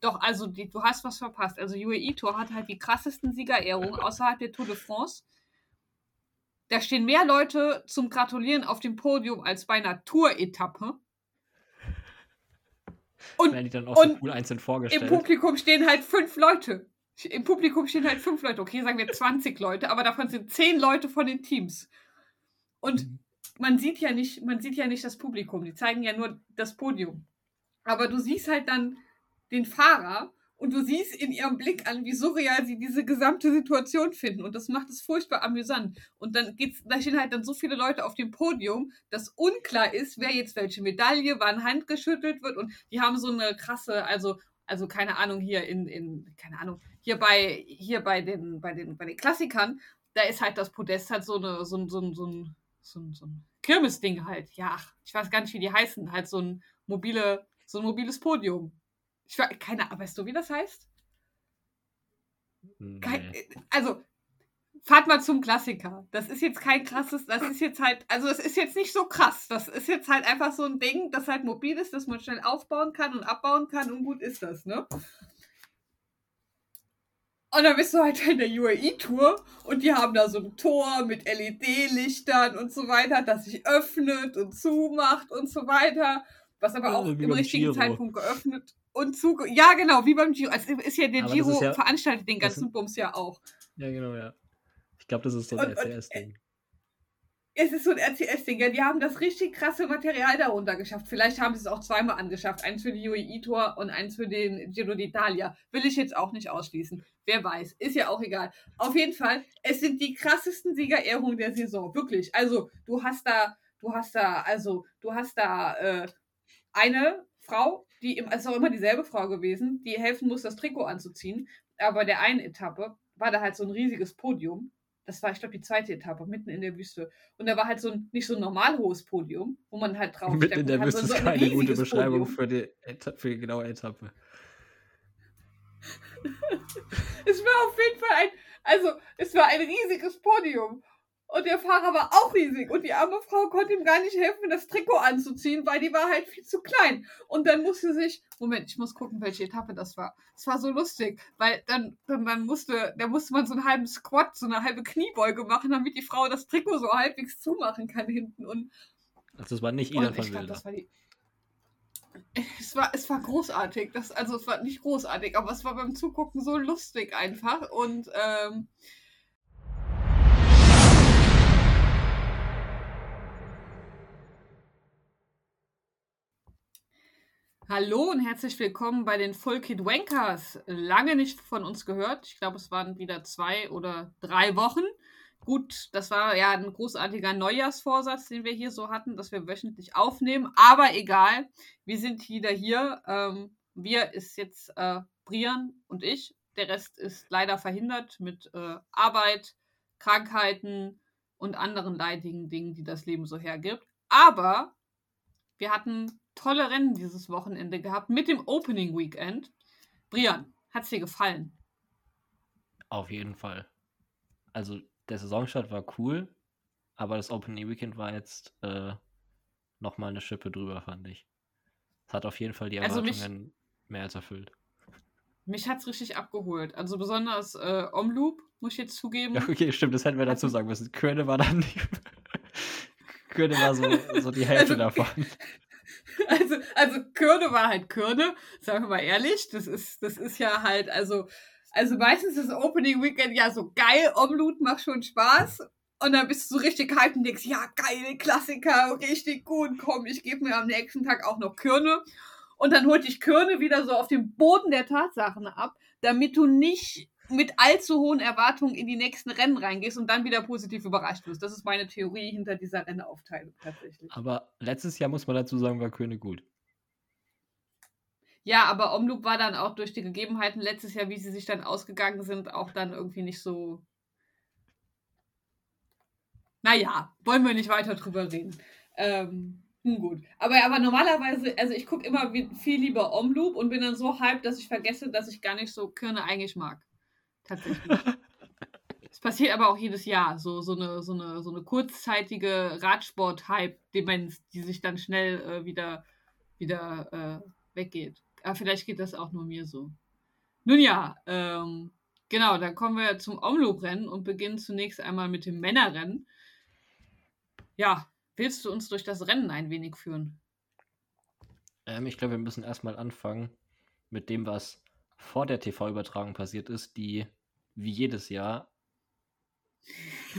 Doch, also die, du hast was verpasst. Also UAE Tour hat halt die krassesten Siegerehrungen außerhalb der Tour de France. Da stehen mehr Leute zum Gratulieren auf dem Podium als bei einer Tour-Etappe. Und, werden die dann auch so cool einzeln vorgestellt. Im Publikum stehen halt fünf Leute. Im Publikum stehen halt fünf Leute. Okay, sagen wir 20 Leute, aber davon sind zehn Leute von den Teams. Und mhm. man sieht ja nicht, man sieht ja nicht das Publikum. Die zeigen ja nur das Podium. Aber du siehst halt dann den Fahrer und du siehst in ihrem Blick an, wie surreal sie diese gesamte Situation finden. Und das macht es furchtbar amüsant. Und dann geht's, da stehen halt dann so viele Leute auf dem Podium, dass unklar ist, wer jetzt welche Medaille, wann Hand geschüttelt wird. Und die haben so eine krasse, also, also keine Ahnung, hier in, in, keine Ahnung, hier bei, hier bei den, bei den, bei den Klassikern, da ist halt das Podest halt so eine, so ein, so ein, so ein, so ein, so ein Kirmesding halt. Ja, ich weiß gar nicht, wie die heißen. Halt so ein mobile, so ein mobiles Podium. Ich weiß, keine Ahnung, weißt du, wie das heißt? Nee. Kein, also, fahrt mal zum Klassiker. Das ist jetzt kein krasses, das ist jetzt halt, also es ist jetzt nicht so krass. Das ist jetzt halt einfach so ein Ding, das halt mobil ist, das man schnell aufbauen kann und abbauen kann und gut ist das, ne? Und dann bist du halt in der UAE-Tour und die haben da so ein Tor mit LED-Lichtern und so weiter, das sich öffnet und zumacht und so weiter, was aber auch im richtigen Giro. Zeitpunkt geöffnet und zu. Ja, genau, wie beim Giro. Also ist ja der Aber Giro ja, veranstaltet den ganzen Bums ja auch. Ja, genau, ja. Ich glaube, das ist so ein RCS-Ding. Es ist so ein RCS-Ding, ja. Die haben das richtig krasse Material darunter geschafft. Vielleicht haben sie es auch zweimal angeschafft. Eins für die UAE-Tour und eins für den Giro d'Italia. Will ich jetzt auch nicht ausschließen. Wer weiß. Ist ja auch egal. Auf jeden Fall, es sind die krassesten Siegerehrungen der Saison. Wirklich. Also, du hast da, du hast da, also, du hast da äh, eine Frau, die ist auch immer dieselbe Frau gewesen, die helfen muss, das Trikot anzuziehen. Aber der einen Etappe war da halt so ein riesiges Podium. Das war, ich glaube, die zweite Etappe, mitten in der Wüste. Und da war halt so ein, nicht so ein normal hohes Podium, wo man halt drauf Mitten in der Wüste so ist keine gute Beschreibung für die, für die genaue Etappe. es war auf jeden Fall ein, also, es war ein riesiges Podium. Und der Fahrer war auch riesig. Und die arme Frau konnte ihm gar nicht helfen, das Trikot anzuziehen, weil die war halt viel zu klein. Und dann musste sich, Moment, ich muss gucken, welche Etappe das war. Es war so lustig, weil dann, dann, dann musste, da musste man so einen halben Squat, so eine halbe Kniebeuge machen, damit die Frau das Trikot so halbwegs zumachen kann hinten. Und, also das war nicht Ilan von Wilder. War die, es war, es war großartig. Das, also es war nicht großartig, aber es war beim Zugucken so lustig einfach. Und ähm, Hallo und herzlich willkommen bei den Full Kid Wankers. Lange nicht von uns gehört. Ich glaube, es waren wieder zwei oder drei Wochen. Gut, das war ja ein großartiger Neujahrsvorsatz, den wir hier so hatten, dass wir wöchentlich aufnehmen. Aber egal, wir sind wieder hier. Ähm, wir ist jetzt äh, Brian und ich. Der Rest ist leider verhindert mit äh, Arbeit, Krankheiten und anderen leidigen Dingen, die das Leben so hergibt. Aber wir hatten tolle Rennen dieses Wochenende gehabt mit dem Opening Weekend. Brian, hat es dir gefallen? Auf jeden Fall. Also der Saisonstart war cool, aber das Opening Weekend war jetzt äh, nochmal eine Schippe drüber, fand ich. Es hat auf jeden Fall die Erwartungen also mich, mehr als erfüllt. Mich hat es richtig abgeholt. Also besonders äh, Omloop, muss ich jetzt zugeben. Ja, okay, stimmt, das hätten wir dazu sagen müssen. Körne war dann nicht. Körne war so, so die Hälfte also, davon. Also, also Kürne war halt Kürne, sagen wir mal ehrlich. Das ist, das ist ja halt, also, also meistens ist Opening Weekend ja so geil, Omlut macht schon Spaß. Und dann bist du so richtig hyped und denkst, ja, geile Klassiker, richtig gut, komm, ich gebe mir am nächsten Tag auch noch Kürne. Und dann holt dich Kürne wieder so auf den Boden der Tatsachen ab, damit du nicht mit allzu hohen Erwartungen in die nächsten Rennen reingehst und dann wieder positiv überrascht wirst. Das ist meine Theorie hinter dieser Rennaufteilung tatsächlich. Aber letztes Jahr muss man dazu sagen, war König gut. Ja, aber Omloop war dann auch durch die Gegebenheiten letztes Jahr, wie sie sich dann ausgegangen sind, auch dann irgendwie nicht so. Naja, wollen wir nicht weiter drüber reden. Ähm, gut. Aber, aber normalerweise, also ich gucke immer viel lieber Omloop und bin dann so hyped, dass ich vergesse, dass ich gar nicht so Kirne eigentlich mag tatsächlich. Es passiert aber auch jedes Jahr, so, so, eine, so, eine, so eine kurzzeitige Radsport-Hype-Demenz, die sich dann schnell äh, wieder, wieder äh, weggeht. Aber vielleicht geht das auch nur mir so. Nun ja, ähm, genau, dann kommen wir zum Omloop-Rennen und beginnen zunächst einmal mit dem Männerrennen. Ja, willst du uns durch das Rennen ein wenig führen? Ähm, ich glaube, wir müssen erstmal anfangen mit dem, was vor der TV-Übertragung passiert ist, die wie jedes Jahr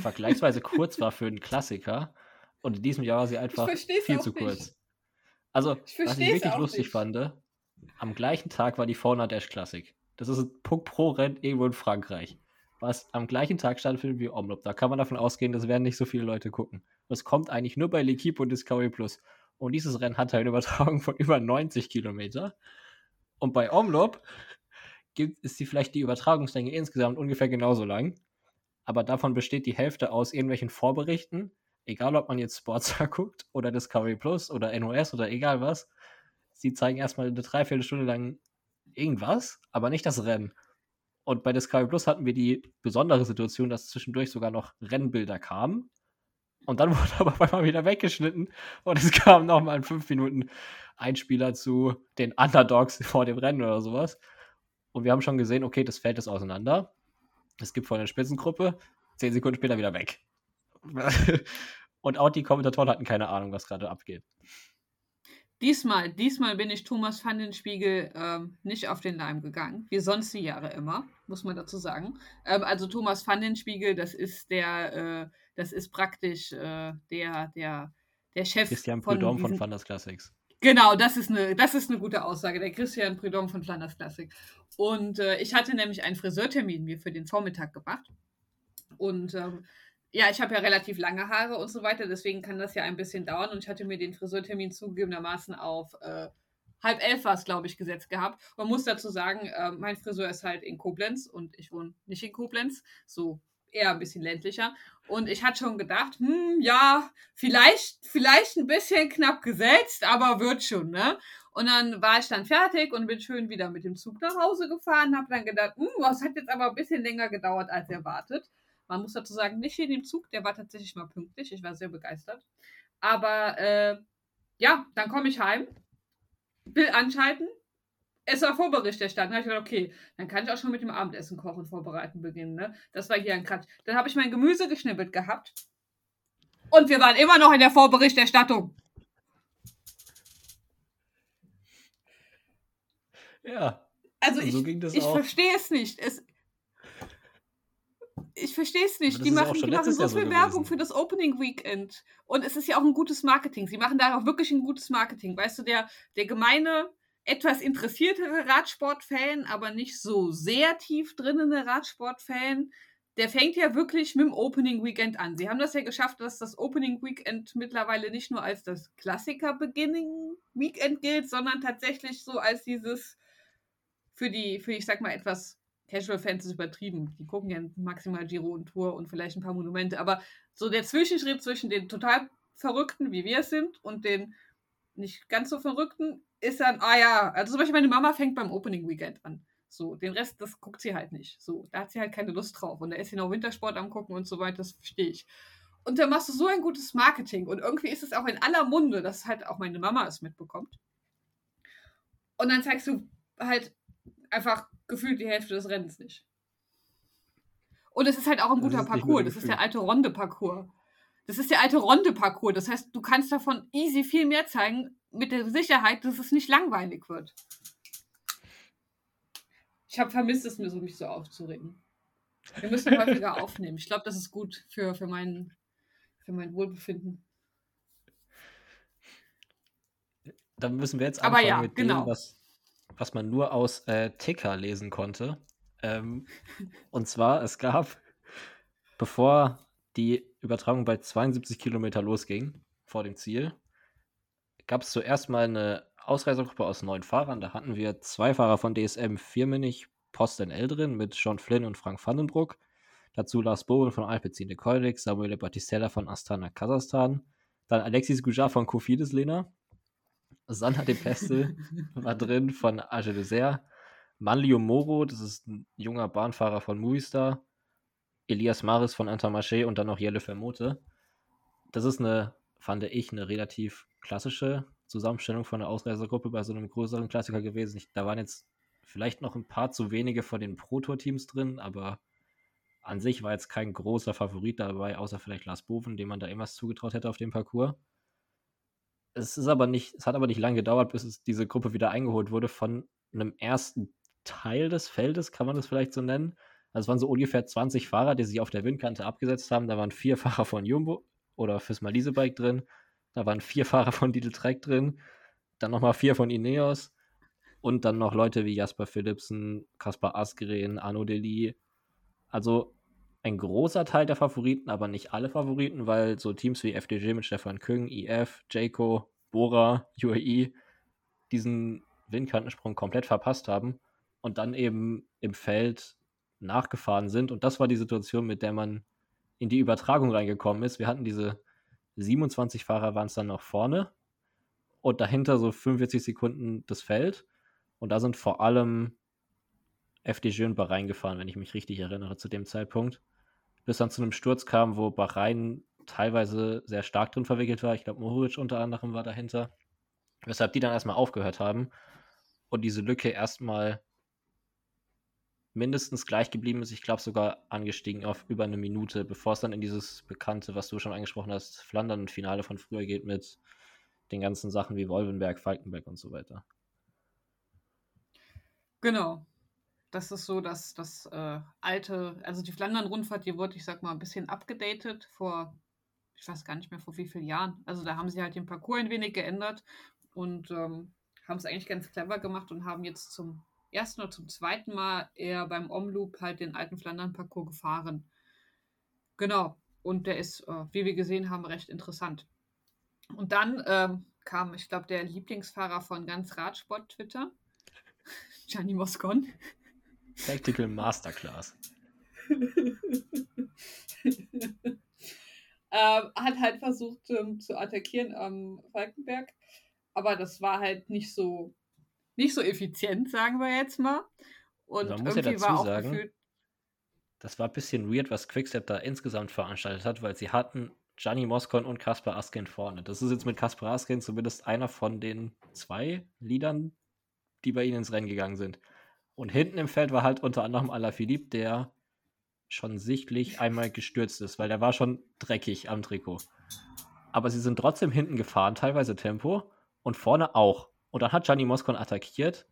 vergleichsweise kurz war für einen Klassiker. Und in diesem Jahr war sie einfach viel zu kurz. Nicht. Also, ich was ich wirklich lustig nicht. fand, am gleichen Tag war die Fauna Dash Classic. Das ist ein Punkt pro Rennen irgendwo in Frankreich. Was am gleichen Tag stattfindet wie Omlop. Da kann man davon ausgehen, das werden nicht so viele Leute gucken. Das kommt eigentlich nur bei L'Equipe und Discovery Plus. Und dieses Rennen hat eine Übertragung von über 90 Kilometer. Und bei Omlop ist die vielleicht die Übertragungslänge insgesamt ungefähr genauso lang. Aber davon besteht die Hälfte aus irgendwelchen Vorberichten. Egal, ob man jetzt Sportstar guckt oder Discovery Plus oder NOS oder egal was. Sie zeigen erstmal eine Dreiviertelstunde lang irgendwas, aber nicht das Rennen. Und bei Discovery Plus hatten wir die besondere Situation, dass zwischendurch sogar noch Rennbilder kamen. Und dann wurde aber auf einmal wieder weggeschnitten und es kam nochmal in fünf Minuten Einspieler zu den Underdogs vor dem Rennen oder sowas. Und wir haben schon gesehen, okay, das fällt jetzt auseinander. Es gibt vor der Spitzengruppe, zehn Sekunden später wieder weg. und auch die Kommentatoren hatten keine Ahnung, was gerade abgeht. Diesmal, diesmal bin ich Thomas van den Spiegel ähm, nicht auf den Leim gegangen, wie sonst die Jahre immer, muss man dazu sagen. Ähm, also Thomas van den Spiegel, das ist der, äh, das ist praktisch äh, der, der, der Chef Christian von Prudhomme von Flanders Classics. Genau, das ist eine, das ist eine gute Aussage. Der Christian Prudhomme von Flanders Classic. Und äh, ich hatte nämlich einen Friseurtermin mir für den Vormittag gemacht. Und ähm, ja, ich habe ja relativ lange Haare und so weiter, deswegen kann das ja ein bisschen dauern. Und ich hatte mir den Friseurtermin zugegebenermaßen auf äh, halb elf war es, glaube ich, gesetzt gehabt. Man muss dazu sagen, äh, mein Friseur ist halt in Koblenz und ich wohne nicht in Koblenz, so eher ein bisschen ländlicher. Und ich hatte schon gedacht, hm, ja, vielleicht, vielleicht ein bisschen knapp gesetzt, aber wird schon, ne? Und dann war ich dann fertig und bin schön wieder mit dem Zug nach Hause gefahren, habe dann gedacht, hm, was hat jetzt aber ein bisschen länger gedauert als erwartet. Man muss dazu sagen, nicht in dem Zug, der war tatsächlich mal pünktlich. Ich war sehr begeistert. Aber äh, ja, dann komme ich heim, will anschalten. Es war Vorberichterstattung. Dann habe ich gedacht, okay, dann kann ich auch schon mit dem Abendessen kochen vorbereiten beginnen. Ne? Das war hier ein Quatsch. Dann habe ich mein Gemüse geschnippelt gehabt. Und wir waren immer noch in der Vorberichterstattung. Ja. Also ich, ich verstehe es nicht. Es, ich verstehe es nicht. Die machen, die machen so viel so Werbung für das Opening Weekend. Und es ist ja auch ein gutes Marketing. Sie machen da auch wirklich ein gutes Marketing. Weißt du, der, der gemeine, etwas interessiertere Radsportfan, aber nicht so sehr tief drinnende Radsportfan, der fängt ja wirklich mit dem Opening Weekend an. Sie haben das ja geschafft, dass das Opening Weekend mittlerweile nicht nur als das Klassiker Beginning Weekend gilt, sondern tatsächlich so als dieses für die, für ich sag mal etwas Casual-Fans ist übertrieben. Die gucken ja maximal Giro und Tour und vielleicht ein paar Monumente. Aber so der Zwischenschritt zwischen den total Verrückten, wie wir es sind, und den nicht ganz so Verrückten, ist dann, ah ja, also zum Beispiel meine Mama fängt beim Opening Weekend an. So, den Rest, das guckt sie halt nicht. So, da hat sie halt keine Lust drauf. Und da ist sie noch Wintersport am gucken und so weiter, das verstehe ich. Und da machst du so ein gutes Marketing. Und irgendwie ist es auch in aller Munde, dass halt auch meine Mama es mitbekommt. Und dann zeigst du halt einfach gefühlt die Hälfte des Rennens nicht. Und es ist halt auch ein guter Parcours. Das ist der alte Ronde-Parcours. Das ist der alte Ronde-Parcours. Das heißt, du kannst davon easy viel mehr zeigen, mit der Sicherheit, dass es nicht langweilig wird. Ich habe vermisst es mir so, mich so aufzuregen. Wir müssen häufiger aufnehmen. Ich glaube, das ist gut für, für, mein, für mein Wohlbefinden. Dann müssen wir jetzt anfangen ja, mit genau. dem, was, was man nur aus äh, Ticker lesen konnte. Ähm, und zwar, es gab, bevor die Übertragung bei 72 Kilometer losging, vor dem Ziel, gab es zuerst mal eine Ausreisergruppe aus neun Fahrern. Da hatten wir zwei Fahrer von DSM Firmenich Post NL drin mit John Flynn und Frank Vandenbruck. Dazu Lars Bowen von Alpecin de Koldek, Samuel Battistella von Astana Kasachstan, dann Alexis Gujar von Kofidis Lena, Sanna de Pestel war drin von Age Dessert. Manlio Moro, das ist ein junger Bahnfahrer von Movistar. Elias Maris von Intermarché und dann noch Jelle Vermote. Das ist eine, fand ich, eine relativ klassische Zusammenstellung von der Ausreisergruppe bei so einem größeren Klassiker gewesen. Ich, da waren jetzt vielleicht noch ein paar zu wenige von den Pro-Tour-Teams drin, aber an sich war jetzt kein großer Favorit dabei, außer vielleicht Lars Boven, dem man da irgendwas zugetraut hätte auf dem Parcours. Es ist aber nicht, es hat aber nicht lange gedauert, bis es diese Gruppe wieder eingeholt wurde von einem ersten Teil des Feldes, kann man das vielleicht so nennen. Also es waren so ungefähr 20 Fahrer, die sich auf der Windkante abgesetzt haben. Da waren vier Fahrer von Jumbo oder fürs Malise Bike drin. Da waren vier Fahrer von Lidl Trek drin. Dann nochmal vier von Ineos. Und dann noch Leute wie Jasper Philipsen, Kaspar Asgren, Arno Deli. Also ein großer Teil der Favoriten, aber nicht alle Favoriten, weil so Teams wie FDG mit Stefan Küng, IF, Jayco, Bora, UAE diesen Windkantensprung komplett verpasst haben und dann eben im Feld nachgefahren sind. Und das war die Situation, mit der man in die Übertragung reingekommen ist. Wir hatten diese 27 Fahrer waren es dann noch vorne und dahinter so 45 Sekunden das Feld. Und da sind vor allem FDG und Bahrain gefahren, wenn ich mich richtig erinnere, zu dem Zeitpunkt. Bis dann zu einem Sturz kam, wo Bahrain teilweise sehr stark drin verwickelt war. Ich glaube, Mohoric unter anderem war dahinter. Weshalb die dann erstmal aufgehört haben und diese Lücke erstmal mindestens gleich geblieben ist. Ich glaube sogar angestiegen auf über eine Minute, bevor es dann in dieses bekannte, was du schon angesprochen hast, Flandern-Finale von früher geht mit den ganzen Sachen wie Wolvenberg, Falkenberg und so weiter. Genau. Das ist so, dass das äh, alte, also die Flandern-Rundfahrt, die wurde, ich sag mal, ein bisschen abgedatet vor, ich weiß gar nicht mehr vor wie vielen Jahren. Also da haben sie halt den Parcours ein wenig geändert und ähm, haben es eigentlich ganz clever gemacht und haben jetzt zum ersten oder zum zweiten Mal eher beim Omloop halt den alten Flandern-Parcours gefahren. Genau. Und der ist, äh, wie wir gesehen haben, recht interessant. Und dann ähm, kam, ich glaube, der Lieblingsfahrer von ganz Radsport Twitter, Gianni Moscon. Tactical Masterclass. ähm, hat halt versucht ähm, zu attackieren am Falkenberg, aber das war halt nicht so nicht so effizient, sagen wir jetzt mal. Und Man muss ja dazu war auch sagen, gefühlt, das war ein bisschen weird, was Quickstep da insgesamt veranstaltet hat, weil sie hatten Gianni Moscon und Kaspar Askin vorne. Das ist jetzt mit Kaspar Askin zumindest einer von den zwei Liedern, die bei ihnen ins Rennen gegangen sind. Und hinten im Feld war halt unter anderem Alaphilippe, der schon sichtlich einmal gestürzt ist, weil der war schon dreckig am Trikot. Aber sie sind trotzdem hinten gefahren, teilweise Tempo, und vorne auch. Und dann hat Gianni Moscon attackiert,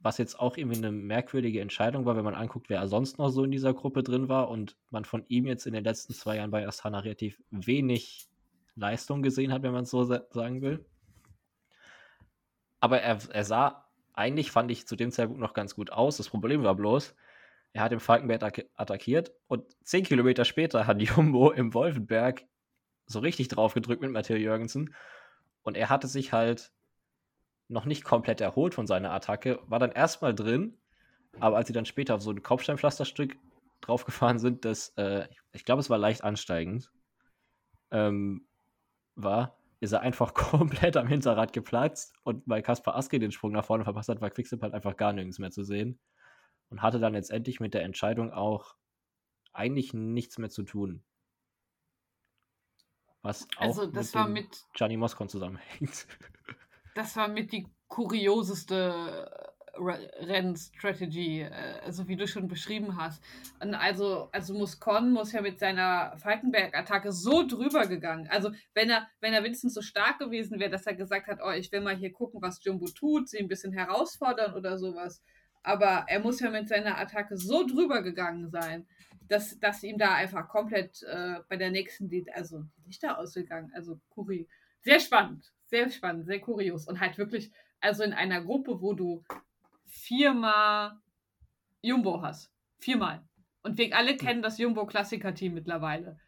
was jetzt auch irgendwie eine merkwürdige Entscheidung war, wenn man anguckt, wer sonst noch so in dieser Gruppe drin war und man von ihm jetzt in den letzten zwei Jahren bei Astana relativ wenig Leistung gesehen hat, wenn man es so sagen will. Aber er, er sah, eigentlich fand ich zu dem Zeitpunkt noch ganz gut aus. Das Problem war bloß, er hat im Falkenberg attackiert und zehn Kilometer später hat Jumbo im Wolfenberg so richtig draufgedrückt mit Matteo Jürgensen und er hatte sich halt noch nicht komplett erholt von seiner Attacke, war dann erstmal drin, aber als sie dann später auf so ein Kopfsteinpflasterstück draufgefahren sind, das, äh, ich glaube, es war leicht ansteigend, ähm, war, ist er einfach komplett am Hinterrad geplatzt und weil Kaspar Aske den Sprung nach vorne verpasst hat, war Quickstep halt einfach gar nirgends mehr zu sehen und hatte dann letztendlich mit der Entscheidung auch eigentlich nichts mehr zu tun. Was auch also, das mit, war mit Gianni Moscon zusammenhängt. das war mit die kurioseste äh, Rennstrategie, äh, also wie du schon beschrieben hast. Und also, also Muscon muss ja mit seiner Falkenberg-Attacke so drüber gegangen. Also wenn er, wenn er wenigstens so stark gewesen wäre, dass er gesagt hat, oh, ich will mal hier gucken, was Jumbo tut, sie ein bisschen herausfordern oder sowas. Aber er muss ja mit seiner Attacke so drüber gegangen sein, dass, dass ihm da einfach komplett äh, bei der nächsten also Lichter ausgegangen. Also Kuri. Sehr spannend sehr spannend, sehr kurios und halt wirklich, also in einer Gruppe, wo du viermal Jumbo hast. Viermal. Und wir alle kennen das Jumbo-Klassiker-Team mittlerweile.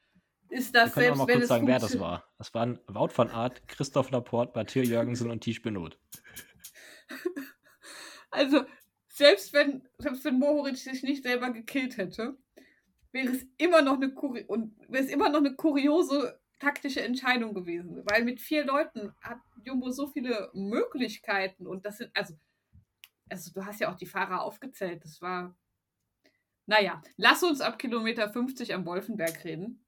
Ist das wir selbst, auch mal kurz sagen, wer das war. Das waren Wout van Art, Christoph Laporte, Mathieu Jürgensen und Tisch Benot. Also, selbst wenn, selbst wenn Mohoric sich nicht selber gekillt hätte, wäre es immer noch eine und wäre es immer noch eine kuriose taktische Entscheidung gewesen, weil mit vier Leuten hat Jumbo so viele Möglichkeiten und das sind, also, also du hast ja auch die Fahrer aufgezählt, das war, naja, lass uns ab Kilometer 50 am Wolfenberg reden.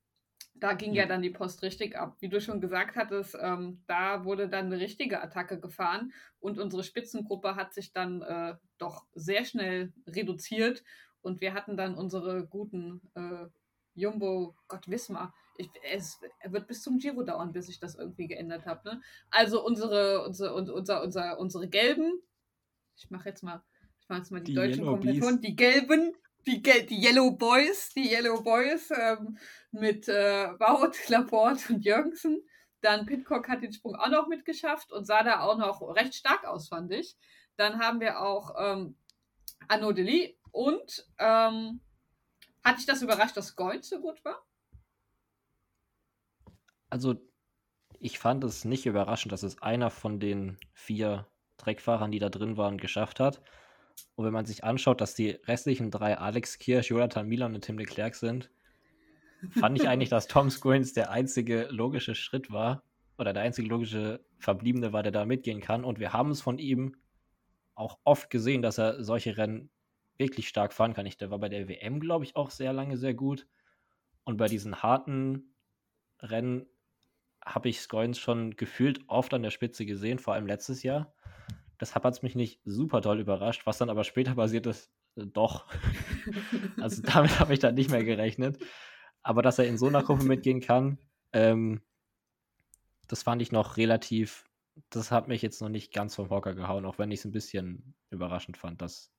da ging ja. ja. dann die Post richtig ab. Wie du schon gesagt hattest, ähm, da wurde dann eine richtige Attacke gefahren und unsere Spitzengruppe hat sich dann äh, doch sehr schnell reduziert und wir hatten dann unsere guten äh, Jumbo, Gott Wismar. Ich, es wird bis zum Giro dauern, bis ich das irgendwie geändert habe. Ne? Also unsere, unsere, unser, unser, unsere gelben, ich mache jetzt mal, ich mache jetzt mal die, die deutschen Kommentatoren, die gelben, die, die Yellow Boys, die Yellow Boys ähm, mit äh, Wout, Laporte und Jürgensen. Dann Pitcock hat den Sprung auch noch mitgeschafft und sah da auch noch recht stark aus, fand ich. Dann haben wir auch ähm, Arnaud Delis und ähm, hat dich das überrascht, dass Gold so gut war? Also, ich fand es nicht überraschend, dass es einer von den vier Dreckfahrern, die da drin waren, geschafft hat. Und wenn man sich anschaut, dass die restlichen drei Alex Kirsch, Jonathan Milan und Tim Leclerc sind, fand ich eigentlich, dass Tom Squins der einzige logische Schritt war oder der einzige logische Verbliebene war, der da mitgehen kann. Und wir haben es von ihm auch oft gesehen, dass er solche Rennen wirklich stark fahren kann. Ich, der war bei der WM, glaube ich, auch sehr lange sehr gut. Und bei diesen harten Rennen habe ich Scoins schon gefühlt oft an der Spitze gesehen, vor allem letztes Jahr. Deshalb hat es mich nicht super toll überrascht, was dann aber später passiert ist, äh, doch. also damit habe ich dann nicht mehr gerechnet. Aber dass er in so einer Gruppe mitgehen kann, ähm, das fand ich noch relativ, das hat mich jetzt noch nicht ganz vom Hocker gehauen, auch wenn ich es ein bisschen überraschend fand, dass,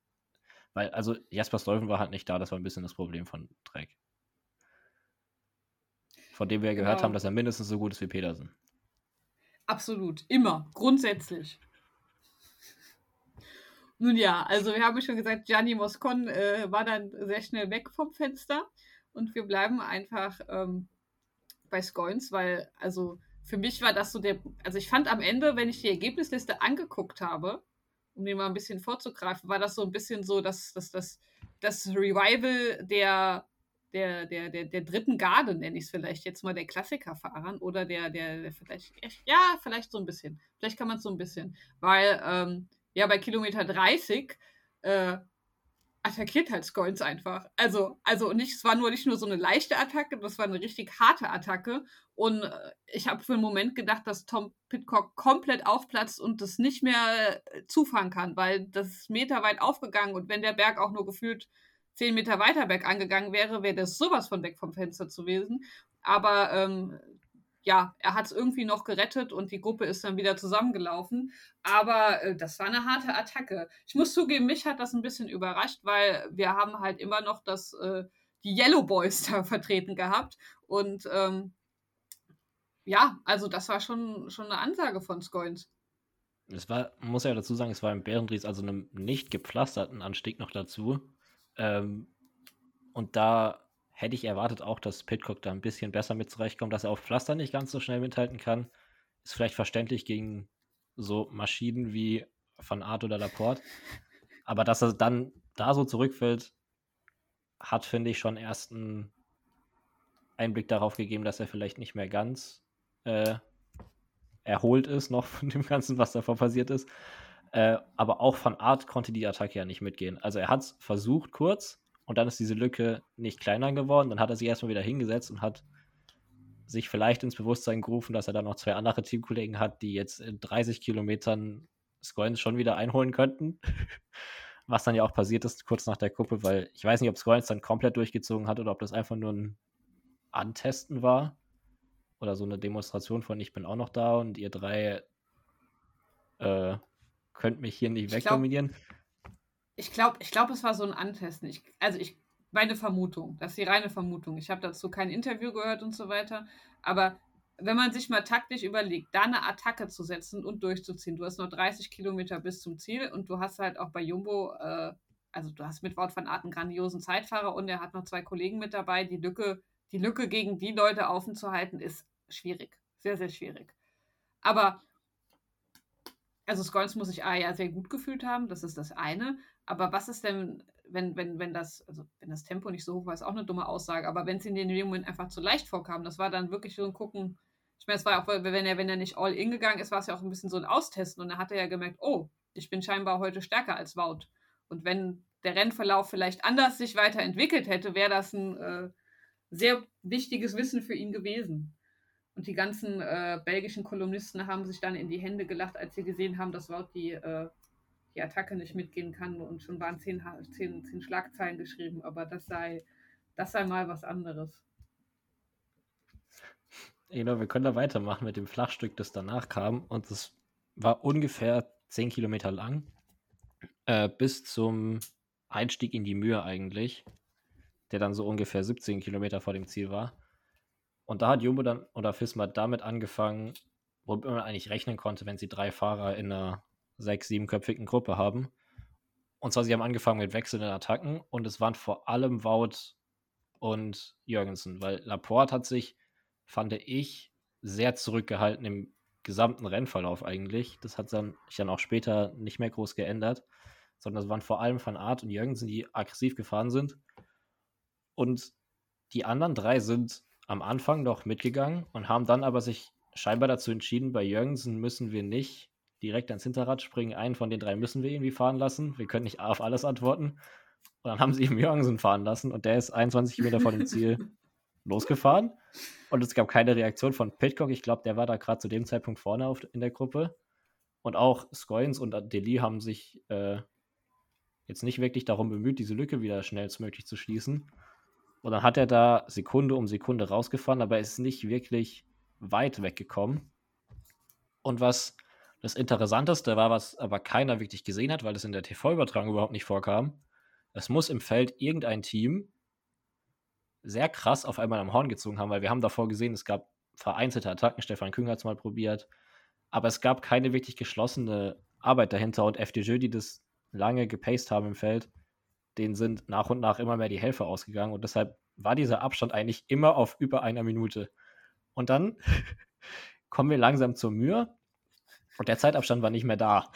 weil, also Jasper Stolfen war halt nicht da, das war ein bisschen das Problem von Dreck. Von dem wir ja gehört genau. haben, dass er mindestens so gut ist wie Pedersen. Absolut, immer, grundsätzlich. Nun ja, also wir haben schon gesagt, Gianni Moscon äh, war dann sehr schnell weg vom Fenster und wir bleiben einfach ähm, bei Scoins, weil also für mich war das so der, also ich fand am Ende, wenn ich die Ergebnisliste angeguckt habe, um den mal ein bisschen vorzugreifen, war das so ein bisschen so, dass das, das, das Revival der, der, der, der, der dritten Garde, nenne ich es vielleicht jetzt mal, der Klassikerfahrern oder der, der, der vielleicht, ja, vielleicht so ein bisschen. Vielleicht kann man es so ein bisschen, weil ähm, ja, bei Kilometer 30 äh, attackiert halt Scoins einfach. Also, also nicht, es war nur nicht nur so eine leichte Attacke, das war eine richtig harte Attacke. Und äh, ich habe für einen Moment gedacht, dass Tom Pitcock komplett aufplatzt und das nicht mehr äh, zufahren kann, weil das ist meterweit aufgegangen und wenn der Berg auch nur gefühlt zehn Meter weiter berg angegangen wäre, wäre das sowas von weg vom Fenster zu gewesen. Aber ähm, ja, er hat es irgendwie noch gerettet und die Gruppe ist dann wieder zusammengelaufen. Aber äh, das war eine harte Attacke. Ich muss zugeben, mich hat das ein bisschen überrascht, weil wir haben halt immer noch das, äh, die Yellow Boys da vertreten gehabt. Und ähm, ja, also das war schon, schon eine Ansage von Scoins. Es war, muss ja dazu sagen, es war im Bärendries, also einem nicht gepflasterten Anstieg noch dazu. Ähm, und da hätte ich erwartet auch, dass Pitcock da ein bisschen besser mit zurechtkommt, dass er auf Pflaster nicht ganz so schnell mithalten kann. Ist vielleicht verständlich gegen so Maschinen wie Van Art oder Laporte. Aber dass er dann da so zurückfällt, hat, finde ich, schon erst einen Einblick darauf gegeben, dass er vielleicht nicht mehr ganz äh, erholt ist, noch von dem Ganzen, was davor passiert ist. Äh, aber auch Van Art konnte die Attacke ja nicht mitgehen. Also er hat es versucht kurz, und dann ist diese Lücke nicht kleiner geworden. Dann hat er sich erstmal wieder hingesetzt und hat sich vielleicht ins Bewusstsein gerufen, dass er da noch zwei andere Teamkollegen hat, die jetzt in 30 Kilometern Scoins schon wieder einholen könnten. Was dann ja auch passiert ist, kurz nach der Kuppe, weil ich weiß nicht, ob Scoins dann komplett durchgezogen hat oder ob das einfach nur ein Antesten war. Oder so eine Demonstration von ich bin auch noch da und ihr drei äh, könnt mich hier nicht wegdominieren. Ich glaube, ich glaub, es war so ein Antesten. Ich, also ich, meine Vermutung, das ist die reine Vermutung. Ich habe dazu kein Interview gehört und so weiter. Aber wenn man sich mal taktisch überlegt, da eine Attacke zu setzen und durchzuziehen, du hast noch 30 Kilometer bis zum Ziel und du hast halt auch bei Jumbo, äh, also du hast mit Wort van Art einen grandiosen Zeitfahrer und er hat noch zwei Kollegen mit dabei. Die Lücke, die Lücke gegen die Leute offen zu halten, ist schwierig. Sehr, sehr schwierig. Aber also Scoins muss sich A ja sehr gut gefühlt haben, das ist das eine. Aber was ist denn, wenn, wenn, wenn das, also wenn das Tempo nicht so hoch war, ist auch eine dumme Aussage, aber wenn es in dem Moment einfach zu leicht vorkam, das war dann wirklich so ein Gucken. Ich meine, es war auch, wenn er, wenn er nicht all in gegangen ist, war es ja auch ein bisschen so ein Austesten und da hat er ja gemerkt, oh, ich bin scheinbar heute stärker als Wout. Und wenn der Rennverlauf vielleicht anders sich weiterentwickelt hätte, wäre das ein äh, sehr wichtiges Wissen für ihn gewesen. Und die ganzen äh, belgischen Kolumnisten haben sich dann in die Hände gelacht, als sie gesehen haben, dass Wout die, äh, die Attacke nicht mitgehen kann. Und schon waren zehn, zehn, zehn Schlagzeilen geschrieben, aber das sei, das sei mal was anderes. Genau, wir können da weitermachen mit dem Flachstück, das danach kam. Und das war ungefähr 10 Kilometer lang. Äh, bis zum Einstieg in die Mühe eigentlich. Der dann so ungefähr 17 Kilometer vor dem Ziel war. Und da hat Jumbo dann oder Fisma damit angefangen, womit man eigentlich rechnen konnte, wenn sie drei Fahrer in einer sechs-, siebenköpfigen Gruppe haben. Und zwar, sie haben angefangen mit wechselnden Attacken und es waren vor allem Wout und Jürgensen, weil Laporte hat sich, fand ich, sehr zurückgehalten im gesamten Rennverlauf eigentlich. Das hat dann, sich dann auch später nicht mehr groß geändert, sondern es waren vor allem Van Art und Jürgensen, die aggressiv gefahren sind. Und die anderen drei sind am Anfang noch mitgegangen und haben dann aber sich scheinbar dazu entschieden, bei Jürgensen müssen wir nicht direkt ans Hinterrad springen. Einen von den drei müssen wir irgendwie fahren lassen. Wir können nicht auf alles antworten. Und dann haben sie eben Jürgensen fahren lassen und der ist 21 Meter vor dem Ziel losgefahren. Und es gab keine Reaktion von Pitcock. Ich glaube, der war da gerade zu dem Zeitpunkt vorne auf, in der Gruppe. Und auch Scoins und Deli haben sich äh, jetzt nicht wirklich darum bemüht, diese Lücke wieder schnellstmöglich zu schließen. Und dann hat er da Sekunde um Sekunde rausgefahren, aber er ist nicht wirklich weit weggekommen. Und was das Interessanteste war, was aber keiner wirklich gesehen hat, weil es in der TV-Übertragung überhaupt nicht vorkam, es muss im Feld irgendein Team sehr krass auf einmal am Horn gezogen haben, weil wir haben davor gesehen, es gab vereinzelte Attacken, Stefan Küng hat es mal probiert, aber es gab keine wirklich geschlossene Arbeit dahinter. Und FDJ, die das lange gepaced haben im Feld, denen sind nach und nach immer mehr die Helfer ausgegangen und deshalb war dieser Abstand eigentlich immer auf über einer Minute. Und dann kommen wir langsam zur Mühe und der Zeitabstand war nicht mehr da.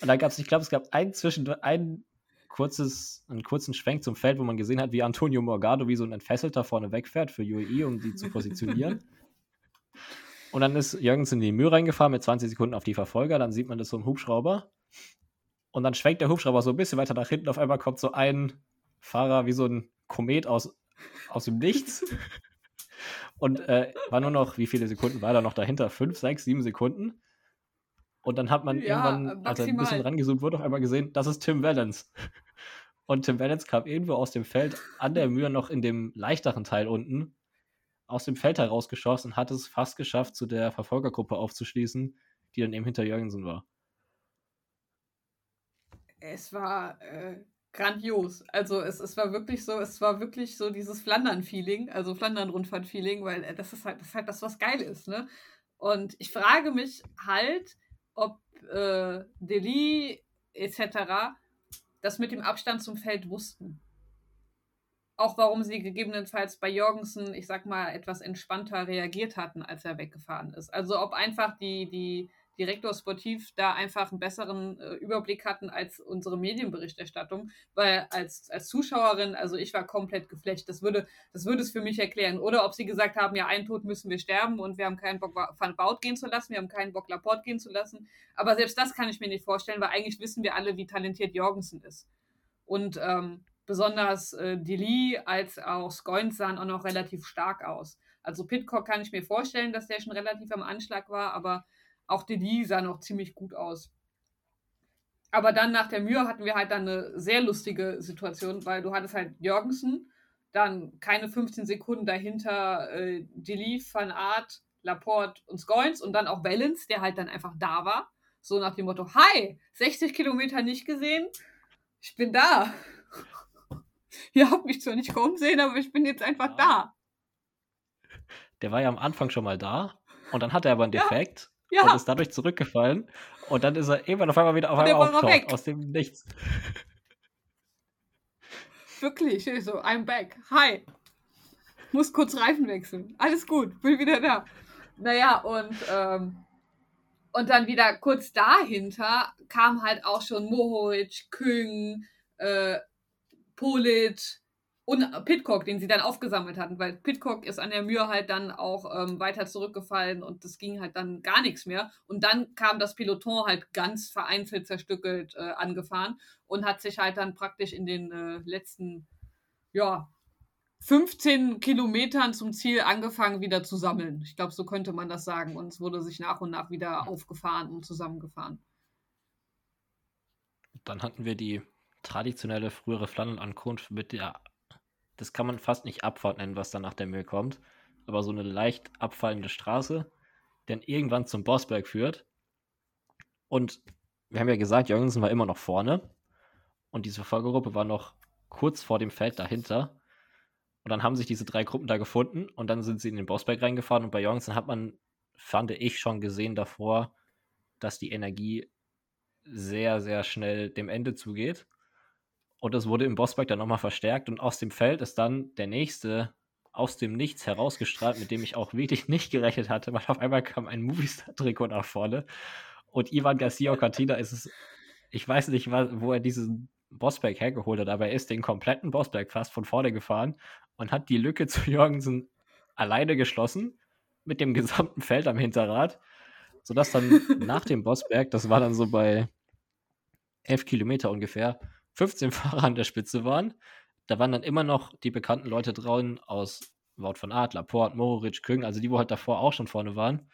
Und dann gab es, ich glaube, es gab ein zwischendurch, ein kurzes, einen kurzen Schwenk zum Feld, wo man gesehen hat, wie Antonio Morgado wie so ein Entfesselter vorne wegfährt für UAE, um die zu positionieren. Und dann ist Jürgensen in die Mühe reingefahren mit 20 Sekunden auf die Verfolger. Dann sieht man das so im Hubschrauber. Und dann schwenkt der Hubschrauber so ein bisschen weiter nach hinten. Auf einmal kommt so ein Fahrer wie so ein Komet aus, aus dem Nichts. Und äh, war nur noch, wie viele Sekunden war da noch dahinter? Fünf, sechs, sieben Sekunden. Und dann hat man ja, irgendwann, als er ein bisschen rangezoomt wurde, auf einmal gesehen, das ist Tim Valens. Und Tim Valens kam irgendwo aus dem Feld an der Mühe noch in dem leichteren Teil unten aus dem Feld herausgeschossen und hat es fast geschafft, zu der Verfolgergruppe aufzuschließen, die dann eben hinter Jürgensen war es war äh, grandios. Also es, es war wirklich so, es war wirklich so dieses Flandern-Feeling, also Flandern-Rundfahrt-Feeling, weil äh, das ist halt das ist halt das, was geil ist, ne? Und ich frage mich halt, ob äh, Deli etc. das mit dem Abstand zum Feld wussten. Auch warum sie gegebenenfalls bei Jorgensen, ich sag mal, etwas entspannter reagiert hatten, als er weggefahren ist. Also ob einfach die, die, Direktor Sportiv da einfach einen besseren äh, Überblick hatten als unsere Medienberichterstattung, weil als, als Zuschauerin, also ich war komplett geflecht. Das würde, das würde es für mich erklären. Oder ob sie gesagt haben, ja, einen Tod müssen wir sterben und wir haben keinen Bock, Van Baut gehen zu lassen, wir haben keinen Bock, Laporte gehen zu lassen. Aber selbst das kann ich mir nicht vorstellen, weil eigentlich wissen wir alle, wie talentiert Jorgensen ist. Und ähm, besonders äh, Deli als auch Scoins sahen auch noch relativ stark aus. Also Pitcock kann ich mir vorstellen, dass der schon relativ am Anschlag war, aber auch Didi sah noch ziemlich gut aus. Aber dann nach der Mühe hatten wir halt dann eine sehr lustige Situation, weil du hattest halt Jorgensen, dann keine 15 Sekunden dahinter äh, Deli, Van Art, Laporte und Scoins und dann auch Valens, der halt dann einfach da war. So nach dem Motto, hi, 60 Kilometer nicht gesehen, ich bin da. Ihr habt mich zwar nicht kommen sehen, aber ich bin jetzt einfach da. Der war ja am Anfang schon mal da und dann hat er aber einen Defekt ja. Und ist dadurch zurückgefallen. Und dann ist er irgendwann auf einmal wieder auf einmal auftaucht, aus dem Nichts. Wirklich, so, I'm back. Hi. Muss kurz Reifen wechseln. Alles gut, bin wieder da. Naja, und, ähm, und dann wieder kurz dahinter kam halt auch schon Mohoric, Küng, äh, Polic, und Pitcock, den sie dann aufgesammelt hatten, weil Pitcock ist an der Mühe halt dann auch ähm, weiter zurückgefallen und das ging halt dann gar nichts mehr. Und dann kam das Peloton halt ganz vereinzelt zerstückelt äh, angefahren und hat sich halt dann praktisch in den äh, letzten, ja, 15 Kilometern zum Ziel angefangen, wieder zu sammeln. Ich glaube, so könnte man das sagen. Und es wurde sich nach und nach wieder aufgefahren und zusammengefahren. Dann hatten wir die traditionelle frühere Flanellankunft mit der, das kann man fast nicht Abfahrt nennen, was dann nach der Mühe kommt, aber so eine leicht abfallende Straße, die dann irgendwann zum Bossberg führt. Und wir haben ja gesagt, Jürgensen war immer noch vorne und diese Verfolgergruppe war noch kurz vor dem Feld dahinter. Und dann haben sich diese drei Gruppen da gefunden und dann sind sie in den Bossberg reingefahren und bei Jorgensen hat man, fand ich, schon gesehen davor, dass die Energie sehr, sehr schnell dem Ende zugeht. Und das wurde im Bossberg dann nochmal verstärkt und aus dem Feld ist dann der nächste aus dem Nichts herausgestrahlt, mit dem ich auch wirklich nicht gerechnet hatte, weil auf einmal kam ein Movistar-Trikot nach vorne. Und Ivan Garcia Cortina ist es, ich weiß nicht, wo er diesen Bossberg hergeholt hat, aber er ist den kompletten Bossberg fast von vorne gefahren und hat die Lücke zu Jorgensen alleine geschlossen mit dem gesamten Feld am Hinterrad, sodass dann nach dem Bossberg, das war dann so bei 11 Kilometer ungefähr, 15 Fahrer an der Spitze waren. Da waren dann immer noch die bekannten Leute dran aus Wout von Adler, Port, Moritz, Küng, also die, wo halt davor auch schon vorne waren.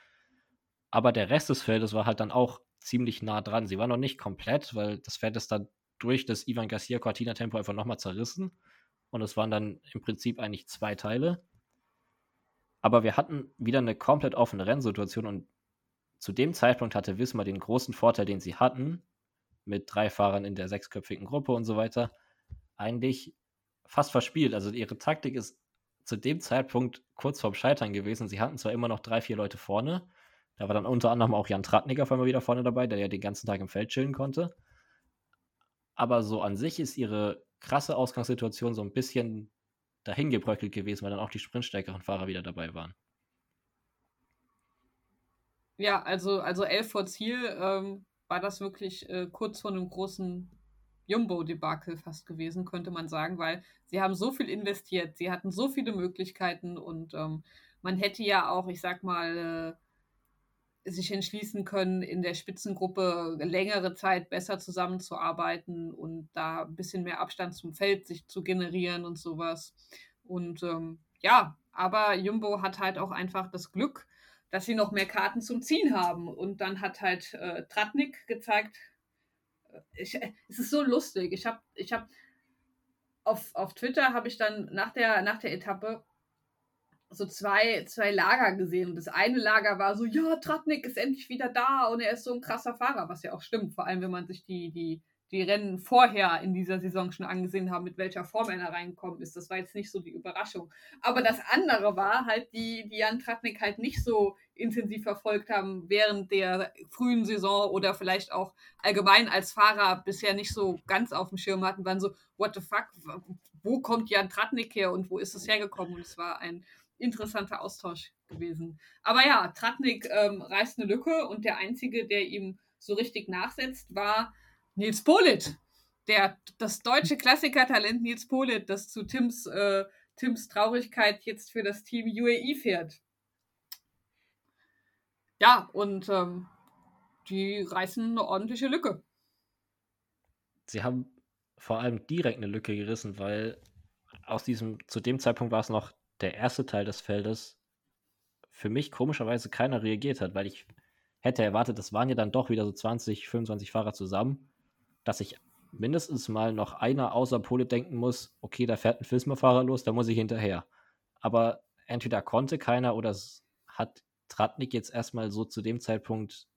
Aber der Rest des Feldes war halt dann auch ziemlich nah dran. Sie waren noch nicht komplett, weil das Feld ist dann durch das Ivan Garcia Cortina Tempo einfach nochmal zerrissen. Und es waren dann im Prinzip eigentlich zwei Teile. Aber wir hatten wieder eine komplett offene Rennsituation und zu dem Zeitpunkt hatte Wismar den großen Vorteil, den sie hatten, mit drei Fahrern in der sechsköpfigen Gruppe und so weiter, eigentlich fast verspielt. Also ihre Taktik ist zu dem Zeitpunkt kurz vorm Scheitern gewesen. Sie hatten zwar immer noch drei, vier Leute vorne. Da war dann unter anderem auch Jan Tratnik auf einmal wieder vorne dabei, der ja den ganzen Tag im Feld chillen konnte. Aber so an sich ist ihre krasse Ausgangssituation so ein bisschen dahingebröckelt gewesen, weil dann auch die sprintstärkeren Fahrer wieder dabei waren. Ja, also, also elf vor Ziel ähm, war das wirklich äh, kurz vor einem großen Jumbo-Debakel fast gewesen, könnte man sagen, weil sie haben so viel investiert, sie hatten so viele Möglichkeiten und ähm, man hätte ja auch, ich sag mal, äh, sich entschließen können, in der Spitzengruppe längere Zeit besser zusammenzuarbeiten und da ein bisschen mehr Abstand zum Feld sich zu generieren und sowas. Und ähm, ja, aber Jumbo hat halt auch einfach das Glück, dass sie noch mehr Karten zum Ziehen haben. Und dann hat halt äh, Tratnik gezeigt, äh, ich, es ist so lustig. Ich habe ich hab auf, auf Twitter habe ich dann nach der, nach der Etappe so zwei, zwei Lager gesehen. Und das eine Lager war so, ja, Tratnik ist endlich wieder da und er ist so ein krasser Fahrer, was ja auch stimmt, vor allem wenn man sich die, die, die Rennen vorher in dieser Saison schon angesehen hat, mit welcher Form er da reingekommen ist. Das war jetzt nicht so die Überraschung. Aber das andere war halt, die, die Jan Tratnik halt nicht so intensiv verfolgt haben während der frühen Saison oder vielleicht auch allgemein als Fahrer bisher nicht so ganz auf dem Schirm hatten, waren so, what the fuck, wo kommt Jan Tratnik her und wo ist es hergekommen? Und es war ein interessanter Austausch gewesen. Aber ja, Tratnik ähm, reißt eine Lücke und der Einzige, der ihm so richtig nachsetzt, war Nils Polit. Der, das deutsche Klassikertalent Nils Polit, das zu Tims, äh, Tims Traurigkeit jetzt für das Team UAE fährt. Ja, und ähm, die reißen eine ordentliche Lücke. Sie haben vor allem direkt eine Lücke gerissen, weil aus diesem, zu dem Zeitpunkt war es noch der erste Teil des Feldes für mich komischerweise keiner reagiert hat, weil ich hätte erwartet, das waren ja dann doch wieder so 20, 25 Fahrer zusammen, dass ich mindestens mal noch einer außer Pole denken muss, okay, da fährt ein Filsmer-Fahrer los, da muss ich hinterher. Aber entweder konnte keiner oder es hat Tratnik jetzt erstmal so zu dem Zeitpunkt,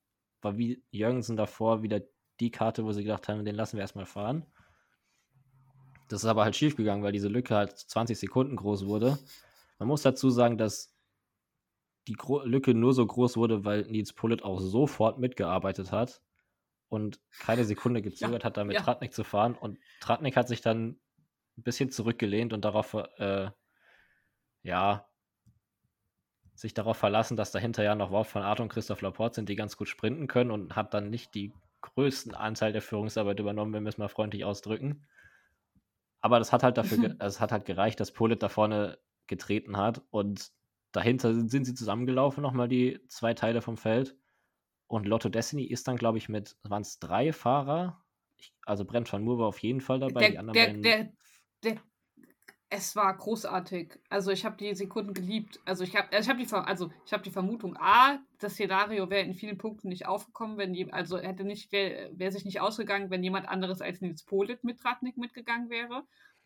war wie Jürgensen davor wieder die Karte, wo sie gedacht haben, den lassen wir erstmal fahren. Das ist aber halt schief gegangen, weil diese Lücke halt 20 Sekunden groß wurde. Man muss dazu sagen, dass die Gro Lücke nur so groß wurde, weil Nils Pullet auch sofort mitgearbeitet hat und keine Sekunde gezögert ja, hat, damit ja. Tratnik zu fahren. Und Tratnik hat sich dann ein bisschen zurückgelehnt und darauf, äh, ja, sich darauf verlassen, dass dahinter ja noch Wout von Art und Christoph Laporte sind, die ganz gut sprinten können und hat dann nicht die größten Anteil der Führungsarbeit übernommen, wenn wir es mal freundlich ausdrücken. Aber das hat halt dafür, es hat halt gereicht, dass Polit da vorne getreten hat. Und dahinter sind, sind sie zusammengelaufen, nochmal die zwei Teile vom Feld. Und Lotto Destiny ist dann, glaube ich, mit, waren es drei Fahrer? Ich, also Brent van Moor war auf jeden Fall dabei. Der, der, der, der, es war großartig. Also ich habe die Sekunden geliebt. Also ich habe also ich habe die also ich habe die Vermutung A, das Szenario wäre in vielen Punkten nicht aufgekommen, wenn die, also hätte nicht wäre wär sich nicht ausgegangen, wenn jemand anderes als Nils Polit mit Ratnik mitgegangen wäre.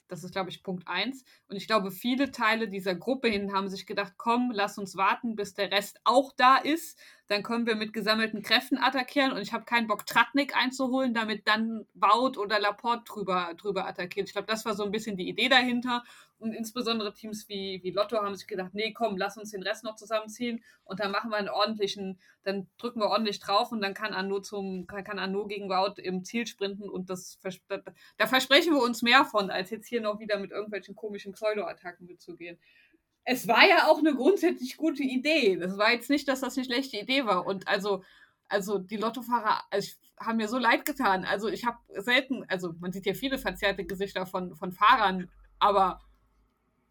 Das ist, glaube ich, Punkt 1. Und ich glaube, viele Teile dieser Gruppe hin haben sich gedacht, komm, lass uns warten, bis der Rest auch da ist. Dann können wir mit gesammelten Kräften attackieren. Und ich habe keinen Bock, Tratnik einzuholen, damit dann Baut oder Laporte drüber, drüber attackieren. Ich glaube, das war so ein bisschen die Idee dahinter. Und insbesondere Teams wie, wie Lotto haben sich gedacht, nee, komm, lass uns den Rest noch zusammenziehen und dann machen wir einen ordentlichen, dann drücken wir ordentlich drauf und dann kann Arno zum, kann, kann Arno gegen Wout im Ziel sprinten und das da, da versprechen wir uns mehr von, als jetzt hier noch wieder mit irgendwelchen komischen Pseudo-Attacken mitzugehen. Es war ja auch eine grundsätzlich gute Idee. Das war jetzt nicht, dass das eine schlechte Idee war. Und also, also die Lottofahrer also haben mir so leid getan. Also ich habe selten, also man sieht ja viele verzerrte Gesichter von, von Fahrern, aber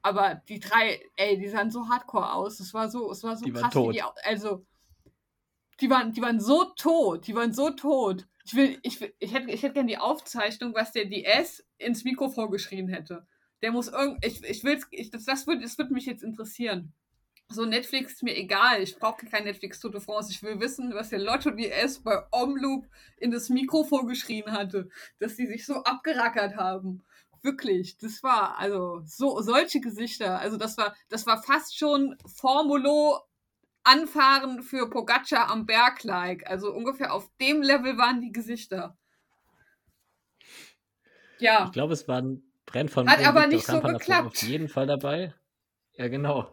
aber die drei, ey, die sahen so hardcore aus. Es war so, es war so die krass, waren wie die, also die waren, die waren so tot, die waren so tot. Ich will, ich, will, ich hätte, ich hätte gerne die Aufzeichnung, was der DS ins Mikro vorgeschrien hätte. Der muss irgend, ich, ich will's, ich, das, das würde, das würde mich jetzt interessieren. So Netflix ist mir egal. Ich brauche kein Netflix Tour de France. Ich will wissen, was der Lotto DS bei Omloop in das Mikro vorgeschrien hatte, dass die sich so abgerackert haben wirklich, das war also so solche Gesichter. Also das war das war fast schon Formulo Anfahren für Pogacar am Berg like. Also ungefähr auf dem Level waren die Gesichter. Ja. Ich glaube, es waren Brenn von Hat aber nicht so geklappt. Auf jeden Fall dabei. Ja, genau.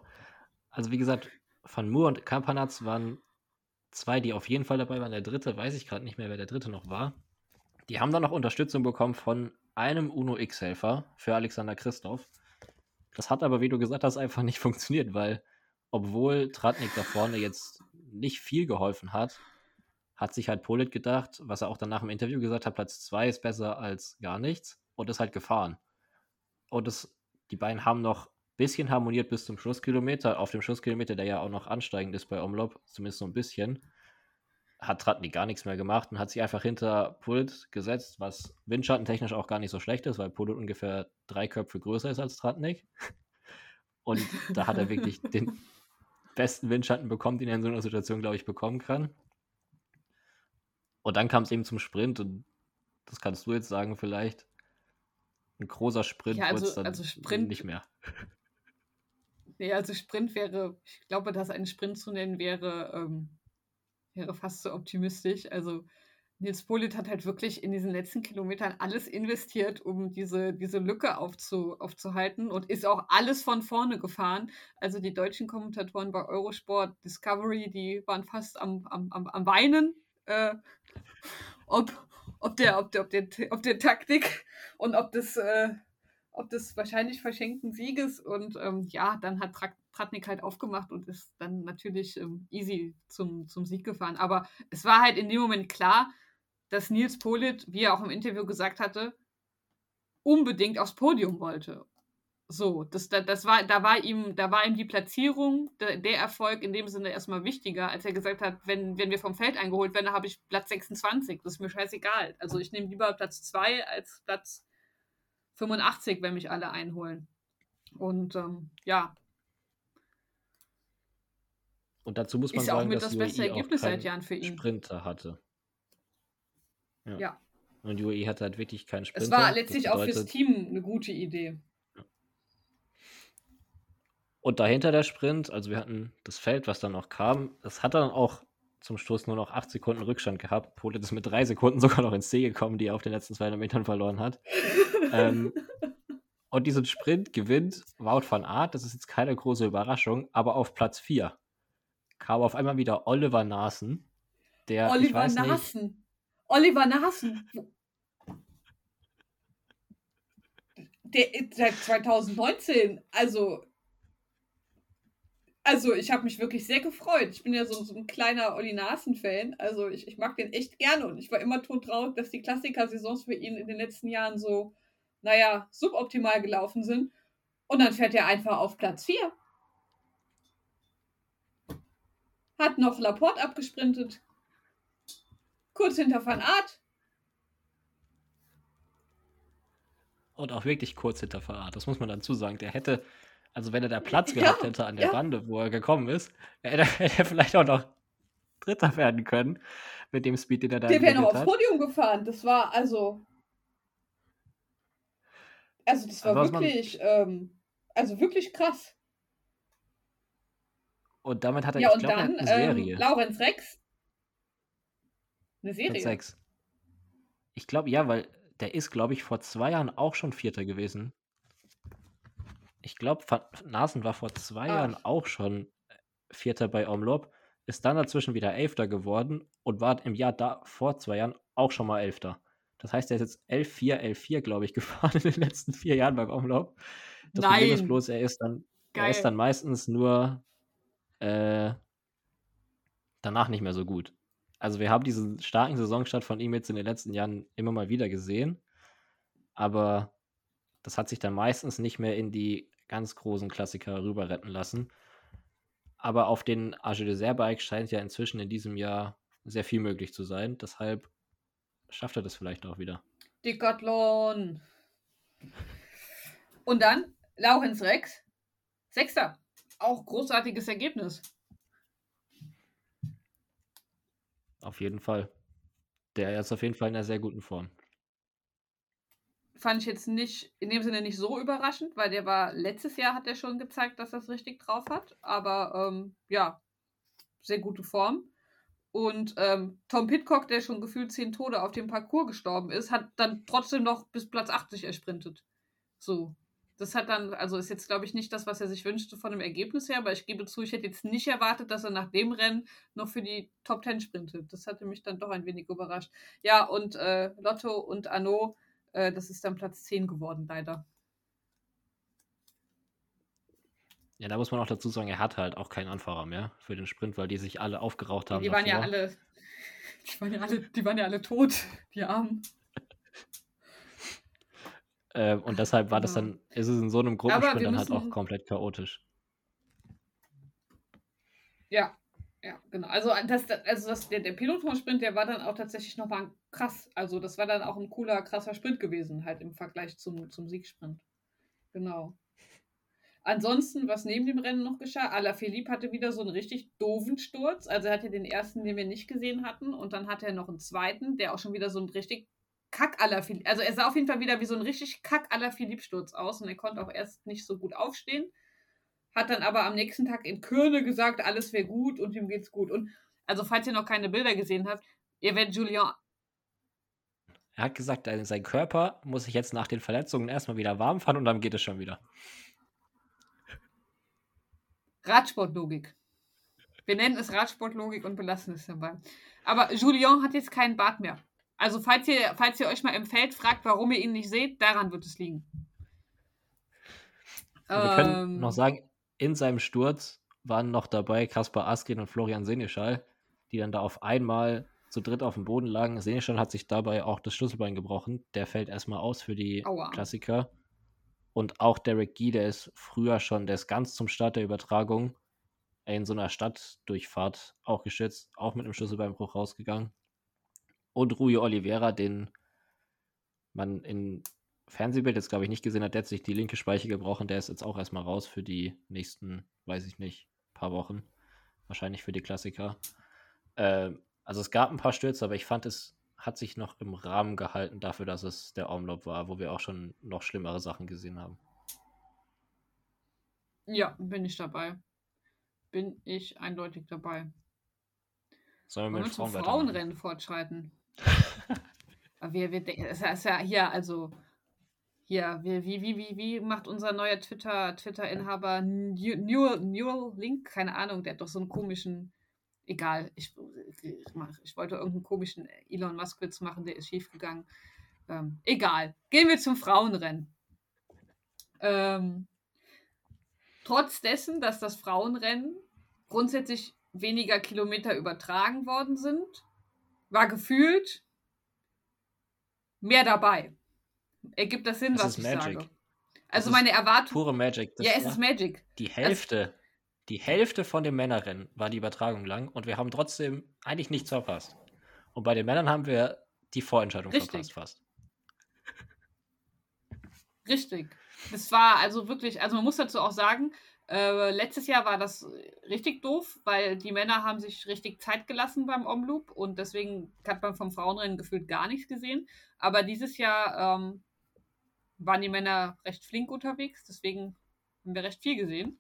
Also wie gesagt, Van Moor und Kampanatz waren zwei, die auf jeden Fall dabei waren. Der dritte weiß ich gerade nicht mehr, wer der dritte noch war. Die haben dann noch Unterstützung bekommen von einem Uno X-Helfer für Alexander Christoph. Das hat aber, wie du gesagt hast, einfach nicht funktioniert, weil obwohl Tratnik da vorne jetzt nicht viel geholfen hat, hat sich halt Polit gedacht, was er auch danach im Interview gesagt hat, Platz 2 ist besser als gar nichts und ist halt gefahren. Und es, die beiden haben noch ein bisschen harmoniert bis zum Schlusskilometer. Auf dem Schlusskilometer, der ja auch noch ansteigend ist bei Omlop, zumindest so ein bisschen hat Tratnik gar nichts mehr gemacht und hat sich einfach hinter Pult gesetzt, was windschattentechnisch auch gar nicht so schlecht ist, weil Pult ungefähr drei Köpfe größer ist als Tratnik. Und da hat er wirklich den besten Windschatten bekommen, den er in so einer Situation, glaube ich, bekommen kann. Und dann kam es eben zum Sprint und das kannst du jetzt sagen vielleicht. Ein großer Sprint ja, also, dann also Sprint, nicht mehr. Nee, also Sprint wäre, ich glaube, dass ein Sprint zu nennen wäre, ähm, wäre fast so optimistisch. Also Nils Polit hat halt wirklich in diesen letzten Kilometern alles investiert, um diese, diese Lücke aufzu, aufzuhalten und ist auch alles von vorne gefahren. Also die deutschen Kommentatoren bei Eurosport Discovery, die waren fast am, am, am, am Weinen, äh, ob, ob, der, ob, der, ob, der, ob der Taktik und ob das, äh, ob des wahrscheinlich verschenkten Sieges. Und ähm, ja, dann hat Trakt Tratnik halt aufgemacht und ist dann natürlich ähm, easy zum, zum Sieg gefahren. Aber es war halt in dem Moment klar, dass Nils Polit, wie er auch im Interview gesagt hatte, unbedingt aufs Podium wollte. So, das, das war, da war ihm, da war ihm die Platzierung, der, der Erfolg in dem Sinne erstmal wichtiger, als er gesagt hat, wenn, wenn wir vom Feld eingeholt werden, dann habe ich Platz 26. Das ist mir scheißegal. Also ich nehme lieber Platz 2 als Platz 85, wenn mich alle einholen. Und ähm, ja, und dazu muss man ist sagen, auch dass das beste UAE Ergebnis seit Jahren für ihn. Sprinter hatte. Ja. ja. Und UAE hatte halt wirklich keinen Sprinter. Es war letztlich bedeutet, auch fürs Team eine gute Idee. Und dahinter der Sprint, also wir hatten das Feld, was dann noch kam, das hat dann auch zum Schluss nur noch 8 Sekunden Rückstand gehabt. Polit ist mit 3 Sekunden sogar noch ins Ziel gekommen, die er auf den letzten 200 Metern verloren hat. ähm, und diesen Sprint gewinnt Wout van Aert, das ist jetzt keine große Überraschung, aber auf Platz 4 kam auf einmal wieder Oliver Nasen. Der, Oliver Nasen. Nicht, Oliver Nasen. Der seit 2019. Also, also ich habe mich wirklich sehr gefreut. Ich bin ja so, so ein kleiner Olli Nasen-Fan. Also ich, ich mag den echt gerne und ich war immer todtraurig, dass die Klassiker-Saisons für ihn in den letzten Jahren so, naja, suboptimal gelaufen sind. Und dann fährt er einfach auf Platz 4. hat noch Laporte abgesprintet. Kurz hinter Van Art. und auch wirklich kurz hinter Verrat. Das muss man dazu sagen. Der hätte, also wenn er da Platz gehabt ja, hätte an der ja. Bande, wo er gekommen ist, hätte, hätte er vielleicht auch noch Dritter werden können mit dem Speed, den er da Der wäre noch aufs Podium gefahren. Das war also. Also, das war wirklich, ähm, also wirklich krass. Und damit hat er, ja, ich glaube, eine Serie. Ähm, Laurenz Rex. Eine Serie. Sechs. Ich glaube, ja, weil der ist, glaube ich, vor zwei Jahren auch schon Vierter gewesen. Ich glaube, Nasen war vor zwei Ach. Jahren auch schon Vierter bei Omlop, ist dann dazwischen wieder Elfter geworden und war im Jahr da vor zwei Jahren auch schon mal Elfter. Das heißt, er ist jetzt 11-4, 11-4, glaube ich, gefahren in den letzten vier Jahren beim Omlop. Das Nein. Problem ist bloß, er ist dann, er ist dann meistens nur äh, danach nicht mehr so gut. Also wir haben diesen starken Saisonstart von ihm jetzt in den letzten Jahren immer mal wieder gesehen, aber das hat sich dann meistens nicht mehr in die ganz großen Klassiker rüber retten lassen. Aber auf den Age de Bike scheint ja inzwischen in diesem Jahr sehr viel möglich zu sein. Deshalb schafft er das vielleicht auch wieder. Decathlon. Und dann Laurens Rex, Sechster auch großartiges Ergebnis. Auf jeden Fall. Der ist auf jeden Fall in einer sehr guten Form. Fand ich jetzt nicht, in dem Sinne nicht so überraschend, weil der war, letztes Jahr hat er schon gezeigt, dass er es richtig drauf hat. Aber ähm, ja, sehr gute Form. Und ähm, Tom Pitcock, der schon gefühlt zehn Tode auf dem Parcours gestorben ist, hat dann trotzdem noch bis Platz 80 ersprintet. So das hat dann, also ist jetzt, glaube ich, nicht das, was er sich wünschte von dem Ergebnis her, aber ich gebe zu, ich hätte jetzt nicht erwartet, dass er nach dem Rennen noch für die Top Ten sprintet. Das hatte mich dann doch ein wenig überrascht. Ja, und äh, Lotto und Arno, äh, das ist dann Platz 10 geworden, leider. Ja, da muss man auch dazu sagen, er hat halt auch keinen Anfahrer mehr für den Sprint, weil die sich alle aufgeraucht haben. Die waren ja alle, die waren ja alle, die waren ja alle tot, die Armen. Äh, und deshalb war das dann, ist es in so einem Gruppensprint dann halt auch komplett chaotisch. Ja, ja, genau. Also, das, also das, der, der Peloton-Sprint, der war dann auch tatsächlich nochmal krass. Also, das war dann auch ein cooler, krasser Sprint gewesen, halt im Vergleich zum, zum Siegsprint. Genau. Ansonsten, was neben dem Rennen noch geschah, Alaphilippe hatte wieder so einen richtig doofen Sturz. Also er hatte den ersten, den wir nicht gesehen hatten, und dann hatte er noch einen zweiten, der auch schon wieder so einen richtig kack aller Philipp. Also er sah auf jeden Fall wieder wie so ein richtig kack aller Philipp-Sturz aus und er konnte auch erst nicht so gut aufstehen. Hat dann aber am nächsten Tag in Kürne gesagt, alles wäre gut und ihm geht's gut. Und also, falls ihr noch keine Bilder gesehen habt, ihr werdet Julian. Er hat gesagt, sein Körper muss sich jetzt nach den Verletzungen erstmal wieder warm fahren und dann geht es schon wieder. Radsportlogik. Wir nennen es Radsportlogik und belassen es dabei. Aber Julien hat jetzt keinen Bart mehr. Also falls ihr, falls ihr euch mal im Feld fragt, warum ihr ihn nicht seht, daran wird es liegen. Wir ähm, können noch sagen, in seinem Sturz waren noch dabei Kaspar Askin und Florian Seneschal, die dann da auf einmal zu dritt auf dem Boden lagen. Seneschal hat sich dabei auch das Schlüsselbein gebrochen. Der fällt erstmal aus für die Aua. Klassiker. Und auch Derek Gee, der ist früher schon, der ist ganz zum Start der Übertragung in so einer Stadtdurchfahrt auch geschützt, auch mit einem Schlüsselbeinbruch rausgegangen. Und Rui Oliveira, den man in Fernsehbild jetzt, glaube ich, nicht gesehen hat, der hat sich die linke Speiche gebrochen. Der ist jetzt auch erstmal raus für die nächsten, weiß ich nicht, paar Wochen. Wahrscheinlich für die Klassiker. Äh, also es gab ein paar Stürze, aber ich fand, es hat sich noch im Rahmen gehalten dafür, dass es der Omloop war, wo wir auch schon noch schlimmere Sachen gesehen haben. Ja, bin ich dabei. Bin ich eindeutig dabei. Sollen wir mit Frauen Frauenrennen fortschreiten? Wir, wir, das ist ja hier, also hier, wie, wie, wie, wie macht unser neuer Twitter, Twitter-Inhaber Newell Link? Keine Ahnung, der hat doch so einen komischen, egal, ich, ich, ich wollte irgendeinen komischen Elon Musk-Witz machen, der ist schiefgegangen. Ähm, egal. Gehen wir zum Frauenrennen. Ähm, trotz dessen, dass das Frauenrennen grundsätzlich weniger Kilometer übertragen worden sind, war gefühlt mehr dabei. Ergibt das Sinn, das was ich Magic. sage? Also meine Erwartung. Pure Magic. Das ja, es ist Magic. Die Hälfte, das, die Hälfte von den Männerrennen war die Übertragung lang und wir haben trotzdem eigentlich nichts verpasst. Und bei den Männern haben wir die Vorentscheidung Richtig. verpasst fast. Richtig. Das war also wirklich, also man muss dazu auch sagen, äh, letztes Jahr war das richtig doof, weil die Männer haben sich richtig Zeit gelassen beim Omloop und deswegen hat man vom Frauenrennen gefühlt gar nichts gesehen. Aber dieses Jahr ähm, waren die Männer recht flink unterwegs, deswegen haben wir recht viel gesehen.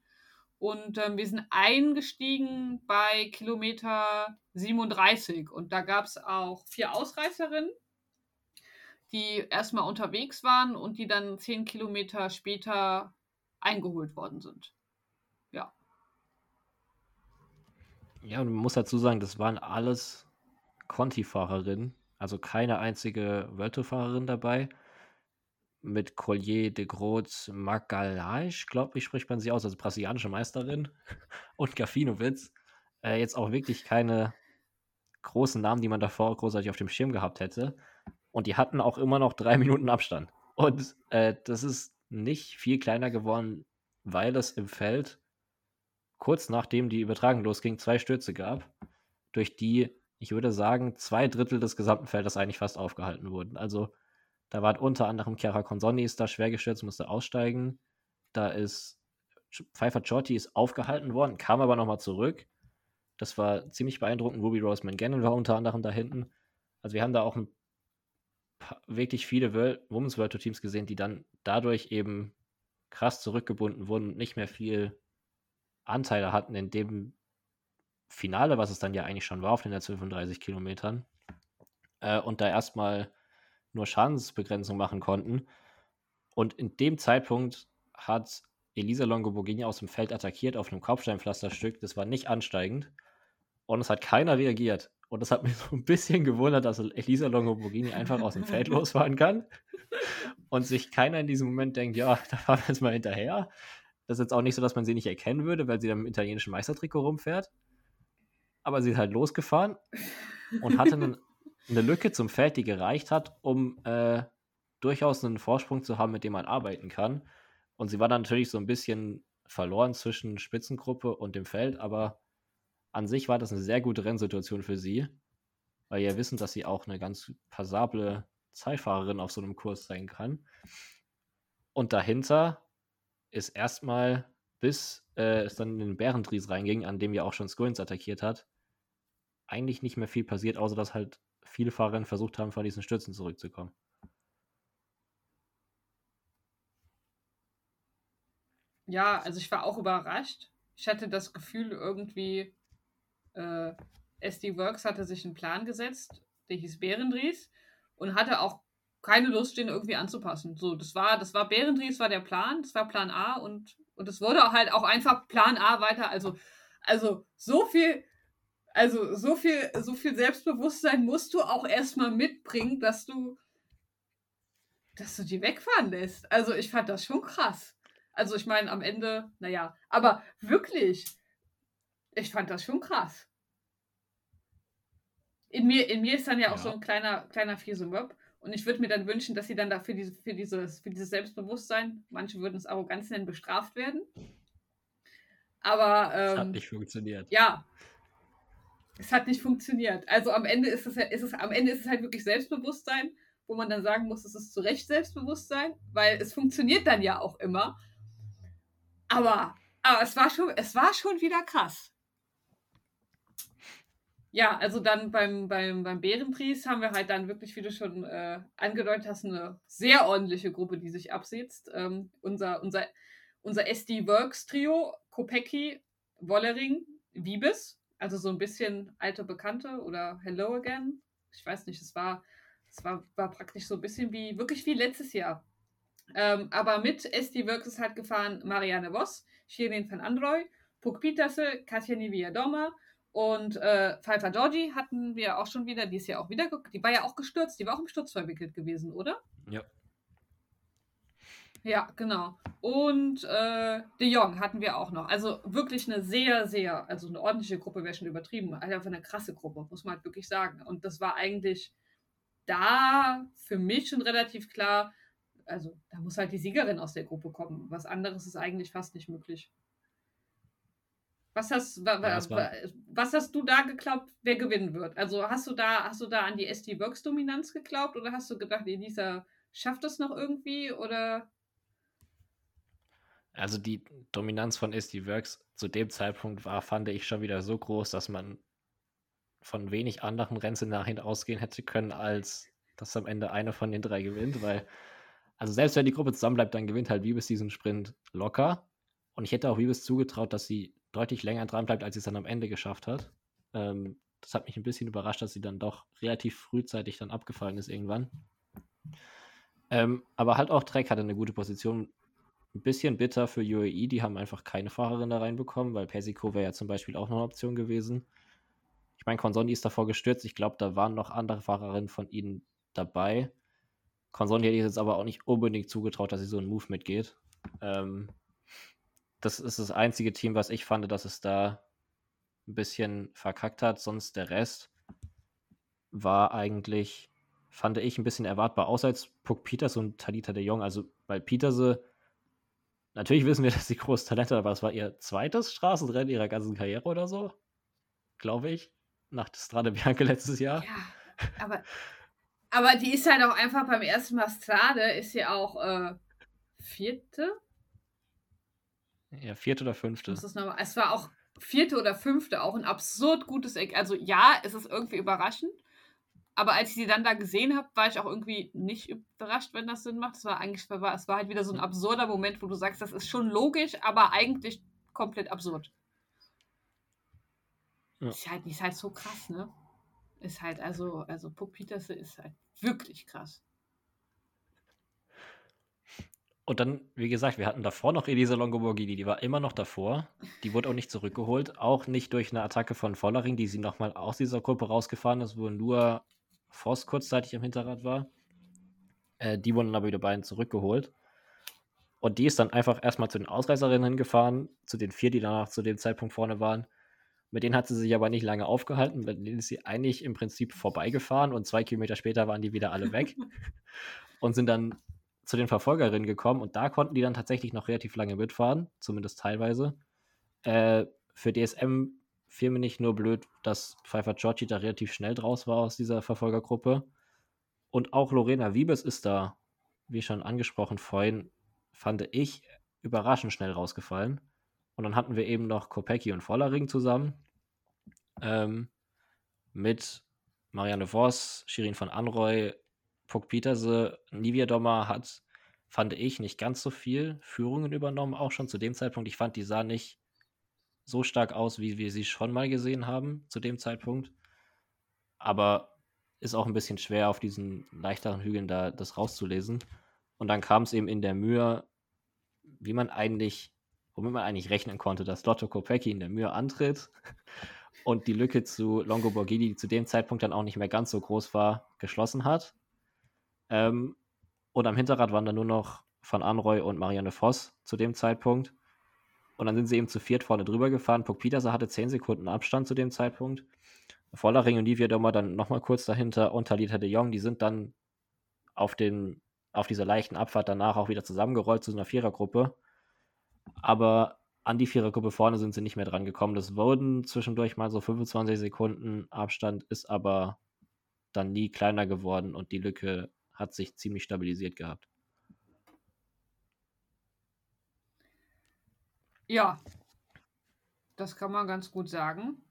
Und ähm, wir sind eingestiegen bei Kilometer 37 und da gab es auch vier Ausreißerinnen, die erstmal unterwegs waren und die dann zehn Kilometer später eingeholt worden sind. Ja. Ja, und man muss dazu sagen, das waren alles Conti-Fahrerinnen, also keine einzige World fahrerin mit Collier de Groot Magalhães, glaube ich, spricht man sie aus, also brasilianische Meisterin und Gafinowitz. Äh, jetzt auch wirklich keine großen Namen, die man davor großartig auf dem Schirm gehabt hätte. Und die hatten auch immer noch drei Minuten Abstand. Und äh, das ist nicht viel kleiner geworden, weil es im Feld kurz nachdem die Übertragung losging, zwei Stürze gab, durch die, ich würde sagen, zwei Drittel des gesamten Feldes eigentlich fast aufgehalten wurden. Also da war unter anderem Chiara Consonni ist da schwer gestürzt, musste aussteigen. Da ist Pfeiffer Chotti ist aufgehalten worden, kam aber nochmal zurück. Das war ziemlich beeindruckend. Ruby Rose McGannon war unter anderem da hinten. Also wir haben da auch ein paar, wirklich viele World, Women's World Tour Teams gesehen, die dann dadurch eben krass zurückgebunden wurden und nicht mehr viel Anteile hatten in dem Finale, was es dann ja eigentlich schon war auf den 35 Kilometern. Äh, und da erstmal nur Schadensbegrenzung machen konnten. Und in dem Zeitpunkt hat Elisa Longoborghini aus dem Feld attackiert auf einem Kopfsteinpflasterstück. Das war nicht ansteigend. Und es hat keiner reagiert. Und das hat mich so ein bisschen gewundert, dass Elisa Longoborghini einfach aus dem Feld losfahren kann. Und sich keiner in diesem Moment denkt, ja, da fahren wir jetzt mal hinterher. Das ist jetzt auch nicht so, dass man sie nicht erkennen würde, weil sie dann im italienischen Meistertrikot rumfährt. Aber sie ist halt losgefahren und hatte einen eine Lücke zum Feld, die gereicht hat, um äh, durchaus einen Vorsprung zu haben, mit dem man arbeiten kann. Und sie war dann natürlich so ein bisschen verloren zwischen Spitzengruppe und dem Feld, aber an sich war das eine sehr gute Rennsituation für sie, weil wir ja wissen, dass sie auch eine ganz passable Zeitfahrerin auf so einem Kurs sein kann. Und dahinter ist erstmal, bis äh, es dann in den Bärendries reinging, an dem ja auch schon Scoins attackiert hat, eigentlich nicht mehr viel passiert, außer dass halt viele Fahrer versucht haben, von diesen Stürzen zurückzukommen. Ja, also ich war auch überrascht. Ich hatte das Gefühl, irgendwie, äh, SD Works hatte sich einen Plan gesetzt, der hieß Bärendries, und hatte auch keine Lust, den irgendwie anzupassen. So, das war, das war Bärendries, war der Plan, das war Plan A und, und es wurde halt auch einfach Plan A weiter. Also, also so viel also so viel, so viel Selbstbewusstsein musst du auch erstmal mitbringen, dass du, dass du die wegfahren lässt. Also ich fand das schon krass. Also ich meine, am Ende, naja, aber wirklich, ich fand das schon krass. In mir, in mir ist dann ja, ja. auch so ein kleiner, kleiner Fiesewöb. Und ich würde mir dann wünschen, dass sie dann dafür diese, für, dieses, für dieses Selbstbewusstsein, manche würden es Arroganz nennen, bestraft werden. Aber. Ähm, das hat nicht funktioniert. Ja, es hat nicht funktioniert. Also am Ende ist es, ist es, am Ende ist es halt wirklich Selbstbewusstsein, wo man dann sagen muss, es ist zu Recht Selbstbewusstsein, weil es funktioniert dann ja auch immer. Aber, aber es, war schon, es war schon wieder krass. Ja, also dann beim, beim, beim Bärenpries haben wir halt dann wirklich, wie du schon äh, angedeutet hast, eine sehr ordentliche Gruppe, die sich absetzt. Ähm, unser, unser, unser SD Works Trio, Kopecki, Wollering, Wiebes, also so ein bisschen alte Bekannte oder Hello Again. Ich weiß nicht, es war, es war, war praktisch so ein bisschen wie, wirklich wie letztes Jahr. Ähm, aber mit SD Works ist halt gefahren Marianne Voss, Shirin van Androy, Puk Peterse, Katja Nivia Dommer und äh, Pfeiffer Georgie hatten wir auch schon wieder, die ist ja auch wieder, die war ja auch gestürzt, die war auch im Sturz verwickelt gewesen, oder? Ja. Ja, genau. Und äh, De Jong hatten wir auch noch. Also wirklich eine sehr, sehr, also eine ordentliche Gruppe wäre schon übertrieben. Einfach eine krasse Gruppe, muss man halt wirklich sagen. Und das war eigentlich da für mich schon relativ klar. Also da muss halt die Siegerin aus der Gruppe kommen. Was anderes ist eigentlich fast nicht möglich. Was hast, wa, wa, ja, was hast du da geglaubt, wer gewinnen wird? Also hast du da, hast du da an die SD Works Dominanz geglaubt oder hast du gedacht, Elisa schafft das noch irgendwie oder Also die Dominanz von SD Works zu dem Zeitpunkt war, fand ich schon wieder so groß, dass man von wenig anderen Rennszenarien ausgehen hätte können, als dass am Ende einer von den drei gewinnt, weil, also selbst wenn die Gruppe zusammenbleibt, dann gewinnt halt Wiebes diesen Sprint locker. Und ich hätte auch Wiebes zugetraut, dass sie deutlich länger dran bleibt, als sie es dann am Ende geschafft hat. Ähm, das hat mich ein bisschen überrascht, dass sie dann doch relativ frühzeitig dann abgefallen ist irgendwann. Ähm, aber halt auch Trek hatte eine gute Position. Ein bisschen bitter für UAE, die haben einfach keine Fahrerin da reinbekommen, weil Persico wäre ja zum Beispiel auch noch eine Option gewesen. Ich meine, Consondi ist davor gestürzt. Ich glaube, da waren noch andere Fahrerinnen von ihnen dabei. Consondi hätte ich jetzt aber auch nicht unbedingt zugetraut, dass sie so einen Move mitgeht. Ähm, das ist das einzige Team, was ich fand, dass es da ein bisschen verkackt hat. Sonst der Rest war eigentlich, fand ich, ein bisschen erwartbar, außer als Puck Peters und Talita de Jong. Also, weil Peterse, natürlich wissen wir, dass sie großes Talent hat, aber es war ihr zweites Straßenrennen ihrer ganzen Karriere oder so. Glaube ich. Nach Strade Bianca letztes Jahr. Ja, aber, aber die ist halt auch einfach beim ersten Mal Strade, ist sie auch äh, vierte. Ja, vierte oder fünfte. Es war auch vierte oder fünfte auch ein absurd gutes Eck. Also ja, es ist irgendwie überraschend. Aber als ich sie dann da gesehen habe, war ich auch irgendwie nicht überrascht, wenn das Sinn macht. Es war eigentlich, es war halt wieder so ein absurder Moment, wo du sagst, das ist schon logisch, aber eigentlich komplett absurd. Ja. Ist, halt, ist halt so krass, ne? Ist halt, also, also Puck Peterse ist halt wirklich krass. Und dann, wie gesagt, wir hatten davor noch Elisa Longoborghini, die war immer noch davor. Die wurde auch nicht zurückgeholt, auch nicht durch eine Attacke von Vollering, die sie nochmal aus dieser Gruppe rausgefahren ist, wo nur Voss kurzzeitig im Hinterrad war. Äh, die wurden aber wieder beiden zurückgeholt. Und die ist dann einfach erstmal zu den Ausreißerinnen gefahren, zu den vier, die danach zu dem Zeitpunkt vorne waren. Mit denen hat sie sich aber nicht lange aufgehalten, mit denen ist sie eigentlich im Prinzip vorbeigefahren und zwei Kilometer später waren die wieder alle weg und sind dann zu den Verfolgerinnen gekommen und da konnten die dann tatsächlich noch relativ lange mitfahren, zumindest teilweise. Äh, für DSM fiel mir nicht nur blöd, dass Pfeiffer Giorgi da relativ schnell draus war aus dieser Verfolgergruppe. Und auch Lorena Wiebes ist da, wie schon angesprochen vorhin, fand ich, überraschend schnell rausgefallen. Und dann hatten wir eben noch Kopecki und Vollering zusammen. Ähm, mit Marianne Voss, Shirin von Anroy, Puck Peterse, Nivia Dommer hat, fand ich, nicht ganz so viel Führungen übernommen, auch schon zu dem Zeitpunkt. Ich fand, die sah nicht so stark aus, wie wir sie schon mal gesehen haben zu dem Zeitpunkt. Aber ist auch ein bisschen schwer, auf diesen leichteren Hügeln da das rauszulesen. Und dann kam es eben in der Mühe, wie man eigentlich, womit man eigentlich rechnen konnte, dass Lotto Kopecki in der Mühe antritt und die Lücke zu Longo Borghini, die zu dem Zeitpunkt dann auch nicht mehr ganz so groß war, geschlossen hat. Ähm, und am Hinterrad waren dann nur noch Van Anroy und Marianne Voss zu dem Zeitpunkt. Und dann sind sie eben zu viert vorne drüber gefahren. Puck Petersen hatte 10 Sekunden Abstand zu dem Zeitpunkt. Vollering und Livia Dommer dann nochmal kurz dahinter und Talita de Jong, die sind dann auf, den, auf dieser leichten Abfahrt danach auch wieder zusammengerollt zu einer Vierergruppe. Aber an die Vierergruppe vorne sind sie nicht mehr dran gekommen. Das wurden zwischendurch mal so 25 Sekunden Abstand, ist aber dann nie kleiner geworden und die Lücke hat sich ziemlich stabilisiert gehabt. Ja, das kann man ganz gut sagen.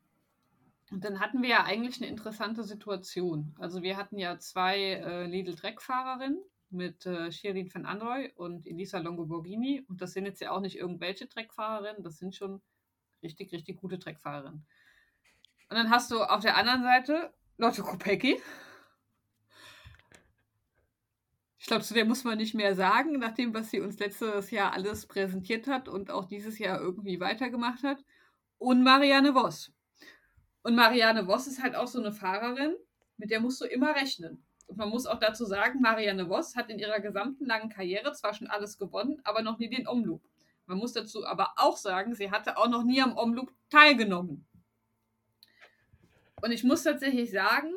Und dann hatten wir ja eigentlich eine interessante Situation. Also wir hatten ja zwei äh, Lidl-Dreckfahrerinnen mit äh, Shirin van Androy und Elisa Longoborghini. Und das sind jetzt ja auch nicht irgendwelche Dreckfahrerinnen, das sind schon richtig, richtig gute Dreckfahrerinnen. Und dann hast du auf der anderen Seite Lotte Kopecki, ich glaube, zu der muss man nicht mehr sagen, nach dem, was sie uns letztes Jahr alles präsentiert hat und auch dieses Jahr irgendwie weitergemacht hat. Und Marianne Voss. Und Marianne Voss ist halt auch so eine Fahrerin, mit der musst du immer rechnen. Und man muss auch dazu sagen, Marianne Voss hat in ihrer gesamten langen Karriere zwar schon alles gewonnen, aber noch nie den Omloop. Man muss dazu aber auch sagen, sie hatte auch noch nie am Omloop teilgenommen. Und ich muss tatsächlich sagen,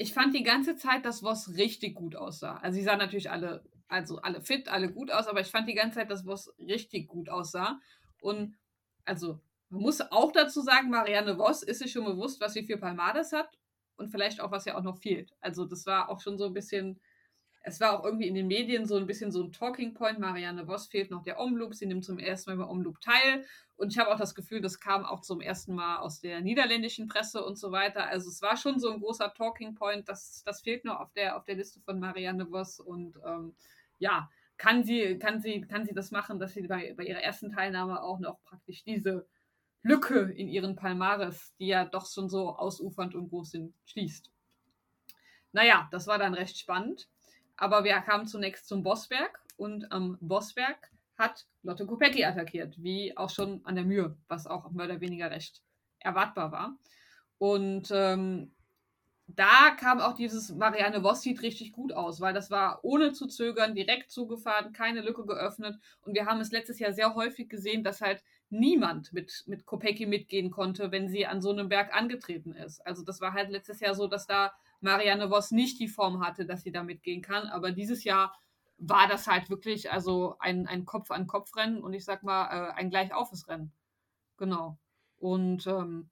ich fand die ganze Zeit, dass Voss richtig gut aussah. Also sie sahen natürlich alle, also alle fit, alle gut aus, aber ich fand die ganze Zeit, dass Voss richtig gut aussah. Und also man muss auch dazu sagen, Marianne Voss ist sich schon bewusst, was sie für Palmades hat und vielleicht auch, was ja auch noch fehlt. Also das war auch schon so ein bisschen, es war auch irgendwie in den Medien so ein bisschen so ein Talking Point. Marianne Voss fehlt noch der Omloop. Sie nimmt zum ersten Mal beim Omloop teil. Und ich habe auch das Gefühl, das kam auch zum ersten Mal aus der niederländischen Presse und so weiter. Also es war schon so ein großer Talking Point. Das, das fehlt noch auf der, auf der Liste von Marianne Voss. Und ähm, ja, kann sie, kann, sie, kann sie das machen, dass sie bei, bei ihrer ersten Teilnahme auch noch praktisch diese Lücke in ihren Palmares, die ja doch schon so ausufernd und groß sind, schließt. Naja, das war dann recht spannend. Aber wir kamen zunächst zum Bossberg und am Bossberg hat Lotte Kopecki attackiert, wie auch schon an der Mühe, was auch mehr oder weniger recht erwartbar war. Und ähm, da kam auch dieses Marianne Voss sieht richtig gut aus, weil das war ohne zu zögern, direkt zugefahren, keine Lücke geöffnet. Und wir haben es letztes Jahr sehr häufig gesehen, dass halt niemand mit, mit Kopecki mitgehen konnte, wenn sie an so einem Berg angetreten ist. Also das war halt letztes Jahr so, dass da Marianne Voss nicht die Form hatte, dass sie da mitgehen kann. Aber dieses Jahr war das halt wirklich also ein, ein Kopf-an-Kopf-Rennen und ich sag mal äh, ein gleichaufes Rennen. Genau. Und ähm,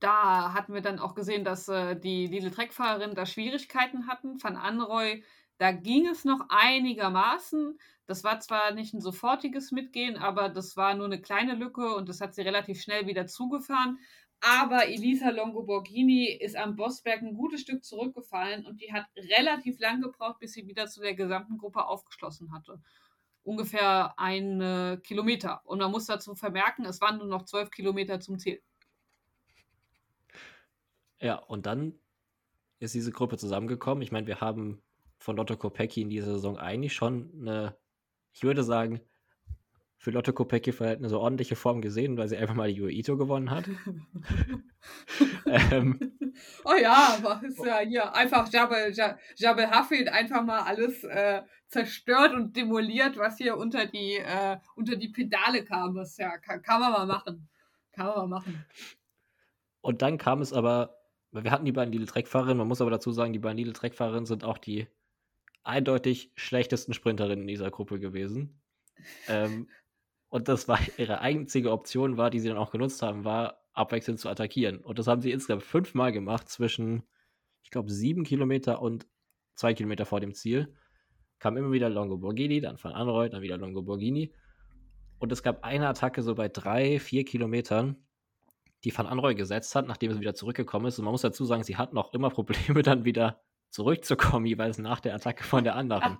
da hatten wir dann auch gesehen, dass äh, die Lidl Treckfahrerin da Schwierigkeiten hatten. Van Anroy, da ging es noch einigermaßen. Das war zwar nicht ein sofortiges Mitgehen, aber das war nur eine kleine Lücke und das hat sie relativ schnell wieder zugefahren. Aber Elisa Longoborghini ist am Bossberg ein gutes Stück zurückgefallen und die hat relativ lang gebraucht, bis sie wieder zu der gesamten Gruppe aufgeschlossen hatte. Ungefähr ein Kilometer. Und man muss dazu vermerken, es waren nur noch zwölf Kilometer zum Ziel. Ja, und dann ist diese Gruppe zusammengekommen. Ich meine, wir haben von Lotto Kopecki in dieser Saison eigentlich schon eine, ich würde sagen, für Lotte Kopecki-Verhältnisse ordentliche Form gesehen, weil sie einfach mal die Ito gewonnen hat. ähm, oh ja, aber ist ja hier einfach Jabal, Jabal Hafid einfach mal alles äh, zerstört und demoliert, was hier unter die, äh, unter die Pedale kam. Das ja, kann, kann man mal machen. Kann man mal machen. Und dann kam es aber, wir hatten die beiden Lidl-Treckfahrerinnen, man muss aber dazu sagen, die beiden Lidl-Treckfahrerinnen sind auch die eindeutig schlechtesten Sprinterinnen in dieser Gruppe gewesen. ähm, und das war ihre einzige Option war, die sie dann auch genutzt haben, war abwechselnd zu attackieren. Und das haben sie insgesamt fünfmal gemacht zwischen, ich glaube, sieben Kilometer und zwei Kilometer vor dem Ziel. Kam immer wieder Longo Borghini, dann Van Anreuth, dann wieder Longo Borghini. Und es gab eine Attacke so bei drei, vier Kilometern, die Van Anreuth gesetzt hat, nachdem sie wieder zurückgekommen ist. Und man muss dazu sagen, sie hat noch immer Probleme, dann wieder zurückzukommen, jeweils nach der Attacke von der anderen.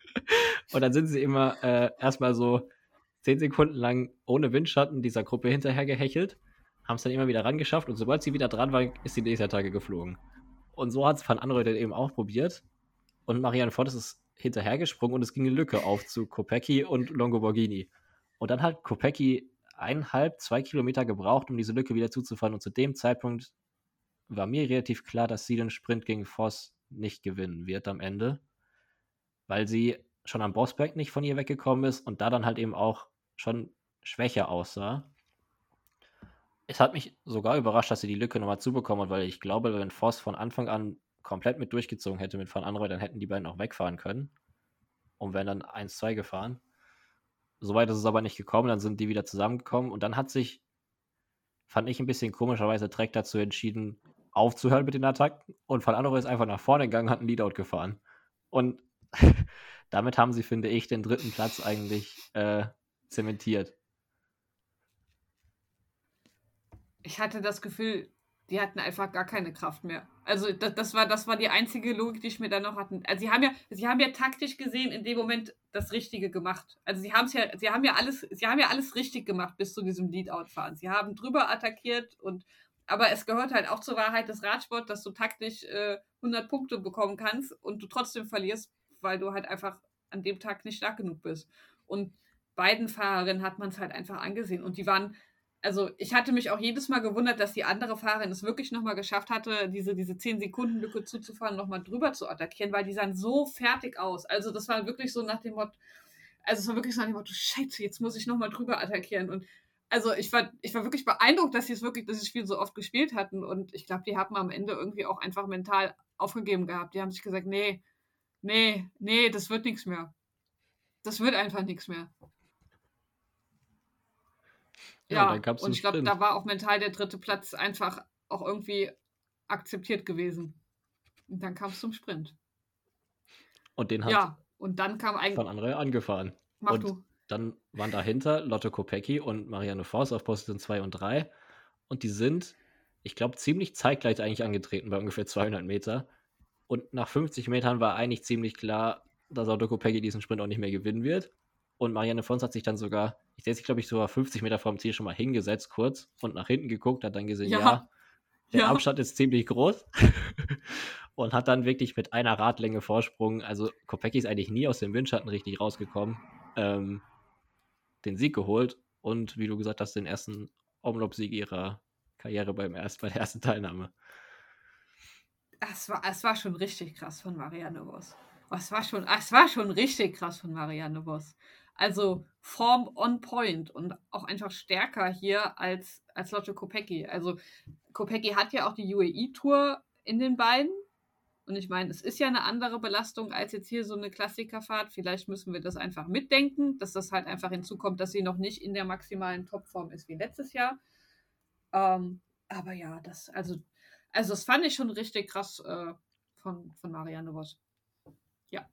und dann sind sie immer äh, erstmal so zehn Sekunden lang ohne Windschatten dieser Gruppe hinterher gehechelt, haben es dann immer wieder rangeschafft und sobald sie wieder dran war, ist die nächste Attacke geflogen. Und so hat es Van Anreuter eben auch probiert. Und Marianne Fortes ist hinterhergesprungen und es ging eine Lücke auf zu Kopecki und Longo Borghini. Und dann hat Kopecki eineinhalb, zwei Kilometer gebraucht, um diese Lücke wieder zuzufahren. Und zu dem Zeitpunkt war mir relativ klar, dass sie den Sprint gegen Voss nicht gewinnen wird am Ende, weil sie schon am Bossberg nicht von ihr weggekommen ist und da dann halt eben auch schon schwächer aussah. Es hat mich sogar überrascht, dass sie die Lücke nochmal zubekommen hat, weil ich glaube, wenn Voss von Anfang an komplett mit durchgezogen hätte mit Van Anreuth, dann hätten die beiden auch wegfahren können und wären dann 1-2 gefahren. Soweit ist es aber nicht gekommen, dann sind die wieder zusammengekommen und dann hat sich, fand ich ein bisschen komischerweise, Trek dazu entschieden, aufzuhören mit den Attacken und Van Anreuth ist einfach nach vorne gegangen, hat ein Leadout gefahren. Und damit haben sie, finde ich, den dritten Platz eigentlich äh, zementiert. Ich hatte das Gefühl, die hatten einfach gar keine Kraft mehr. Also das, das, war, das war die einzige Logik, die ich mir dann noch hatten. Also sie haben ja, sie haben ja taktisch gesehen in dem Moment das Richtige gemacht. Also sie haben ja, sie haben ja alles, sie haben ja alles richtig gemacht bis zu diesem Lead-Out-Fahren. Sie haben drüber attackiert und aber es gehört halt auch zur Wahrheit des Radsport, dass du taktisch äh, 100 Punkte bekommen kannst und du trotzdem verlierst, weil du halt einfach an dem Tag nicht stark genug bist. Und beiden Fahrerinnen hat man es halt einfach angesehen. Und die waren, also ich hatte mich auch jedes Mal gewundert, dass die andere Fahrerin es wirklich nochmal geschafft hatte, diese, diese 10-Sekunden-Lücke zuzufahren, nochmal drüber zu attackieren, weil die sahen so fertig aus. Also das war wirklich so nach dem Motto, also es war wirklich so nach dem Motto, Scheiße, jetzt muss ich nochmal drüber attackieren. Und also ich war, ich war wirklich beeindruckt, dass sie es wirklich, dass sie das Spiel so oft gespielt hatten. Und ich glaube, die haben am Ende irgendwie auch einfach mental aufgegeben gehabt. Die haben sich gesagt, nee, nee, nee, das wird nichts mehr. Das wird einfach nichts mehr. Ja, ja und ich glaube, da war auch mental der dritte Platz einfach auch irgendwie akzeptiert gewesen. Und dann kam es zum Sprint. Und den hat Ja, und dann kam eigentlich. von André angefahren. Mach und du. dann waren dahinter Lotte Kopecki und Marianne Voss auf Position 2 und 3. Und die sind, ich glaube, ziemlich zeitgleich eigentlich angetreten bei ungefähr 200 Meter. Und nach 50 Metern war eigentlich ziemlich klar, dass Lotte Kopecki diesen Sprint auch nicht mehr gewinnen wird. Und Marianne Voss hat sich dann sogar, ich sehe sich, glaube ich, sogar 50 Meter vom Ziel schon mal hingesetzt, kurz und nach hinten geguckt, hat dann gesehen, Ja. ja, der Ja. Abstand ist ziemlich groß. und hat dann wirklich mit einer Radlänge Vorsprung, also Kopecki ist eigentlich nie aus dem Windschatten richtig rausgekommen, ähm, den Sieg geholt und wie du gesagt hast, den ersten Omloop-Sieg ihrer Karriere beim erst, bei der ersten Teilnahme. Es war, es war schon richtig krass von Marianne Voss. Oh, Es war schon, es war schon richtig krass von Marianne Voss. Also Form on point und auch einfach stärker hier als, als Lotte Kopecki. Also Kopecki hat ja auch die UAE-Tour in den Beinen. Und ich meine, es ist ja eine andere Belastung als jetzt hier so eine Klassikerfahrt. Vielleicht müssen wir das einfach mitdenken, dass das halt einfach hinzukommt, dass sie noch nicht in der maximalen Topform ist wie letztes Jahr. Ähm, aber ja, das, also, also das fand ich schon richtig krass äh, von, von Marianne Voss.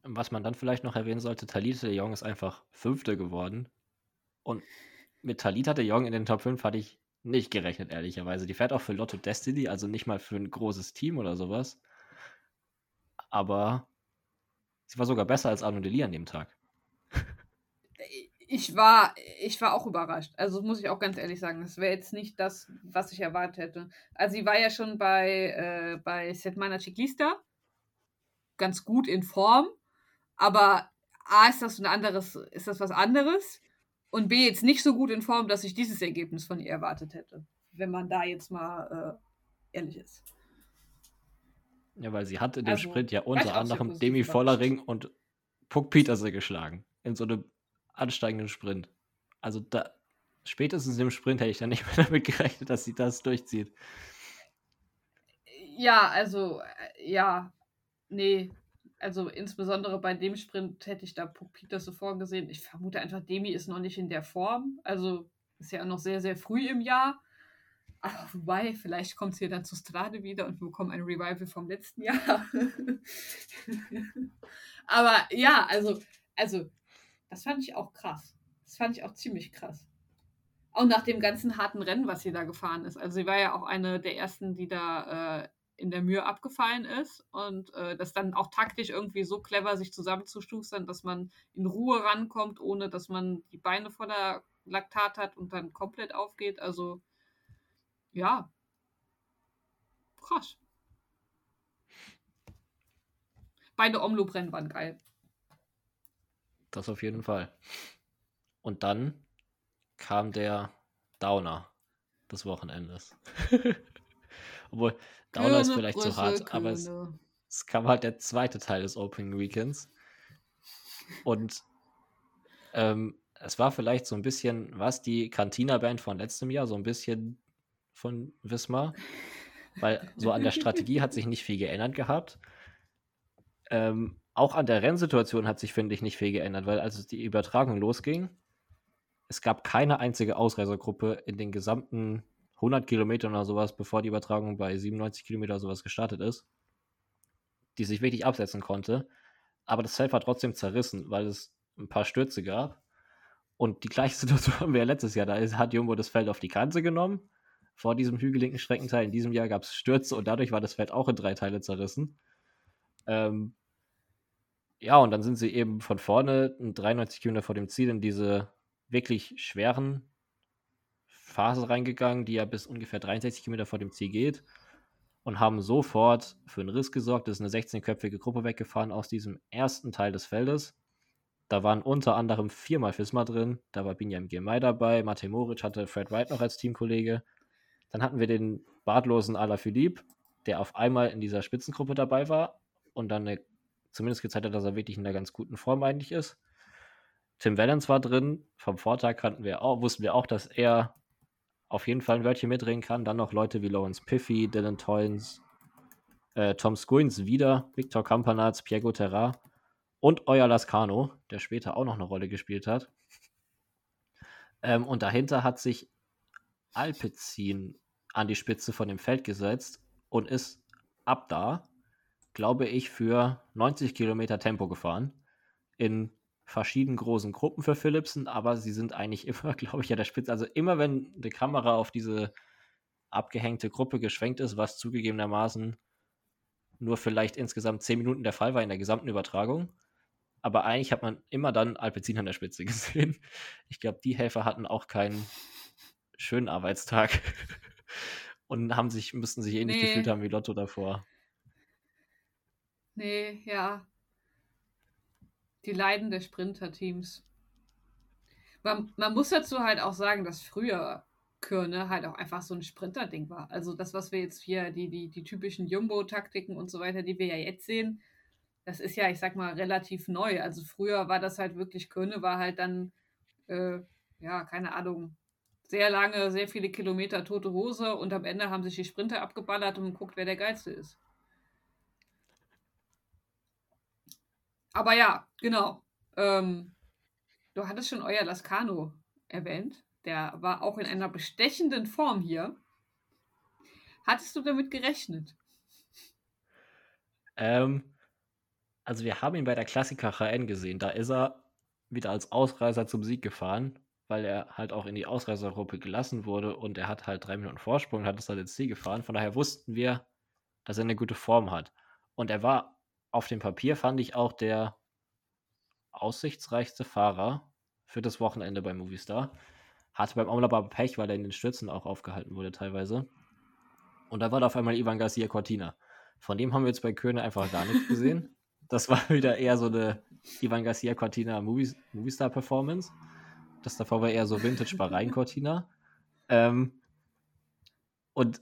Was man dann vielleicht noch erwähnen sollte, Talita de Jong ist einfach Fünfte geworden. Und mit Talita de Jong in den Top 5 hatte ich nicht gerechnet, ehrlicherweise. Die fährt auch für Lotto Destiny, also nicht mal für ein großes Team oder sowas. Aber sie war sogar besser als Arno Deli an dem Tag. Ich war, ich war auch überrascht. Also muss ich auch ganz ehrlich sagen, das wäre jetzt nicht das, was ich erwartet hätte. Also sie war ja schon bei, äh, bei Setmana Ciclista ganz gut in Form, aber A ist das ein anderes, ist das was anderes und B jetzt nicht so gut in Form, dass ich dieses Ergebnis von ihr erwartet hätte, wenn man da jetzt mal äh, ehrlich ist. Ja, weil sie hat in dem Also, Sprint ja unter anderem Demi. Vollering und Puck Petersen geschlagen. In so einem ansteigenden Sprint. Also da, spätestens im Sprint hätte ich dann nicht mehr damit gerechnet, dass sie das durchzieht. Ja, also, äh, ja, nee. Also insbesondere bei dem Sprint hätte ich da Peters so vorgesehen. Ich vermute einfach, Demi ist noch nicht in der Form. Also ist ja noch sehr, sehr früh im Jahr. Aber wobei, vielleicht kommt es hier dann zu Strade wieder und wir bekommen ein Revival vom letzten Jahr. Aber ja, also, also, das fand ich auch krass. Das fand ich auch ziemlich krass. Auch nach dem ganzen harten Rennen, was sie da gefahren ist. Also sie war ja auch eine der ersten, die da äh, in der Mühe abgefallen ist und äh, das dann auch taktisch irgendwie so clever sich zusammenzustustern, dass man in Ruhe rankommt, ohne dass man die Beine voller Laktat hat und dann komplett aufgeht. Also ja, krass. Beide Omloop-Rennen waren geil. Das auf jeden Fall. Und dann kam der Downer des Wochenendes. Obwohl, Downer ist Köne, vielleicht zu Brüssel, hart, aber es, es kam halt der zweite Teil des Opening Weekends. Und ähm, es war vielleicht so ein bisschen, was die Cantina-Band von letztem Jahr, so ein bisschen von Wismar. Weil so an der Strategie hat sich nicht viel geändert gehabt. Ähm, auch an der Rennsituation hat sich, finde ich, nicht viel geändert, weil als die Übertragung losging, es gab keine einzige Ausreisergruppe in den gesamten 100 Kilometern oder sowas, bevor die Übertragung bei 97 Kilometer oder sowas gestartet ist, die sich wirklich absetzen konnte. Aber das Feld war trotzdem zerrissen, weil es ein paar Stürze gab. Und die gleiche Situation haben wir ja letztes Jahr. Da hat Jumbo das Feld auf die Kante genommen, vor diesem hügeligen Streckenteil. In diesem Jahr gab es Stürze und dadurch war das Feld auch in drei Teile zerrissen. Ähm, ja, und dann sind sie eben von vorne, 93 Kilometer vor dem Ziel, in diese wirklich schweren Phase reingegangen, die ja bis ungefähr 63 Kilometer vor dem Ziel geht. Und haben sofort für einen Riss gesorgt. Es ist eine 16-köpfige Gruppe weggefahren aus diesem ersten Teil des Feldes. Da waren unter anderem viermal Fisma drin. Da war Binjam Girmay dabei. Matej Moric hatte Fred Wright noch als Teamkollege. Dann hatten wir den bartlosen Alaphilippe, der auf einmal in dieser Spitzengruppe dabei war und dann eine, zumindest gezeigt hat, dass er wirklich in einer ganz guten Form eigentlich ist. Tim Valens war drin. Vom Vortag kannten wir auch, wussten wir auch, dass er auf jeden Fall ein Wörtchen mitreden kann. Dann noch Leute wie Lawrence Piffy, Dylan Toynes, äh, Tom Skuins wieder, Victor Campanaz, Piero Terra und Euer Lascano, der später auch noch eine Rolle gespielt hat. Ähm, und dahinter hat sich Alpecin an die Spitze von dem Feld gesetzt und ist ab da glaube ich, für 90 Kilometer Tempo gefahren. In verschiedenen großen Gruppen für Philipsen, aber sie sind eigentlich immer, glaube ich, an der Spitze. Also immer, wenn die Kamera auf diese abgehängte Gruppe geschwenkt ist, was zugegebenermaßen nur vielleicht insgesamt 10 Minuten der Fall war in der gesamten Übertragung. Aber eigentlich hat man immer dann Alpecin an der Spitze gesehen. Ich glaube, die Helfer hatten auch keinen schönen Arbeitstag und haben sich, müssten sich ähnlich nee. gefühlt haben wie Lotto davor. Nee, ja. Die Leiden der Sprinter-Teams. Man, man muss dazu halt auch sagen, dass früher Körne halt auch einfach so ein Sprinter-Ding war. Also das, was wir jetzt hier, die, die, die typischen Jumbo-Taktiken und so weiter, die wir ja jetzt sehen, das ist ja, ich sag mal, relativ neu. Also früher war das halt wirklich, Körne war halt dann, äh, ja, keine Ahnung, sehr lange, sehr viele Kilometer tote Hose und am Ende haben sich die Sprinter abgeballert und guckt, wer der Geilste ist. Aber ja, genau. Ähm, du hattest schon euer Lascano erwähnt. Der war auch in einer bestechenden Form hier. Hattest du damit gerechnet? Ähm, also wir haben ihn bei der Klassiker HN gesehen. Da ist er wieder als Ausreißer zum Sieg gefahren, weil er halt auch in die Ausreißergruppe gelassen wurde und er hat halt drei Minuten Vorsprung und hat es dann ins Ziel gefahren. Von daher wussten wir, dass er eine gute Form hat. Und er war auf dem Papier, fand ich, auch der aussichtsreichste Fahrer für das Wochenende bei Movistar. Hatte beim Omlab aber Pech, weil er in den Stürzen auch aufgehalten wurde teilweise. Und da war da auf einmal Ivan Garcia Cortina. Von dem haben wir jetzt bei Köhne einfach gar nichts gesehen. Das war wieder eher so eine Ivan Garcia Cortina Movistar Performance. Das davor war eher so Vintage Bahrain Cortina. Ähm, und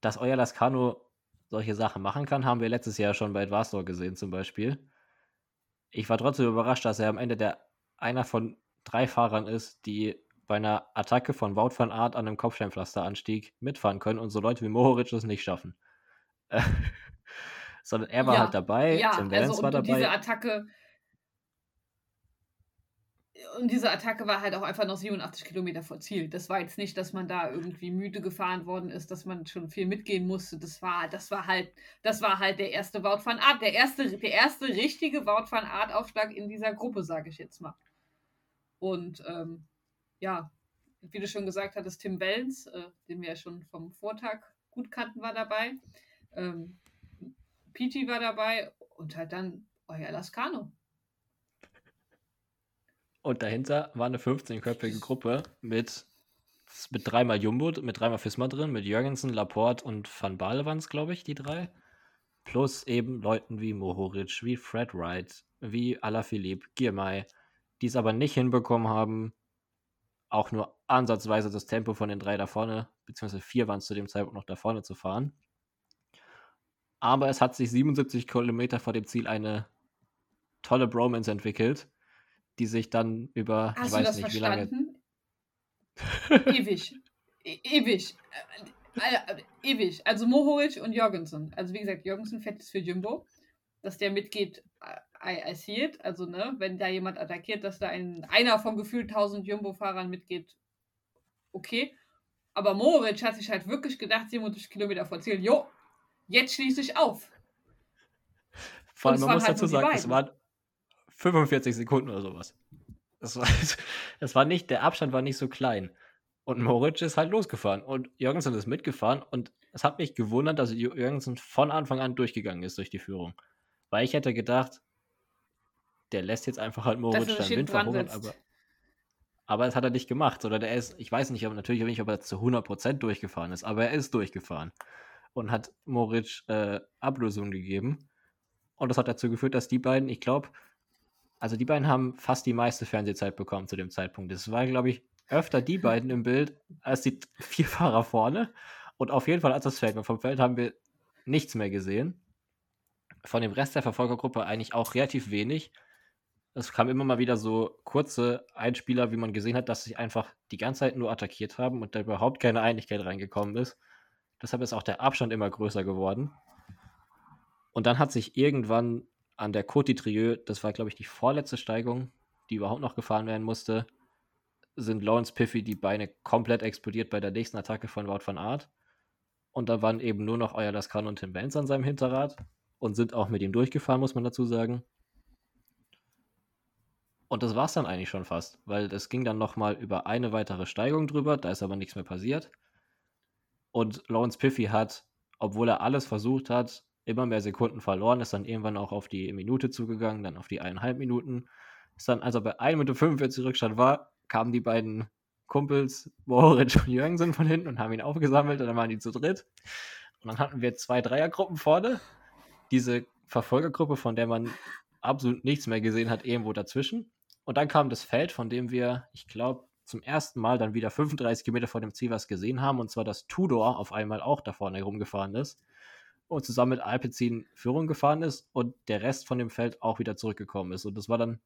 dass euer Lascano solche Sachen machen kann, haben wir letztes Jahr schon bei Dvarstor gesehen zum Beispiel. Ich war trotzdem überrascht, dass er am Ende der einer von drei Fahrern ist, die bei einer Attacke von Wout van Art an einem Kopfsteinpflasteranstieg mitfahren können und so Leute wie Mohoric es nicht schaffen. Sondern er war ja, halt dabei, ja, Tim also war dabei. Diese Attacke, und diese Attacke war halt auch einfach noch 87 Kilometer vor Ziel. Das war jetzt nicht, dass man da irgendwie müde gefahren worden ist, dass man schon viel mitgehen musste. Das war, das war halt, das war halt der erste Wout van Art, der erste, der erste richtige Wout van Art Aufschlag in dieser Gruppe, sage ich jetzt mal. Und ähm, ja, wie du schon gesagt hattest, Tim Wellens, äh, den wir ja schon vom Vortag gut kannten, war dabei. Ähm, Piti war dabei und halt dann euer Lascano. Und dahinter war eine 15-köpfige Gruppe mit, mit dreimal Jumbo, mit dreimal Fisma drin, mit Jürgensen, Laporte und Van Baal waren es, glaube ich, die drei. Plus eben Leuten wie Mohoric, wie Fred Wright, wie Alaphilippe, Girmay, die es aber nicht hinbekommen haben, auch nur ansatzweise das Tempo von den drei da vorne, beziehungsweise vier waren es zu dem Zeitpunkt noch da vorne zu fahren. Aber es hat sich 77 Kilometer vor dem Ziel eine tolle Bromance entwickelt, die sich dann über, Hast ich weiß nicht, verstanden? wie lange. ewig. E ewig. Äh, ewig. Also Mohoric und Jorgensen. Also wie gesagt, Jorgensen fährt jetzt für Jumbo. Dass der mitgeht, I, I see it. Also, ne, wenn da jemand attackiert, dass da ein, einer von gefühlt 1000 Jumbo-Fahrern mitgeht, okay. Aber Moritz hat sich halt wirklich gedacht, 77 Kilometer vor Ziel, jo, jetzt schließe ich auf. Vor allem, man muss halt dazu sagen, es waren 45 Sekunden oder sowas. Das war, das war nicht, der Abstand war nicht so klein. Und Moritz ist halt losgefahren und Jürgensen ist mitgefahren und es hat mich gewundert, dass Jürgensen von Anfang an durchgegangen ist durch die Führung. Weil ich hätte gedacht, der lässt jetzt einfach halt Moritz dann Wind verhungern, aber, aber das hat er nicht gemacht, sondern er ist, ich weiß nicht, aber natürlich nicht, ob er zu 100% durchgefahren ist, aber er ist durchgefahren und hat Moritz äh, Ablösung gegeben. Und das hat dazu geführt, dass die beiden, ich glaube, also die beiden haben fast die meiste Fernsehzeit bekommen zu dem Zeitpunkt. Das war, glaube ich, öfter die beiden im Bild als die vier Fahrer vorne. Und auf jeden Fall als das Feld. Vom Feld haben wir nichts mehr gesehen. Von dem Rest der Verfolgergruppe eigentlich auch relativ wenig es kam immer mal wieder so kurze Einspieler, wie man gesehen hat, dass sie einfach die ganze Zeit nur attackiert haben und da überhaupt keine Einigkeit reingekommen ist. Deshalb ist auch der Abstand immer größer geworden. Und dann hat sich irgendwann an der Côte d'Itrieux, das war glaube ich die vorletzte Steigung, die überhaupt noch gefahren werden musste, sind Lawrence Piffy die Beine komplett explodiert bei der nächsten Attacke von Wout van Art. Und da waren eben nur noch euer Lascan und Tim Benz an seinem Hinterrad. und sind auch mit ihm durchgefahren, muss man dazu sagen. Und das war es dann eigentlich schon fast, weil es ging dann nochmal über eine weitere Steigung drüber, da ist aber nichts mehr passiert. Und Lawrence Piffy hat, obwohl er alles versucht hat, immer mehr Sekunden verloren, ist dann irgendwann auch auf die Minute zugegangen, dann auf die eineinhalb Minuten. Ist dann, als er bei 1 Minute 45 Rückstand war, kamen die beiden Kumpels, Moritz und Jürgensen von hinten und haben ihn aufgesammelt und dann waren die zu dritt. Und dann hatten wir zwei Dreiergruppen vorne. Diese Verfolgergruppe, von der man absolut nichts mehr gesehen hat, irgendwo dazwischen. Und dann kam das Feld, von dem wir, ich glaube, zum ersten Mal dann wieder 35 Kilometer vor dem Ziel was gesehen haben, und zwar, dass Tudor auf einmal auch da vorne herumgefahren ist und zusammen mit Alpecin Führung gefahren ist und der Rest von dem Feld auch wieder zurückgekommen ist. Und das war dann,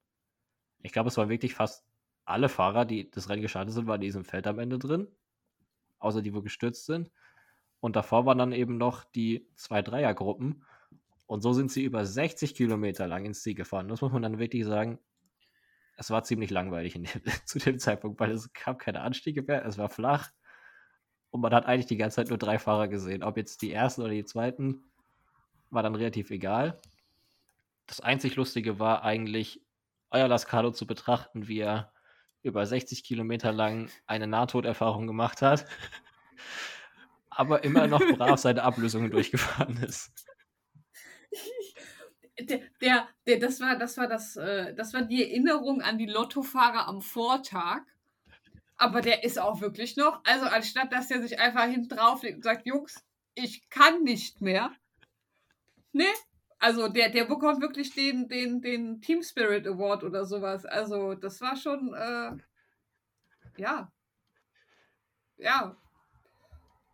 ich glaube, es waren wirklich fast alle Fahrer, die das Rennen gestartet sind, waren in diesem Feld am Ende drin, außer die, wo gestürzt sind. Und davor waren dann eben noch die zwei Dreiergruppen. Und so sind sie über 60 Kilometer lang ins Ziel gefahren. Das muss man dann wirklich sagen. Es war ziemlich langweilig dem, zu dem Zeitpunkt, weil es gab keine Anstiege mehr. Es war flach. Und man hat eigentlich die ganze Zeit nur drei Fahrer gesehen. Ob jetzt die ersten oder die zweiten, war dann relativ egal. Das einzig Lustige war eigentlich, euer Lascado zu betrachten, wie er über 60 Kilometer lang eine Nahtoderfahrung gemacht hat, aber immer noch brav seine Ablösungen durchgefahren ist. Der, der, der, das war, das war das, äh, das war die Erinnerung an die Lottofahrer am Vortag. Aber der ist auch wirklich noch. Also anstatt dass er sich einfach hinten drauf und sagt, Jungs, ich kann nicht mehr. Ne? Also der, der bekommt wirklich den, den, den Team Spirit Award oder sowas. Also das war schon, äh, ja. Ja.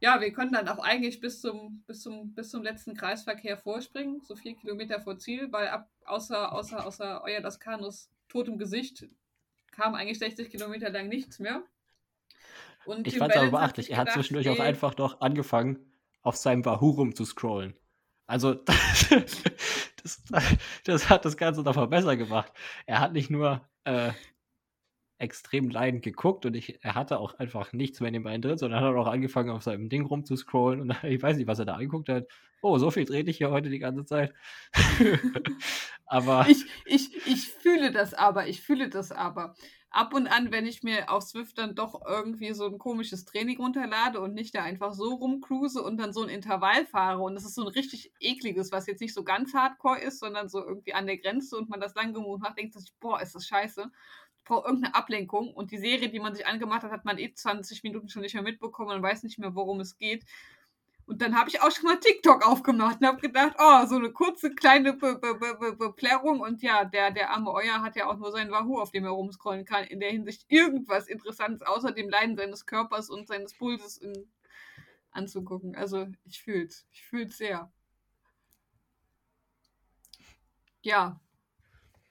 Ja, wir können dann auch eigentlich bis zum, bis zum, bis zum letzten Kreisverkehr vorspringen, so vier Kilometer vor Ziel, weil ab, außer, außer, außer euer Daskanus totem Gesicht kam eigentlich 60 Kilometer lang nichts mehr. Und ich fand es aber beachtlich. Er hat zwischendurch auch einfach noch angefangen, auf seinem Wahoo rumzuscrollen. Also, das, das, hat das Ganze noch mal besser gemacht. Er hat nicht nur äh, extrem leidend geguckt und ich, er hatte auch einfach nichts mehr in den Beinen drin, sondern hat auch angefangen, auf seinem Ding rumzuscrollen und ich weiß nicht, was er da angeguckt hat. Oh, so viel dreht ich hier heute die ganze Zeit. aber. Ich, ich, ich fühle das aber, ich fühle das aber ab und an, wenn ich mir auf Swift dann doch irgendwie so ein komisches Training runterlade und nicht da einfach so rumcruise und dann so ein Intervall fahre und das ist so ein richtig ekliges, was jetzt nicht so ganz hardcore ist, sondern so irgendwie an der Grenze und man das lang genug macht, denkt sich, boah, ist das scheiße. Ich brauche irgendeine Ablenkung und die Serie, die man sich angemacht hat, hat man eh 20 Minuten schon nicht mehr mitbekommen und weiß nicht mehr, worum es geht. Und dann habe ich auch schon mal TikTok aufgemacht und habe gedacht, oh, so eine kurze kleine Be Be Be Beplärrung. Und ja, der, der arme Euer hat ja auch nur seinen Wahoo, auf dem er rumscrollen kann, in der Hinsicht irgendwas Interessantes außer dem Leiden seines Körpers und seines Pulses in, anzugucken. Also ich fühle es. Ich fühle es sehr. Ja,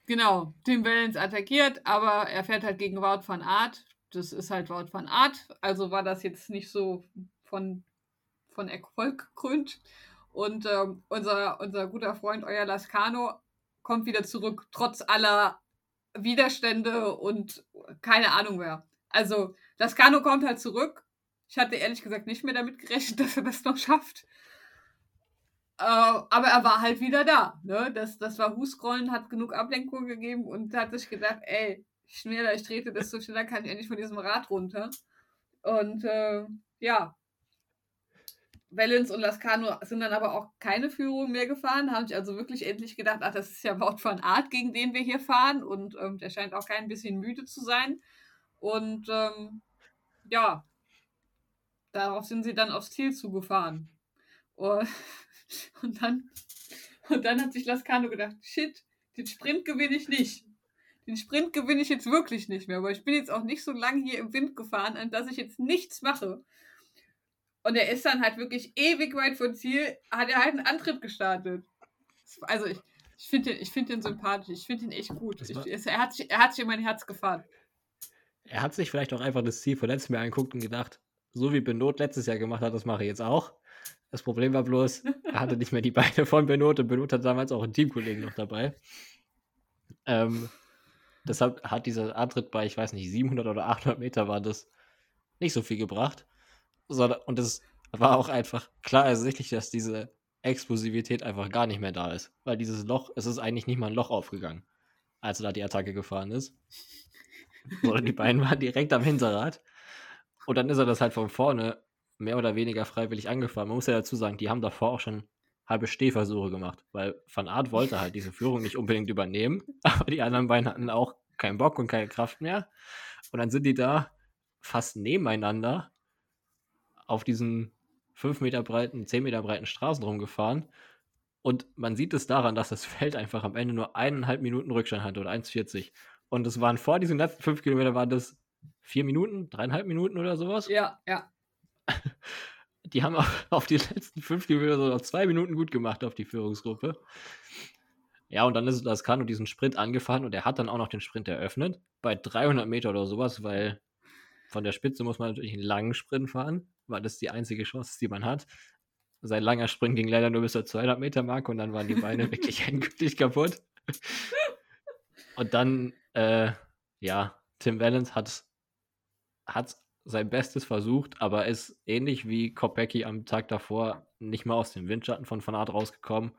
genau. Tim Wellens attackiert, aber er fährt halt gegen Wout van Art. Das ist halt Wout van Art. Also war das jetzt nicht so von von Erfolg krönt. Und ähm, unser, unser guter Freund, euer Lascano, kommt wieder zurück, trotz aller Widerstände und keine Ahnung mehr. Also, Lascano kommt halt zurück. Ich hatte ehrlich gesagt nicht mehr damit gerechnet, dass er das noch schafft. Äh, aber er war halt wieder da. Ne? Das, das war Huscrollen, hat genug Ablenkung gegeben und hat sich gedacht, ey, schneller ich trete, desto schneller kann ich endlich von diesem Rad runter. Und äh, ja, Valens und Lascano sind dann aber auch keine Führung mehr gefahren, haben sich also wirklich endlich gedacht, ach, das ist ja Wort von Art, gegen den wir hier fahren und ähm, der scheint auch kein bisschen müde zu sein. Und ähm, ja, darauf sind sie dann aufs Ziel zugefahren. Und, und, dann, und dann hat sich Lascano gedacht, shit, den Sprint gewinne ich nicht. Den Sprint gewinne ich jetzt wirklich nicht mehr, weil ich bin jetzt auch nicht so lange hier im Wind gefahren, an dass ich jetzt nichts mache. Und er ist dann halt wirklich ewig weit vom Ziel, hat er halt einen Antrieb gestartet. Also ich, ich finde den, find den sympathisch, ich finde ihn echt gut. Ich, er, hat sich, er hat sich in mein Herz gefahren. Er hat sich vielleicht auch einfach das Ziel von letztem Jahr angeguckt und gedacht, so wie Benot letztes Jahr gemacht hat, das mache ich jetzt auch. Das Problem war bloß, er hatte nicht mehr die Beine von Benot und Benot hat damals auch einen Teamkollegen noch dabei. Ähm, deshalb hat dieser Antritt bei, ich weiß nicht, 700 oder 800 Meter war das nicht so viel gebracht sondern, und es war auch einfach klar ersichtlich, dass diese Explosivität einfach gar nicht mehr da ist. Weil dieses Loch, es ist eigentlich nicht mal ein Loch aufgegangen, als da die Attacke gefahren ist. Sondern die Beine waren direkt am Hinterrad. Und dann ist er das halt von vorne mehr oder weniger freiwillig angefahren. Man muss ja dazu sagen, die haben davor auch schon halbe Stehversuche gemacht, weil Van Art wollte halt diese Führung nicht unbedingt übernehmen, aber die anderen beiden hatten auch keinen Bock und keine Kraft mehr. Und dann sind die da fast nebeneinander auf diesen 5 Meter breiten, 10 Meter breiten Straßen rumgefahren. Und man sieht es daran, dass das Feld einfach am Ende nur eineinhalb Minuten Rückstand hatte oder 1,40. Und es waren vor diesen letzten fünf Kilometern waren das vier Minuten, dreieinhalb Minuten oder sowas. Ja, ja. Die haben auf, auf die letzten fünf Kilometer so noch zwei Minuten gut gemacht auf die Führungsgruppe. Ja, und dann ist das Kanu diesen Sprint angefahren und er hat dann auch noch den Sprint eröffnet. Bei 300 Meter oder sowas, weil von der Spitze muss man natürlich einen langen Sprint fahren, weil das die einzige Chance, die man hat. Sein langer Sprint ging leider nur bis zur 200 Meter Marke und dann waren die Beine wirklich endgültig kaputt. Und dann, äh, ja, Tim Valens hat, hat sein Bestes versucht, aber ist ähnlich wie Kopecky am Tag davor nicht mal aus dem Windschatten von Van Aert rausgekommen.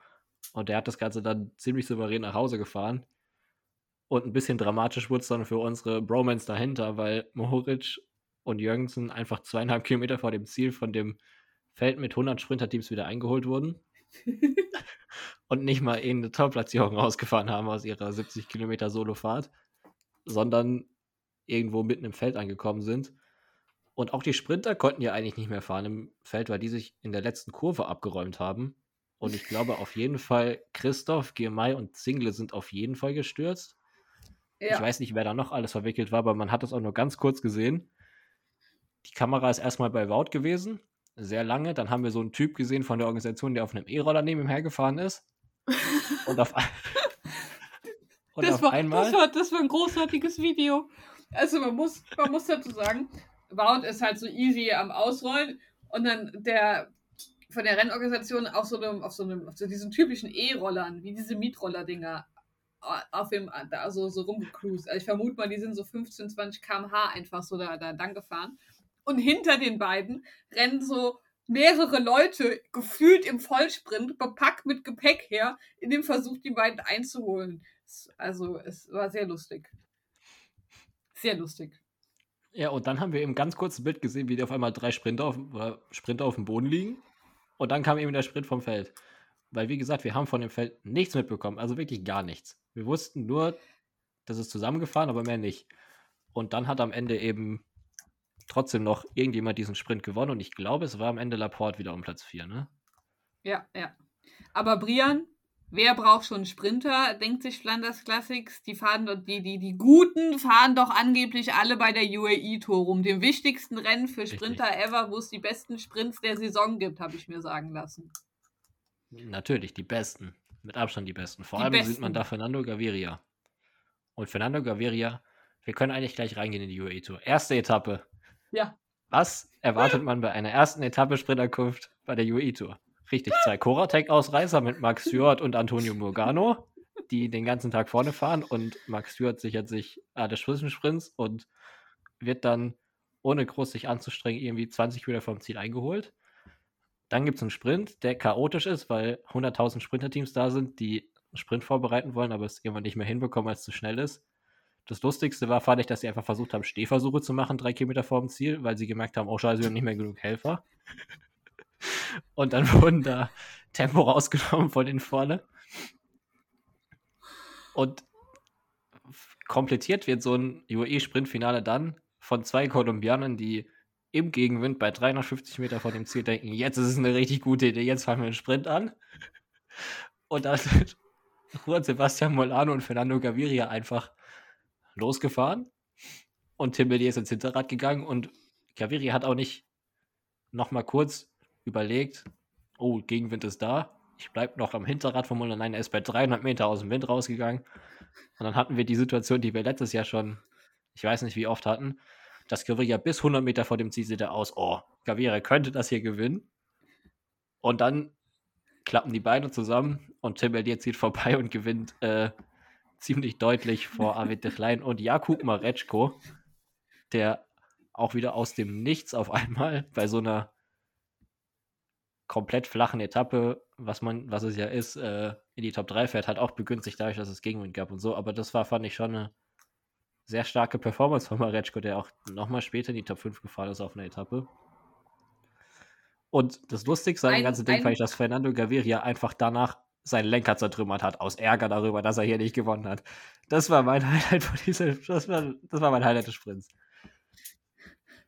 Und der hat das Ganze dann ziemlich souverän nach Hause gefahren. Und ein bisschen dramatisch wurde es dann für unsere Bromans dahinter, weil Mohoric und Jürgensen einfach zweieinhalb Kilometer vor dem Ziel von dem Feld mit 100 Sprinterteams wieder eingeholt wurden. und nicht mal in eine Top-Platzierung rausgefahren haben aus ihrer 70 Kilometer Solofahrt, sondern irgendwo mitten im Feld angekommen sind. Und auch die Sprinter konnten ja eigentlich nicht mehr fahren im Feld, weil die sich in der letzten Kurve abgeräumt haben. Und ich glaube auf jeden Fall, Christoph, Girmay und Zingle sind auf jeden Fall gestürzt. Ja. Ich weiß nicht, wer da noch alles verwickelt war, aber man hat das auch nur ganz kurz gesehen. Die Kamera ist erstmal bei Wout gewesen, sehr lange. Dann haben wir so einen Typ gesehen von der Organisation, der auf einem E-Roller neben ihm hergefahren ist. Und auf, und das, auf war, einmal. Das war, das war ein großartiges Video. Also man muss, man muss dazu sagen, Wout ist halt so easy am Ausrollen und dann der von der Rennorganisation auf so einem, auf so einem, auf so diesen typischen E-Rollern, wie diese Mietroller-Dinger, auf dem, also so rumgecruised. Also ich vermute mal, die sind so 15, 20 km/h einfach so da, da lang gefahren. Und hinter den beiden rennen so mehrere Leute gefühlt im Vollsprint, bepackt mit Gepäck her, in dem Versuch, die beiden einzuholen. Also es war sehr lustig. Sehr lustig. Ja, und dann haben wir eben ganz kurz ein Bild gesehen, wie die auf einmal drei Sprinter auf, Sprinter auf dem Boden liegen. Und dann kam eben der Sprint vom Feld. Weil, wie gesagt, wir haben von dem Feld nichts mitbekommen. Also wirklich gar nichts. Wir wussten nur, dass es zusammengefahren, aber mehr nicht. Und dann hat am Ende eben trotzdem noch irgendjemand diesen Sprint gewonnen. Und ich glaube, es war am Ende Laporte wieder um Platz 4, ne? Ja, ja. Aber Brian, Wer braucht schon Sprinter, denkt sich Flanders Classics. Die fahren die, die, die Guten fahren doch angeblich alle bei der UAE Tour rum. Dem wichtigsten Rennen für Sprinter Richtig. ever, wo es die besten Sprints der Saison gibt, habe ich mir sagen lassen. Natürlich, die besten. Mit Abstand die besten. Vor die allem besten. sieht man da Fernando Gaviria. Und Fernando Gaviria, wir können eigentlich gleich reingehen in die UAE Tour. Erste Etappe. Ja. Was erwartet man bei einer ersten Etappe Sprinterkunft bei der UAE Tour? Richtig, zwei Koratek-Ausreißer mit Max Stewart und Antonio Morgano, die den ganzen Tag vorne fahren und Max Stewart sichert sich alle Zwischensprints und wird dann, ohne groß sich anzustrengen, irgendwie 20 Meter vom Ziel eingeholt. Dann gibt es einen Sprint, der chaotisch ist, weil 100.000 Sprinterteams da sind, die einen Sprint vorbereiten wollen, aber es irgendwann nicht mehr hinbekommen, weil es zu schnell ist. Das Lustigste war, fand ich, dass sie einfach versucht haben, Stehversuche zu machen, drei Kilometer vor dem Ziel, weil sie gemerkt haben, oh scheiße, wir haben nicht mehr genug Helfer. Und dann wurden da Tempo rausgenommen von den vorne. Und komplettiert wird so ein UAE-Sprintfinale dann von zwei Kolumbianern, die im Gegenwind bei 350 Meter vor dem Ziel denken, jetzt ist es eine richtig gute Idee, jetzt fangen wir einen Sprint an. Und dann Juan Sebastian Molano und Fernando Gaviria einfach losgefahren. Und Tim Bellier ist ins Hinterrad gegangen und Gaviria hat auch nicht nochmal kurz überlegt, oh, Gegenwind ist da. Ich bleibe noch am Hinterrad vom Nein, er ist bei 300 Meter aus dem Wind rausgegangen. Und dann hatten wir die Situation, die wir letztes Jahr schon, ich weiß nicht wie oft hatten, dass Gaviria bis 100 Meter vor dem Ziel sieht er aus, oh, Gaviria könnte das hier gewinnen. Und dann klappen die Beine zusammen und Tim Elliott zieht vorbei und gewinnt äh, ziemlich deutlich vor Arvid de Klein und Jakub Mareczko, der auch wieder aus dem Nichts auf einmal bei so einer komplett flachen Etappe, was man, was es ja ist, äh, in die Top 3 fährt, hat auch begünstigt dadurch, dass es Gegenwind gab und so. Aber das war, fand ich schon eine sehr starke Performance von Mareczko, der auch nochmal später in die Top 5 gefahren ist auf einer Etappe. Und das Lustigste an dem ganzen Ding fand ich, dass Fernando Gaviria einfach danach seinen Lenker zertrümmert hat, aus Ärger darüber, dass er hier nicht gewonnen hat. Das war mein Highlight von dieser, das war, das war mein Highlight des Sprints.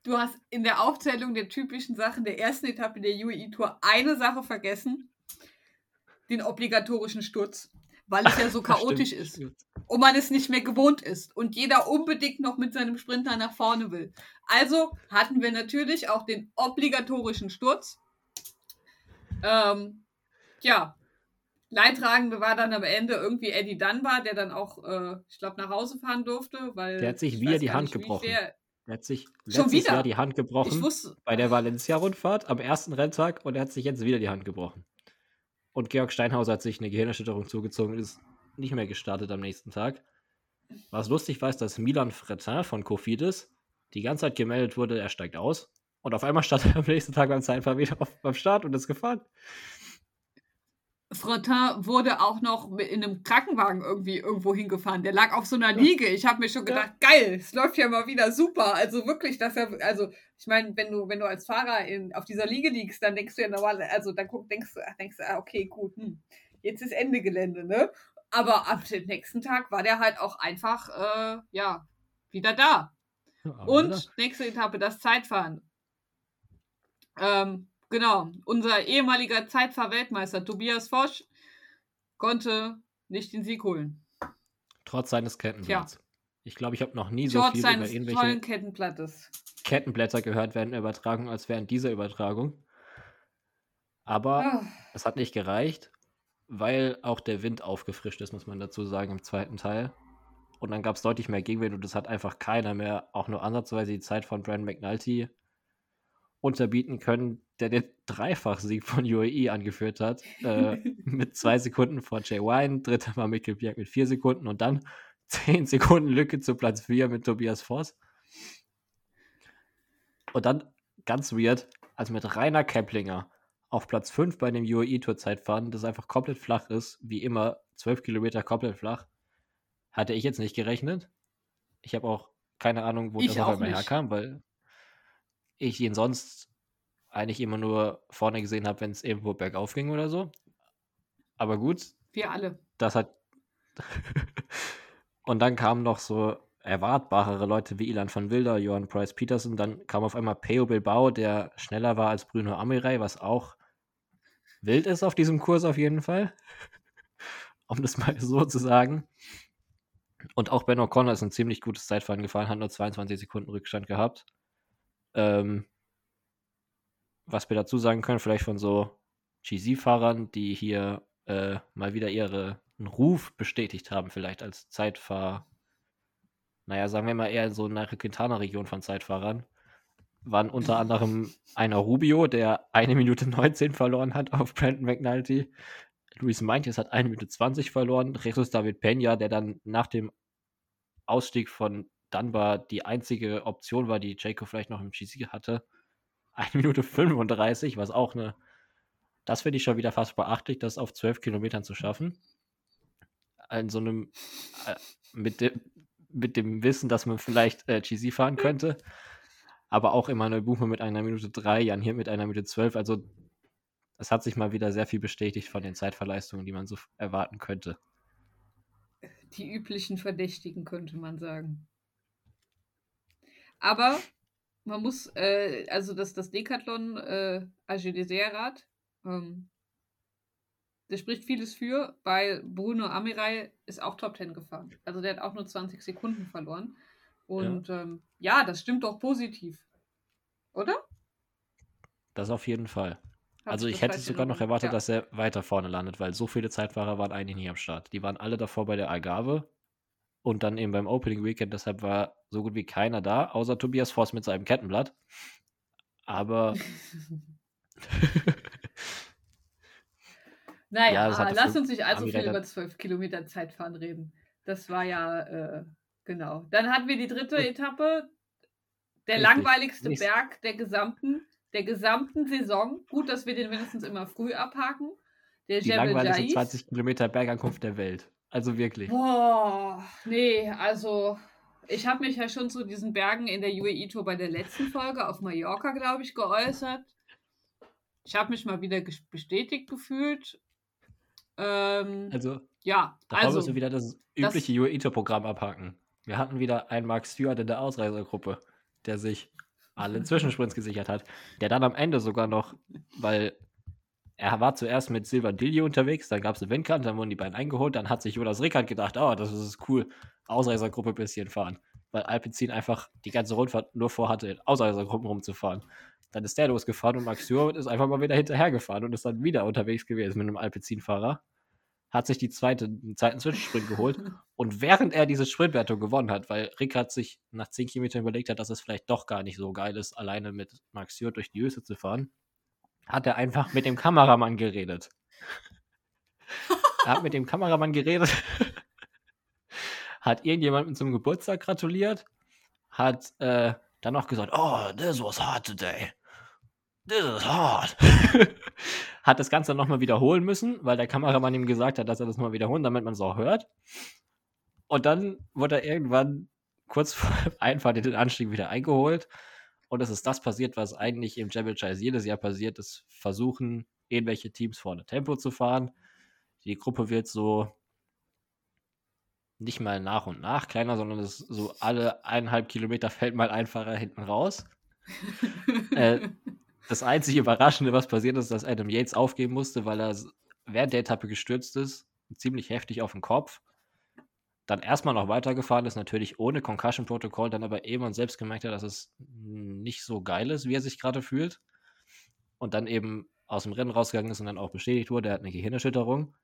Du hast in der Aufzählung der typischen Sachen der ersten Etappe der UAE Tour eine Sache vergessen. Den obligatorischen Sturz. Weil es ja so chaotisch ist. Und man es nicht mehr gewohnt ist. Und jeder unbedingt noch mit seinem Sprinter nach vorne will. Also hatten wir natürlich auch den obligatorischen Sturz. Ähm, ja, Leidtragende war dann am Ende irgendwie Eddie Dunbar, der dann auch, äh, ich glaube, nach Hause fahren durfte, weil. Der hat sich wieder die Hand gebrochen. Der, er hat sich letztes wieder? Jahr die Hand gebrochen bei der Valencia-Rundfahrt am ersten Renntag und er hat sich jetzt wieder die Hand gebrochen. Und Georg Steinhauser hat sich eine Gehirnerschütterung zugezogen und ist nicht mehr gestartet am nächsten Tag. Was lustig war, ist, dass Milan Fretin von Kofidis die ganze Zeit gemeldet wurde, er steigt aus. Und auf einmal stand er am nächsten Tag beim Zeitfahren wieder auf, beim Start und ist gefahren. Frottin wurde auch noch in einem Krankenwagen irgendwie irgendwo hingefahren. Der lag auf so einer Liege. Ich habe mir schon gedacht, ja. geil, es läuft ja mal wieder super. Also wirklich, dass er, also ich meine, wenn du, wenn du als Fahrer in, auf dieser Liege liegst, dann denkst du ja normal, also dann guck, denkst du, denkst ah, okay, gut, hm, jetzt ist Ende Gelände, ne? Aber ab dem nächsten Tag war der halt auch einfach, äh, ja, wieder da. Ja, Und nächste Etappe, das Zeitfahren. Ähm, Genau, unser ehemaliger Zeitfahr-Weltmeister Tobias Fosch konnte nicht den Sieg holen. Trotz seines Kettenblatts. Ja. Ich glaube, ich habe noch nie so Trotz viel über irgendwelche Kettenblattes. Kettenblätter gehört während der Übertragung als während dieser Übertragung. Aber oh. es hat nicht gereicht, weil auch der Wind aufgefrischt ist, muss man dazu sagen, im zweiten Teil. Und dann gab es deutlich mehr Gegenwind und es hat einfach keiner mehr auch nur ansatzweise die Zeit von Brandon McNulty unterbieten können, der den Dreifachsieg von UAE angeführt hat, äh, mit zwei Sekunden vor Jay Wine, dritter war Mikkel Bjerg mit vier Sekunden und dann zehn Sekunden Lücke zu Platz vier mit Tobias Voss. Und dann, ganz weird, also mit Rainer Keplinger auf Platz 5 bei dem UAE Tour Zeitfahren, das einfach komplett flach ist, wie immer, 12 Kilometer komplett flach, hatte ich jetzt nicht gerechnet. Ich habe auch keine Ahnung, wo ich das auf einmal herkam, weil ich ihn sonst eigentlich immer nur vorne gesehen habe, wenn es irgendwo bergauf ging oder so. Aber gut. Wir alle. Das hat. und dann kamen noch so erwartbarere Leute wie Ilan von Wilder, Johann Price Peterson. Dann kam auf einmal Peo Bilbao, der schneller war als Bruno Amirai, was auch wild ist auf diesem Kurs auf jeden Fall. um das mal so zu sagen. Und auch Ben O'Connor ist ein ziemlich gutes Zeitfahren gefahren, hat nur 22 Sekunden Rückstand gehabt. Ähm, was wir dazu sagen können, vielleicht von so GZ-Fahrern, die hier äh, mal wieder ihren Ruf bestätigt haben, vielleicht als Zeitfahr, naja, sagen wir mal eher so eine Quintana-Region von Zeitfahrern, waren unter anderem einer Rubio, der eine Minute 19 verloren hat auf Brandon McNulty. Luis Meintjes hat eine Minute 20 verloren. Jesus David Peña, der dann nach dem Ausstieg von dann war die einzige Option war, die Jaco vielleicht noch im GC hatte, 1 Minute 35, was auch eine, das finde ich schon wieder fast beachtlich, das auf 12 Kilometern zu schaffen. In so einem, äh, mit, dem, mit dem Wissen, dass man vielleicht äh, fahren könnte, aber auch Emanuel Buchmann mit einer Minute 3, Jan hier mit einer Minute 12, also es hat sich mal wieder sehr viel bestätigt von den Zeitverleistungen, die man so erwarten könnte. Die üblichen Verdächtigen, könnte man sagen. Aber man muss, äh, also das, das Decathlon äh, Agile-Rad, ähm, das spricht vieles für, weil Bruno Amirai ist auch Top 10 gefahren. Also der hat auch nur 20 Sekunden verloren. Und ja, ähm, ja das stimmt doch positiv. Oder? Das auf jeden Fall. Also ich hätte sogar noch erwartet, ja. dass er weiter vorne landet, weil so viele Zeitfahrer waren eigentlich nie am Start. Die waren alle davor bei der Algarve und dann eben beim Opening Weekend. Deshalb war so gut wie keiner da, außer Tobias Voss mit seinem Kettenblatt. Aber. naja, ja, lass uns nicht allzu viel über 12 Kilometer Zeitfahren reden. Das war ja, äh, genau. Dann hatten wir die dritte Etappe, der Richtig. langweiligste Berg der gesamten der gesamten Saison. Gut, dass wir den mindestens immer früh abhaken. Der Die Jebel langweiligste Jaif. 20 Kilometer Bergankunft der Welt. Also wirklich. Boah, nee, also ich habe mich ja schon zu diesen Bergen in der UAE-Tour bei der letzten Folge auf Mallorca, glaube ich, geäußert. Ich habe mich mal wieder bestätigt gefühlt. Ähm, Also, ja, da also, müssen wir wieder das übliche UAE-Programm abhaken. Wir hatten wieder einen Mark Stewart in der Ausreisergruppe, der sich alle Zwischensprints gesichert hat. Der dann am Ende sogar noch, weil er war zuerst mit Silvan Dilly unterwegs, dann gab es eine Windkante, dann wurden die beiden eingeholt, dann hat sich Jonas Rickard gedacht, oh, das ist cool, Ausreisergruppe ein bisschen fahren. Weil Alpecin einfach die ganze Rundfahrt nur vorhatte, in Ausreisergruppen rumzufahren. Dann ist der losgefahren und Max Stewart ist einfach mal wieder hinterhergefahren und ist dann wieder unterwegs gewesen mit einem Alpecin-Fahrer. Hat sich die zweite, den zweiten Zwischensprint geholt. Und während er diese Sprintwertung gewonnen hat, weil Rickard sich nach 10 Kilometern überlegt hat, dass es vielleicht doch gar nicht so geil ist, alleine mit Max Stewart durch die Wüste zu fahren, hat er einfach mit dem Kameramann geredet. er hat mit dem Kameramann geredet, hat irgendjemandem zum Geburtstag gratuliert, hat äh, dann noch gesagt, oh, this was hard today. This is hard. hat das Ganze nochmal wiederholen müssen, weil der Kameramann ihm gesagt hat, dass er das mal wiederholen, damit man es auch hört. Und dann wurde er irgendwann kurz vor Einfahrt in den Anstieg wieder eingeholt. Und es ist das passiert, was eigentlich im Chais jedes Jahr passiert ist. Versuchen, irgendwelche Teams vorne Tempo zu fahren. Die Gruppe wird so nicht mal nach und nach kleiner, sondern es ist so alle eineinhalb Kilometer fällt mal ein Fahrer hinten raus. äh, das einzige Überraschende, was passiert ist, dass Adam Yates aufgeben musste, weil er während der Etappe gestürzt ist, ziemlich heftig auf den Kopf. Dann erstmal noch weitergefahren ist, natürlich ohne Concussion-Protokoll, dann aber irgendwann selbst gemerkt hat, dass es nicht so geil ist, wie er sich gerade fühlt. Und dann eben aus dem Rennen rausgegangen ist und dann auch bestätigt wurde, er hat eine Gehirnerschütterung.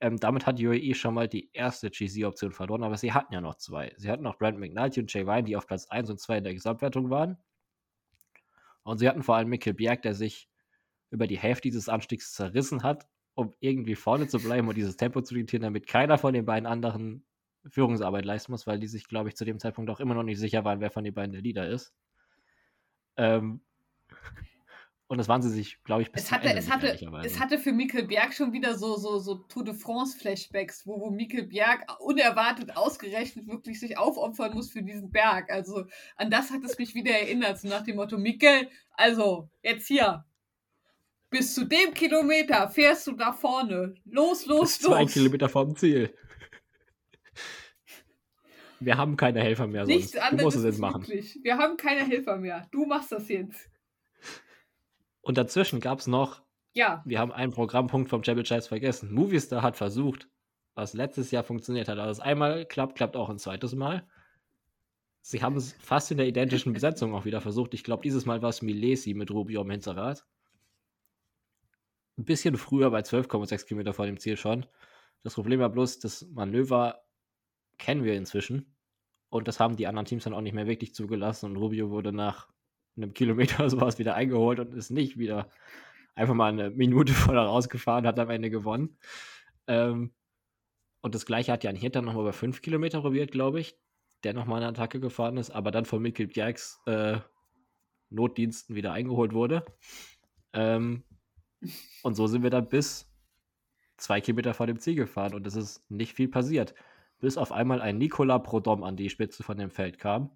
Ähm, damit hat UAE schon mal die erste GC-Option verloren, aber sie hatten ja noch zwei. Sie hatten noch Brent McNulty und Jay Vine, die auf Platz 1 und 2 in der Gesamtwertung waren. Und sie hatten vor allem Mikkel Bjerg, der sich über die Hälfte dieses Anstiegs zerrissen hat, um irgendwie vorne zu bleiben und dieses Tempo zu diktieren, damit keiner von den beiden anderen Führungsarbeit leisten muss, weil die sich, glaube ich, zu dem Zeitpunkt auch immer noch nicht sicher waren, wer von den beiden der Leader ist. Ähm, und das waren sie sich, glaube ich, bis Es hatte, Ende es, hatte, es hatte für Mikkel Bjerg schon wieder so, so, so Tour de France-Flashbacks, wo, wo Mikkel Bjerg unerwartet ausgerechnet wirklich sich aufopfern muss für diesen Berg. Also an das hat es mich wieder erinnert, so nach dem Motto, Mikkel, also jetzt hier, bis zu dem Kilometer fährst du da vorne. Los, los, Zwei los. Kilometer vom Ziel. Wir haben keine Helfer mehr Nichts sonst. Du anderes musst es jetzt machen. möglich. Wir haben keine Helfer mehr. Du machst das jetzt. Und dazwischen gab es noch, Ja, wir haben einen Programmpunkt vom Jebel Chase vergessen. Movistar hat versucht, was letztes Jahr funktioniert hat. Also einmal klappt, klappt auch ein zweites Mal. Sie haben es fast in der identischen Besetzung auch wieder versucht. Ich glaube, dieses Mal war es Milesi mit Rubio am Hinterrad. Ein bisschen früher, bei 12,6 Kilometer vor dem Ziel schon. Das Problem war bloß, das Manöver kennen wir inzwischen. Und das haben die anderen Teams dann auch nicht mehr wirklich zugelassen. Und Rubio wurde nach einem Kilometer oder sowas wieder eingeholt und ist nicht wieder einfach mal eine Minute vorher rausgefahren, hat am Ende gewonnen. Ähm, und das gleiche hat Jan Hirter nochmal über 5 Kilometer probiert, glaube ich, der nochmal eine Attacke gefahren ist, aber dann von Mikkel Bjergs äh, Notdiensten wieder eingeholt wurde. Ähm, und so sind wir dann bis zwei Kilometer vor dem Ziel gefahren und es ist nicht viel passiert. Bis auf einmal ein Nicolas Prodom an die Spitze von dem Feld kam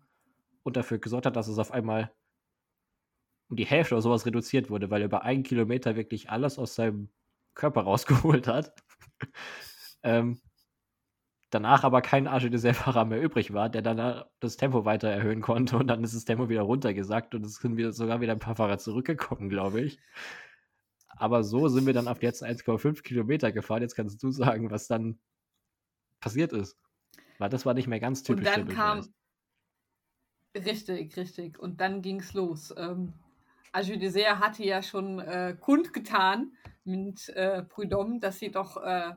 und dafür gesorgt hat, dass es auf einmal um die Hälfte oder sowas reduziert wurde, weil er über einen Kilometer wirklich alles aus seinem Körper rausgeholt hat. ähm, danach aber kein Arche de Fahrer mehr übrig war, der dann das Tempo weiter erhöhen konnte und dann ist das Tempo wieder runtergesackt und es sind wieder, sogar wieder ein paar Fahrer zurückgekommen, glaube ich. Aber so sind wir dann auf jetzt 1,5 Kilometer gefahren. Jetzt kannst du sagen, was dann passiert ist. Weil das war nicht mehr ganz typisch. und dann kam. Richtig, richtig. Und dann ging es los. Ähm, Aju Dessert hatte ja schon äh, kundgetan mit äh, Prudhomme, dass sie doch äh,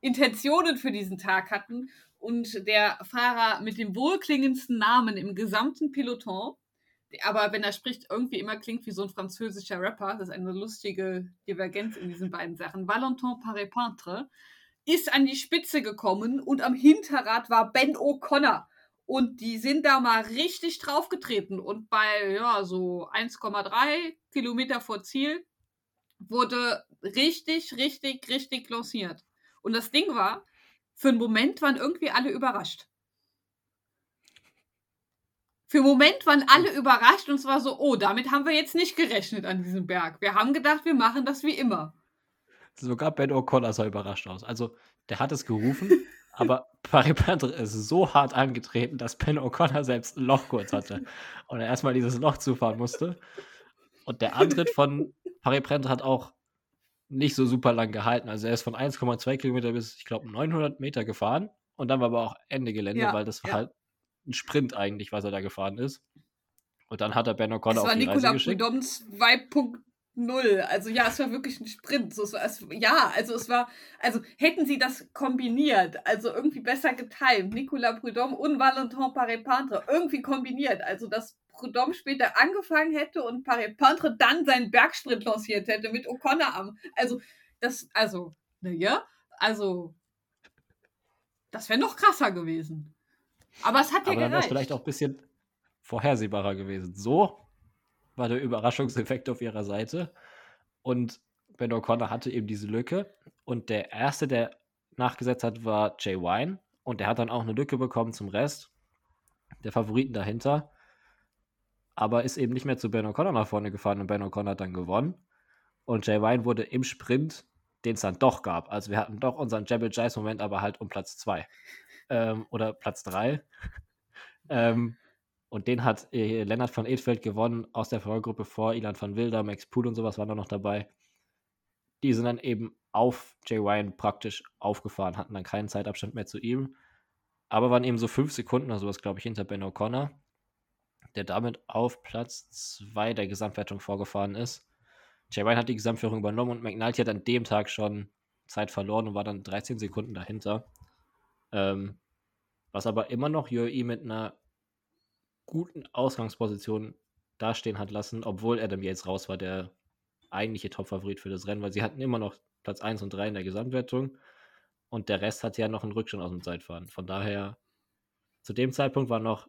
Intentionen für diesen Tag hatten. Und der Fahrer mit dem wohlklingendsten Namen im gesamten Peloton, aber wenn er spricht, irgendwie immer klingt wie so ein französischer Rapper, das ist eine lustige Divergenz in diesen beiden Sachen, Valentin Paré-Peintre, ist an die Spitze gekommen und am Hinterrad war Ben O'Connor. Und die sind da mal richtig draufgetreten. Und bei ja, so 1,3 Kilometer vor Ziel wurde richtig, richtig, richtig lanciert. Und das Ding war, für einen Moment waren irgendwie alle überrascht. Für einen Moment waren alle überrascht und es war so, oh, damit haben wir jetzt nicht gerechnet an diesem Berg. Wir haben gedacht, wir machen das wie immer. Sogar Ben O'Connor sah überrascht aus. Also, der hat es gerufen, aber Paripatre ist so hart angetreten, dass Ben O'Connor selbst ein Loch kurz hatte und er erstmal dieses Loch zufahren musste. Und der Antritt von Paripatre hat auch nicht so super lang gehalten. Also er ist von 1,2 Kilometer bis, ich glaube, 900 Meter gefahren. Und dann war aber auch Ende Gelände, ja, weil das war ja. halt ein Sprint eigentlich, was er da gefahren ist. Und dann hat er Ben O'Connor auf die Nicola Reise geschickt. Prudhomme 2.0. Also ja, es war wirklich ein Sprint. So, es, es, ja, also es war, also hätten sie das kombiniert, also irgendwie besser getimt, Nicolas Prudhomme und Valentin Paré-Pantre irgendwie kombiniert, also dass Prudhomme später angefangen hätte und Paré-Pantre dann seinen Bergsprint lanciert hätte mit O'Connor am, also das, also, naja, also das wäre noch krasser gewesen. Aber es hat ja Aber dann es vielleicht auch ein bisschen vorhersehbarer gewesen. So war der Überraschungseffekt auf ihrer Seite. Und Ben O'Connor hatte eben diese Lücke. Und der erste, der nachgesetzt hat, war Jay Wine. Und der hat dann auch eine Lücke bekommen zum Rest der Favoriten dahinter. Aber ist eben nicht mehr zu Ben O'Connor nach vorne gefahren und Ben O'Connor hat dann gewonnen. Und Jay Wine wurde im Sprint, den es dann doch gab. Also wir hatten doch unseren Jebel Jice Moment, aber halt um Platz 2 ähm, oder Platz 3. ähm, und den hat äh, Lennart von Edfeld gewonnen aus der Vorgruppe vor Ilan van Wilder, Max Pool und sowas waren da noch dabei. Die sind dann eben auf Jay Ryan praktisch aufgefahren, hatten dann keinen Zeitabstand mehr zu ihm, aber waren eben so fünf Sekunden oder sowas, glaube ich, hinter Ben O'Connor, der damit auf Platz 2 der Gesamtwertung vorgefahren ist. Jay Ryan hat die Gesamtführung übernommen und McNulty hat an dem Tag schon Zeit verloren und war dann 13 Sekunden dahinter. Ähm, was aber immer noch UAE mit einer guten Ausgangsposition dastehen hat lassen, obwohl Adam Yates raus war, der eigentliche Top-Favorit für das Rennen, weil sie hatten immer noch Platz 1 und 3 in der Gesamtwertung und der Rest hat ja noch einen Rückstand aus dem Zeitfahren. Von daher, zu dem Zeitpunkt war noch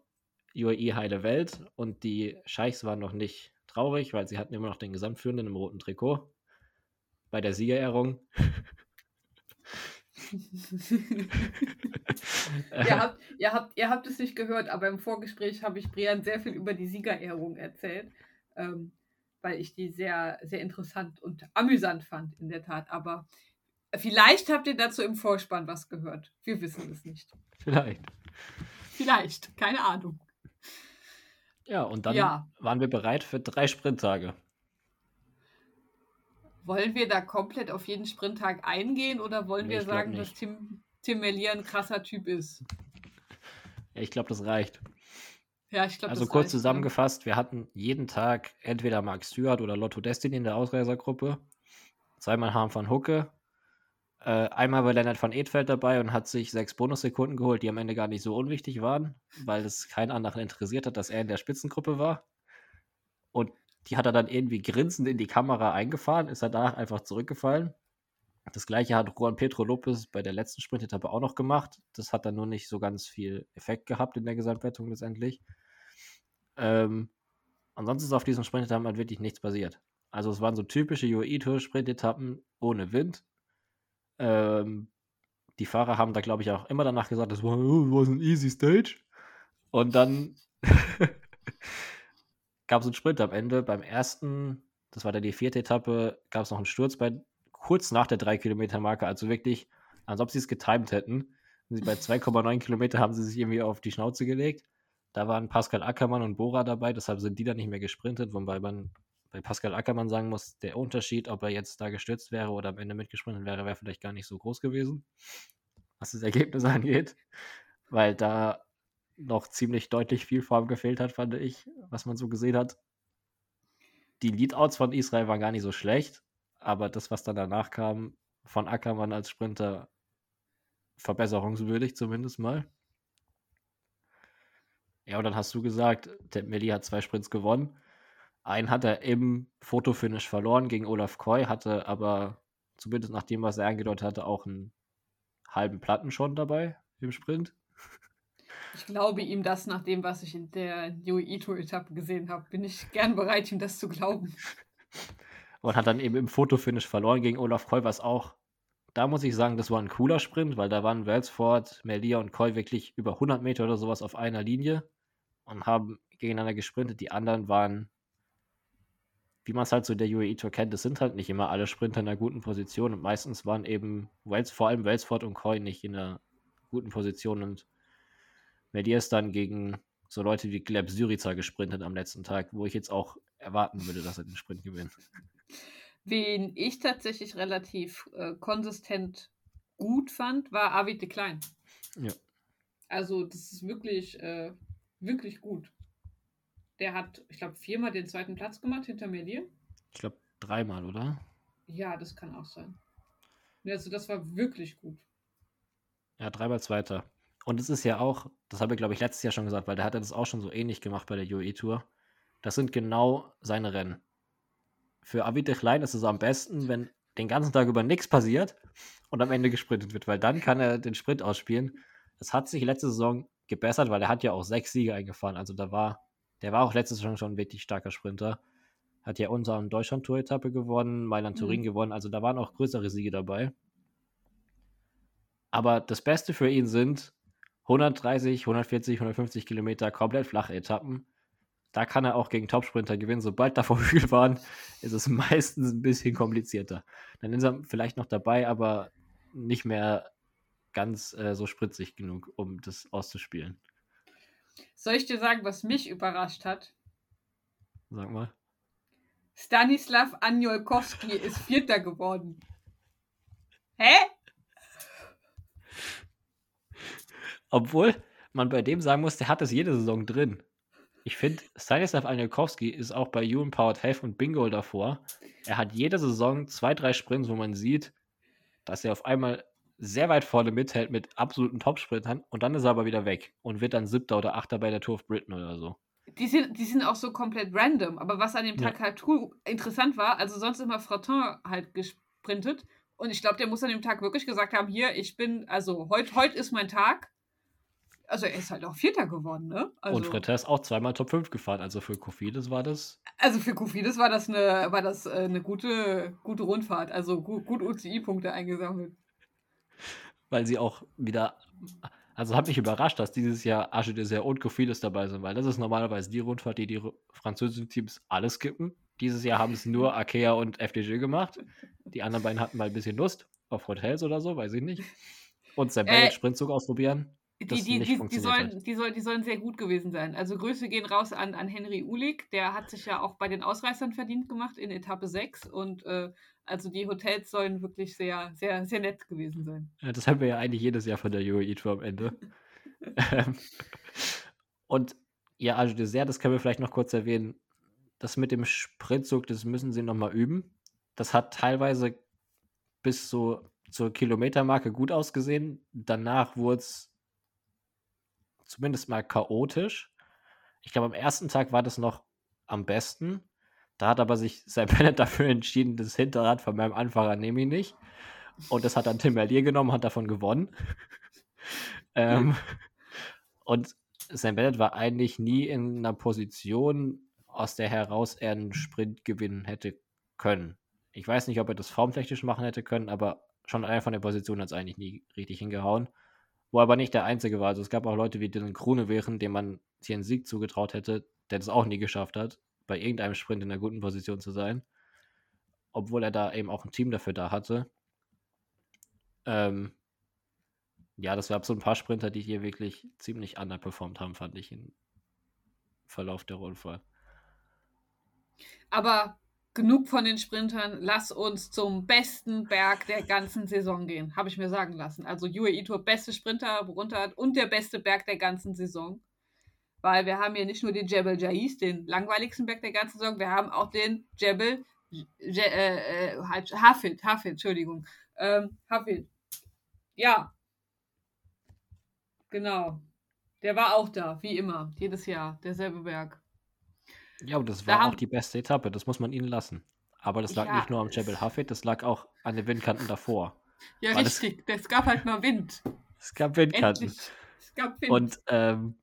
UAE heile Welt und die Scheichs waren noch nicht traurig, weil sie hatten immer noch den Gesamtführenden im roten Trikot bei der Siegerehrung. ihr, habt, ihr, habt, ihr habt es nicht gehört, aber im Vorgespräch habe ich Brian sehr viel über die Siegerehrung erzählt, ähm, weil ich die sehr, sehr interessant und amüsant fand, in der Tat. Aber vielleicht habt ihr dazu im Vorspann was gehört. Wir wissen es nicht. Vielleicht. Vielleicht, keine Ahnung. Ja, und dann ja. waren wir bereit für drei Sprinttage. Wollen wir da komplett auf jeden Sprinttag eingehen oder wollen nee, wir sagen, dass Tim, Tim Melier ein krasser Typ ist? Ja, ich glaube, das reicht. Ja, ich glaube, Also kurz reicht, zusammengefasst, ja. wir hatten jeden Tag entweder Mark Stewart oder Lotto Destiny in der Ausreisergruppe. Zweimal Harm van Hucke. Äh, einmal war Lennart van Edfeld dabei und hat sich sechs Bonussekunden geholt, die am Ende gar nicht so unwichtig waren, weil es keinen anderen interessiert hat, dass er in der Spitzengruppe war. Die hat er dann irgendwie grinsend in die Kamera eingefahren, ist er danach einfach zurückgefallen. Das gleiche hat Juan Pedro Lopez bei der letzten Sprintetappe auch noch gemacht. Das hat dann nur nicht so ganz viel Effekt gehabt in der Gesamtwertung letztendlich. Ähm, ansonsten ist auf diesen Sprintetappen halt wirklich nichts passiert. Also es waren so typische UAE-Tour-Sprintetappen ohne Wind. Ähm, die Fahrer haben da, glaube ich, auch immer danach gesagt, das war, oh, ein easy Stage. Und dann gab es einen Sprint am Ende. Beim ersten, das war dann die vierte Etappe, gab es noch einen Sturz bei kurz nach der 3-Kilometer-Marke. Also wirklich, als ob sie es getimed hätten. Bei 2,9 Kilometer haben sie sich irgendwie auf die Schnauze gelegt. Da waren Pascal Ackermann und Bora dabei, deshalb sind die dann nicht mehr gesprintet, wobei man bei Pascal Ackermann sagen muss, der Unterschied, ob er jetzt da gestürzt wäre oder am Ende mitgesprintet wäre, wäre vielleicht gar nicht so groß gewesen, was das Ergebnis angeht, weil da noch ziemlich deutlich viel Form gefehlt hat, fand ich, was man so gesehen hat. Die Leadouts von Israel waren gar nicht so schlecht, aber das, was dann danach kam, von Ackermann als Sprinter, verbesserungswürdig zumindest mal. Ja, und dann hast du gesagt, Ted Melli hat zwei Sprints gewonnen. Einen hat er im Fotofinish verloren gegen Olaf Koy, hatte aber zumindest nach dem, was er angedeutet hatte, auch einen halben Platten schon dabei im Sprint. Ich glaube ihm das nach dem, was ich in der Yui Ito-Etappe gesehen habe. Bin ich gern bereit, ihm das zu glauben. Und hat dann eben im Fotofinish verloren gegen Olaf Koy, was auch, da muss ich sagen, das war ein cooler Sprint, weil da waren Welsford, Melia und Koy wirklich über 100 Meter oder sowas auf einer Linie und haben gegeneinander gesprintet. Die anderen waren, wie man es halt so der UAE Tour kennt, es sind halt nicht immer alle Sprinter in einer guten Position und meistens waren eben Wels, vor allem Welsford und Coy nicht in einer guten Position und Melia ist dann gegen so Leute wie Gleb Syriza gesprintet am letzten Tag, wo ich jetzt auch erwarten würde, dass er den Sprint gewinnt. Wen ich tatsächlich relativ äh, konsistent gut fand, war Avid de Klein. Ja. Also, das ist wirklich, äh, wirklich gut. Der hat, ich glaube, viermal den zweiten Platz gemacht hinter Melia. Ich glaube, dreimal, oder? Ja, das kann auch sein. Also, das war wirklich gut. Ja, dreimal Zweiter. Und es ist ja auch, das habe ich glaube ich letztes Jahr schon gesagt, weil der hat das auch schon so ähnlich gemacht bei der UE Tour. Das sind genau seine Rennen. Für Avite Klein ist es am besten, wenn den ganzen Tag über nichts passiert und am Ende gesprintet wird, weil dann kann er den Sprint ausspielen. Das hat sich letzte Saison gebessert, weil er hat ja auch sechs Siege eingefahren. Also da war, der war auch letzte Saison schon ein wirklich starker Sprinter. Hat ja unser Deutschland-Tour-Etappe gewonnen, Mailand-Turin mhm. gewonnen. Also da waren auch größere Siege dabei. Aber das Beste für ihn sind 130, 140, 150 Kilometer komplett flache Etappen. Da kann er auch gegen Topsprinter gewinnen. Sobald da waren, ist es meistens ein bisschen komplizierter. Dann ist er vielleicht noch dabei, aber nicht mehr ganz äh, so spritzig genug, um das auszuspielen. Soll ich dir sagen, was mich überrascht hat? Sag mal. Stanislav Anjolkowski ist Vierter geworden. Hä? Obwohl man bei dem sagen muss, der hat es jede Saison drin. Ich finde, Stanislav Anjakowski ist auch bei You Empowered Health und Bingo davor. Er hat jede Saison zwei, drei Sprints, wo man sieht, dass er auf einmal sehr weit vorne mithält mit absoluten Top-Sprintern und dann ist er aber wieder weg und wird dann Siebter oder Achter bei der Tour of Britain oder so. Die sind, die sind auch so komplett random, aber was an dem Tag ja. halt interessant war, also sonst immer Fratin halt gesprintet und ich glaube, der muss an dem Tag wirklich gesagt haben, hier, ich bin, also heute heut ist mein Tag also er ist halt auch Vierter geworden, ne? Also, und Fritter ist auch zweimal Top 5 gefahren. Also für Kofidis war das. Also für Kofidis war das eine, war das äh, eine gute, gute Rundfahrt. Also gut, gut UCI-Punkte eingesammelt. Weil sie auch wieder. Also hat mich überrascht, dass dieses Jahr Arche Dessert und Kofidis dabei sind, weil das ist normalerweise die Rundfahrt, die die französischen Teams alles skippen. Dieses Jahr haben es nur Akea und FDG gemacht. Die anderen beiden hatten mal ein bisschen Lust auf Hotels oder so, weiß ich nicht. Und sein äh, Sprintzug ausprobieren. Die, die, die, die, sollen, die, soll, die sollen sehr gut gewesen sein. Also Grüße gehen raus an, an Henry Ulig, der hat sich ja auch bei den Ausreißern verdient gemacht in Etappe 6 und äh, also die Hotels sollen wirklich sehr, sehr, sehr nett gewesen sein. Ja, das haben wir ja eigentlich jedes Jahr von der UAE Tour am Ende. Ähm, und ja, also Dessert, das können wir vielleicht noch kurz erwähnen. Das mit dem Sprintzug, das müssen sie nochmal üben. Das hat teilweise bis so zur Kilometermarke gut ausgesehen. Danach wurde es zumindest mal chaotisch. Ich glaube, am ersten Tag war das noch am besten. Da hat aber sich sein Bennett dafür entschieden, das Hinterrad von meinem Anfahrer nehme ich nicht. Und das hat dann Tim Merlier genommen, hat davon gewonnen. ähm, und sein Bennett war eigentlich nie in einer Position, aus der heraus er einen Sprint gewinnen hätte können. Ich weiß nicht, ob er das formtechnisch machen hätte können, aber schon allein von der Position hat es eigentlich nie richtig hingehauen wo er aber nicht der Einzige war. Also es gab auch Leute wie Dylan Krone wären, dem man hier einen Sieg zugetraut hätte, der das auch nie geschafft hat, bei irgendeinem Sprint in einer guten Position zu sein. Obwohl er da eben auch ein Team dafür da hatte. Ähm, ja, das gab so ein paar Sprinter, die hier wirklich ziemlich underperformed haben, fand ich im Verlauf der Rundfahrt. Aber genug von den Sprintern, lass uns zum besten Berg der ganzen Saison gehen, habe ich mir sagen lassen. Also UAE Tour beste Sprinter runter und der beste Berg der ganzen Saison. Weil wir haben hier nicht nur den Jebel Jais, den langweiligsten Berg der ganzen Saison, wir haben auch den Jebel Je, äh, äh, Hafid, Hafid, Entschuldigung. Ähm, Hafid. Ja. Genau. Der war auch da, wie immer, jedes Jahr, derselbe Berg. Ja, und das war da auch die beste Etappe, das muss man ihnen lassen. Aber das lag ja, nicht nur am Jebel Hafid, das lag auch an den Windkanten davor. Ja, Weil richtig, es, es, gab halt mal Wind. Es gab Windkanten. Endlich. gab Wind. Und ähm,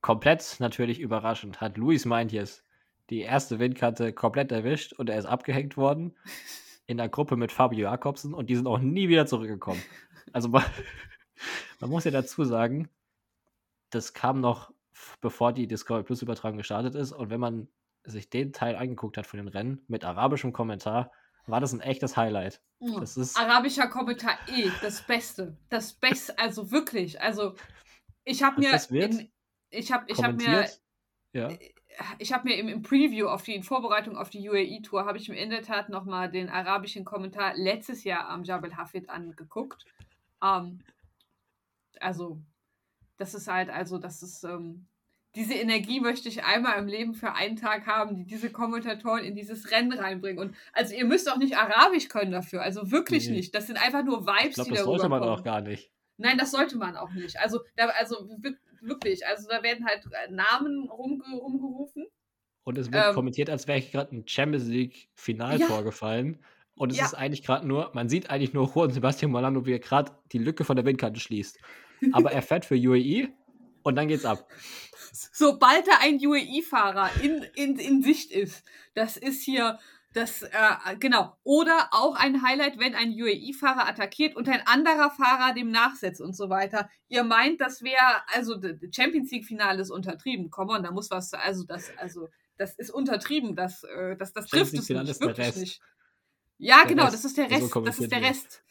komplett natürlich überraschend hat Luis Meintjes die erste Windkante komplett erwischt und er ist abgehängt worden in der Gruppe mit Fabio Jakobsen und die sind auch nie wieder zurückgekommen. Also man, man muss ja dazu sagen, das kam noch bevor die Discovery Plus Übertragung gestartet ist und wenn man sich den Teil angeguckt hat von den Rennen mit arabischem Kommentar, war das ein echtes Highlight. Das ist Arabischer Kommentar eh das Beste. Das Beste, also wirklich. Also ich habe mir, in, ich habe, ich habe mir, ja. ich habe mir im, im, Preview auf die in Vorbereitung auf die UAE Tour habe ich mir in der Tat noch mal den arabischen Kommentar letztes Jahr am Jabal Hafid angeguckt. Ähm, also das ist halt, also das ist ähm, diese Energie möchte ich einmal im Leben für einen Tag haben, die diese Kommentatoren in dieses Rennen reinbringen. Und also ihr müsst auch nicht Arabisch können dafür, also wirklich nee. nicht. Das sind einfach nur Vibes, ich glaub, die da Das sollte man auch gar nicht. Nein, das sollte man auch nicht. Also, da, also wirklich, also da werden halt Namen rumge rumgerufen. Und es wird ähm, kommentiert, als wäre gerade ein Champions League Final ja. vorgefallen. Und es ja. ist eigentlich gerade nur, man sieht eigentlich nur Juan Sebastian Molano, wie er gerade die Lücke von der Windkante schließt. Aber er fährt für UAE und dann geht's ab. Sobald da ein UAE-Fahrer in, in, in Sicht ist, das ist hier, das, äh, genau. Oder auch ein Highlight, wenn ein UAE-Fahrer attackiert und ein anderer Fahrer dem nachsetzt und so weiter. Ihr meint, das wäre, also, Champions League-Finale ist untertrieben. Come on, da muss was, also, das, also, das ist untertrieben. Das, äh, das, das trifft es nicht, wirklich nicht. Ja, der genau, Rest, das ist der Rest, so das ist der Rest.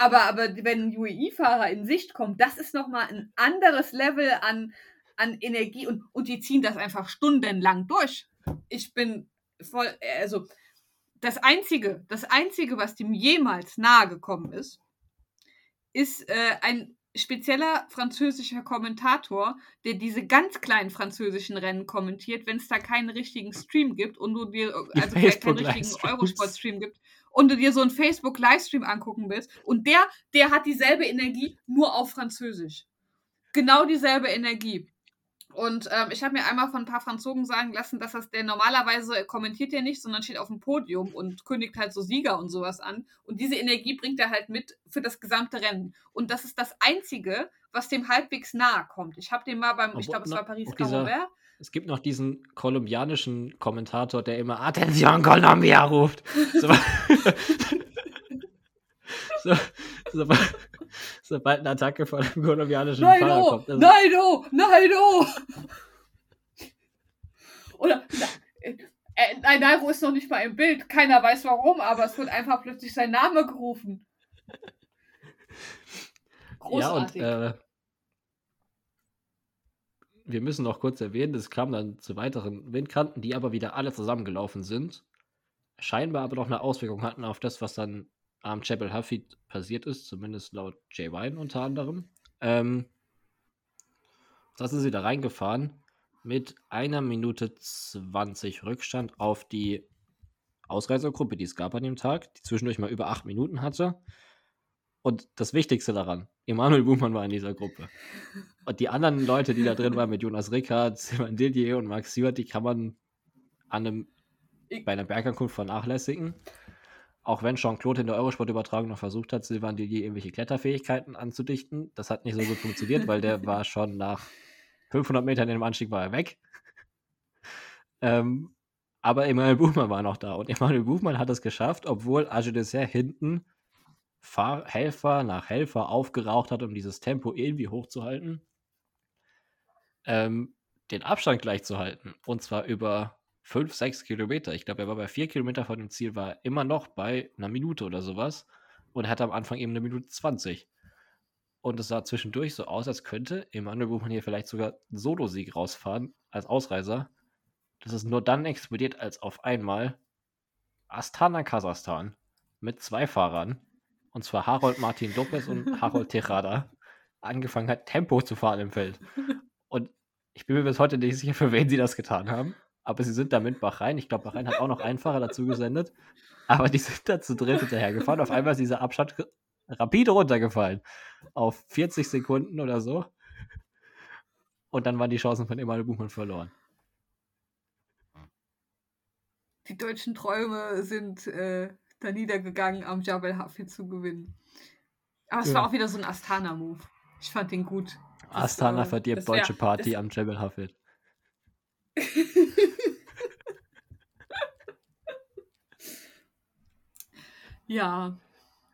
Aber, aber wenn ein UAE-Fahrer in Sicht kommt, das ist nochmal ein anderes Level an, an Energie und, und die ziehen das einfach stundenlang durch. Ich bin voll, also das Einzige, das Einzige, was dem jemals nahe gekommen ist, ist äh, ein spezieller französischer Kommentator, der diese ganz kleinen französischen Rennen kommentiert, wenn es da keinen richtigen Stream gibt und du dir, also keinen richtigen Eurosport-Stream gibt und du dir so einen Facebook-Livestream angucken willst. Und der, der hat dieselbe Energie, nur auf Französisch. Genau dieselbe Energie. Und ähm, ich habe mir einmal von ein paar Franzosen sagen lassen, dass das der normalerweise kommentiert er nicht, sondern steht auf dem Podium und kündigt halt so Sieger und sowas an. Und diese Energie bringt er halt mit für das gesamte Rennen. Und das ist das Einzige, was dem halbwegs nahe kommt. Ich habe den mal beim, ich glaube, es war paris roubaix es gibt noch diesen kolumbianischen Kommentator, der immer Attention Colombia ruft. So, so, so, sobald eine Attacke von einem kolumbianischen nein, Fahrer oh, kommt. Also nein, oh, nein, oh. Oder, äh, äh, Nairo ist noch nicht mal im Bild. Keiner weiß warum, aber es wird einfach plötzlich sein Name gerufen. Großartig. Ja, und, äh, wir müssen noch kurz erwähnen, es kam dann zu weiteren Windkanten, die aber wieder alle zusammengelaufen sind. Scheinbar aber noch eine Auswirkung hatten auf das, was dann am Chapel Hafid passiert ist, zumindest laut Jay Wine unter anderem. Ähm, da sind sie da reingefahren mit einer Minute 20 Rückstand auf die Ausreisergruppe, die es gab an dem Tag, die zwischendurch mal über acht Minuten hatte. Und das Wichtigste daran, Emanuel Buchmann war in dieser Gruppe. Und die anderen Leute, die da drin waren, mit Jonas Rickard, Simon Didier und Max Siebert, die kann man an einem, bei einer Bergankunft vernachlässigen. Auch wenn Jean-Claude in der Eurosport-Übertragung noch versucht hat, Silvan Didier irgendwelche Kletterfähigkeiten anzudichten. Das hat nicht so gut funktioniert, weil der war schon nach 500 Metern in dem Anstieg war er weg. ähm, aber Emanuel Buchmann war noch da. Und Emanuel Buchmann hat es geschafft, obwohl Agile Dessert hinten Fahr Helfer nach Helfer aufgeraucht hat, um dieses Tempo irgendwie hochzuhalten, ähm, den Abstand gleich zu halten. Und zwar über 5, 6 Kilometer. Ich glaube, er war bei 4 Kilometer von dem Ziel, war immer noch bei einer Minute oder sowas. Und er hatte am Anfang eben eine Minute 20. Und es sah zwischendurch so aus, als könnte Emanuel Buchmann hier vielleicht sogar Solo-Sieg rausfahren als Ausreißer. Das ist nur dann explodiert, als auf einmal Astana Kasachstan mit zwei Fahrern, und zwar Harold Martin Lopez und Harold Tejada, angefangen hat, Tempo zu fahren im Feld. Und ich bin mir bis heute nicht sicher, für wen sie das getan haben aber sie sind da mit Bahrain. Ich glaube, Bahrain hat auch noch Einfacher dazu gesendet. Aber die sind da zu dritt hinterhergefahren. Auf einmal ist dieser Abstand rapide runtergefallen. Auf 40 Sekunden oder so. Und dann waren die Chancen von Emanuel Buchmann verloren. Die deutschen Träume sind äh, da niedergegangen, am Jabal Hafid zu gewinnen. Aber es ja. war auch wieder so ein Astana-Move. Ich fand den gut. Astana äh, verdirbt deutsche Party am Jebel Hafid. ja,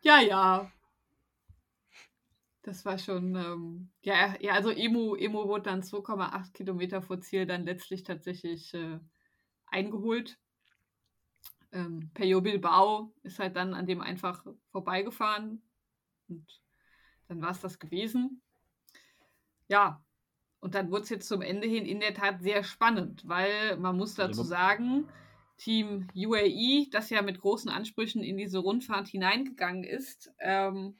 ja, ja. Das war schon, ähm, ja, ja, also Emo, Emo wurde dann 2,8 Kilometer vor Ziel dann letztlich tatsächlich äh, eingeholt. Ähm, Peyo Bilbao ist halt dann an dem einfach vorbeigefahren und dann war es das gewesen. Ja, und dann wurde es jetzt zum Ende hin in der Tat sehr spannend, weil man muss dazu sagen, Team UAE, das ja mit großen Ansprüchen in diese Rundfahrt hineingegangen ist, ähm,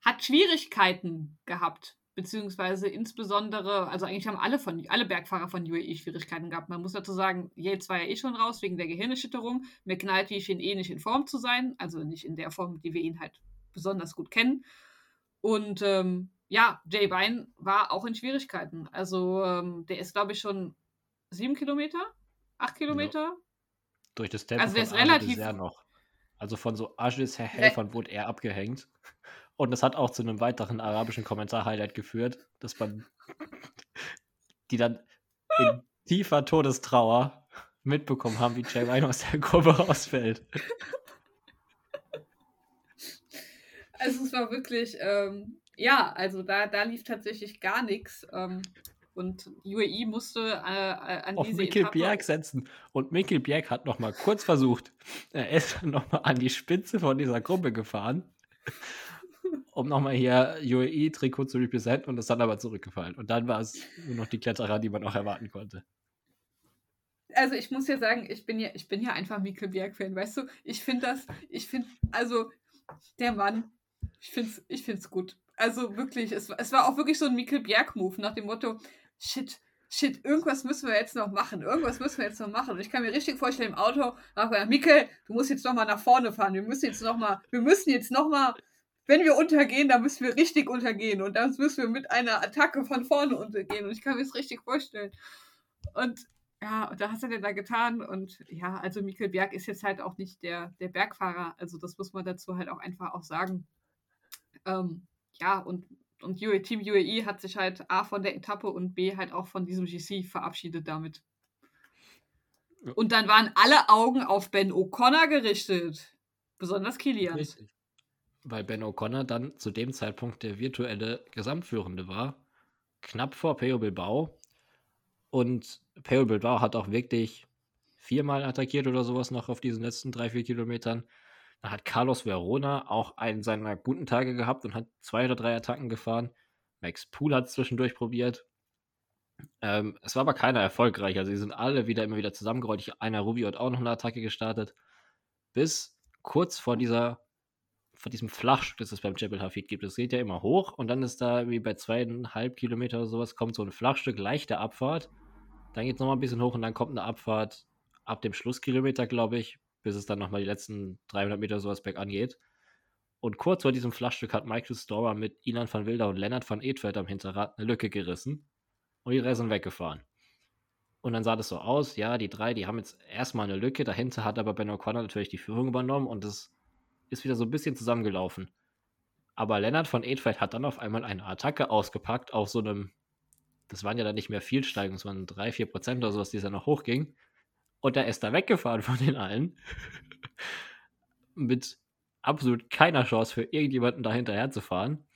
hat Schwierigkeiten gehabt, beziehungsweise insbesondere, also eigentlich haben alle von alle Bergfahrer von UAE Schwierigkeiten gehabt. Man muss dazu sagen, Yates war ja eh schon raus wegen der Gehirnerschütterung. McKnighty schien eh nicht in Form zu sein, also nicht in der Form, die wir ihn halt besonders gut kennen. Und ähm, ja, Jay Vine war auch in Schwierigkeiten. Also ähm, der ist, glaube ich, schon sieben Kilometer, acht Kilometer. Ja. Durch das Tempo also der ist relativ sehr noch. Also von so Ajis Helfern wurde er abgehängt. Und das hat auch zu einem weiteren arabischen Kommentar-Highlight geführt, dass man die dann in tiefer Todestrauer mitbekommen haben, wie Jay Vine aus der Gruppe rausfällt. Also es war wirklich, ähm, ja, also da, da lief tatsächlich gar nichts. Ähm, und UAE musste äh, äh an Auf diese Mikkel Etappe Bjerg setzen. Und Mikkel Bjerg hat noch mal kurz versucht, er ist dann noch mal an die Spitze von dieser Gruppe gefahren, um noch mal hier UAE-Trikot zu representen und ist dann aber zurückgefallen. Und dann war es nur noch die Kletterer, die man auch erwarten konnte. Also ich muss ja sagen, ich bin ja, ich bin ja einfach Mikkel Bjerg-Fan, weißt du? Ich finde das, ich finde, also der Mann, ich finde es ich find's gut. Also wirklich, es, es war auch wirklich so ein Mikkel Bjerg-Move nach dem Motto, shit, shit, irgendwas müssen wir jetzt noch machen, irgendwas müssen wir jetzt noch machen. Und ich kann mir richtig vorstellen, im Auto, Mikkel, du musst jetzt noch mal nach vorne fahren, wir müssen jetzt noch mal, wir müssen jetzt noch mal, wenn wir untergehen, dann müssen wir richtig untergehen und dann müssen wir mit einer Attacke von vorne untergehen und ich kann mir das richtig vorstellen. Und ja, und da hast du denn da getan und ja, also Mikkel Berg ist jetzt halt auch nicht der, der Bergfahrer, also das muss man dazu halt auch einfach auch sagen. Ähm, ja, und, und Team UAE hat sich halt A von der Etappe und B halt auch von diesem GC verabschiedet damit. Und dann waren alle Augen auf Ben O'Connor gerichtet. Besonders Kilian. Richtig. Weil Ben O'Connor dann zu dem Zeitpunkt der virtuelle Gesamtführende war. Knapp vor Peo Bilbao. Und Peo Bilbao hat auch wirklich viermal attackiert oder sowas noch auf diesen letzten drei, vier Kilometern. Da hat Carlos Verona auch einen seiner guten Tage gehabt und hat zwei oder drei Attacken gefahren. Max Pool hat es zwischendurch probiert. Ähm, es war aber keiner erfolgreich. Also, sie sind alle wieder immer wieder zusammengerollt. Einer Rubio hat auch noch eine Attacke gestartet. Bis kurz vor dieser, vor diesem Flachstück, das es beim Jebel Hafid gibt. Es geht ja immer hoch und dann ist da wie bei zweieinhalb Kilometer oder sowas, kommt so ein Flachstück, leichte Abfahrt. Dann geht es nochmal ein bisschen hoch und dann kommt eine Abfahrt ab dem Schlusskilometer, glaube ich, bis es dann nochmal die letzten 300 Meter sowas bergan geht. Und kurz vor diesem Flachstück hat Michael Storer mit Ilan van Wilder und Lennart van Edveld am Hinterrad eine Lücke gerissen und die drei sind weggefahren. Und dann sah das so aus, ja, die drei, die haben jetzt erstmal eine Lücke, dahinter hat aber Ben O'Connor natürlich die Führung übernommen und es ist wieder so ein bisschen zusammengelaufen. Aber Lennart von Edfeld hat dann auf einmal eine Attacke ausgepackt auf so einem, das waren ja dann nicht mehr viel Steigen, es waren 3, 4 Prozent oder sowas, die dann noch hochging. Und er ist da weggefahren von den allen. Mit absolut keiner Chance für irgendjemanden da hinterher zu fahren.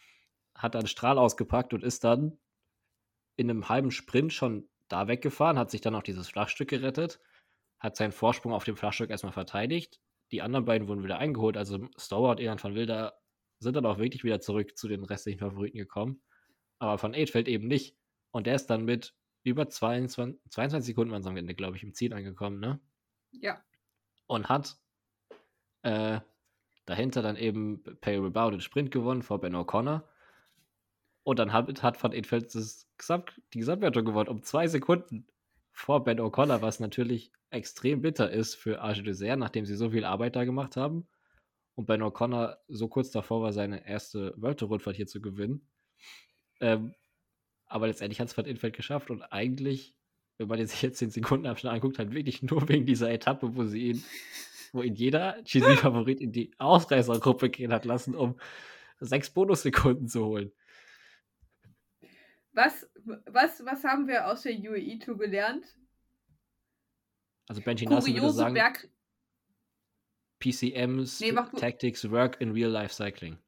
Hat dann Strahl ausgepackt und ist dann in einem halben Sprint schon da weggefahren, hat sich dann auch dieses Flachstück gerettet, hat seinen Vorsprung auf dem Flachstück erstmal verteidigt. Die anderen beiden wurden wieder eingeholt, also Stower und Elan van Wilder sind dann auch wirklich wieder zurück zu den restlichen Favoriten gekommen. Aber von Edfeld eben nicht. Und der ist dann mit über 22, 22 Sekunden am Ende, glaube ich, im Ziel angekommen, ne? Ja. Und hat äh, dahinter dann eben Perry Bow den Sprint gewonnen vor Ben O'Connor. Und dann hat, hat Van Edfeld die Gesamtwertung gewonnen um zwei Sekunden vor Ben O'Connor, was natürlich extrem bitter ist für Arge Dessert, nachdem sie so viel Arbeit da gemacht haben. Und Ben O'Connor so kurz davor war, seine erste World Rundfahrt hier zu gewinnen. Ähm, aber letztendlich hat es Van Infeld geschafft und eigentlich, wenn man sich jetzt den Sekundenabstand anguckt, halt wirklich nur wegen dieser Etappe, wo sie ihn, wo ihn jeder GC-Favorit in die Ausreißergruppe gehen hat lassen, um sechs Bonussekunden zu holen. Was, was, was haben wir aus der UAE Tour gelernt? Also Benji Nassen würde sagen, Berg PCMs Nee. Tactics Work in Real Life Cycling.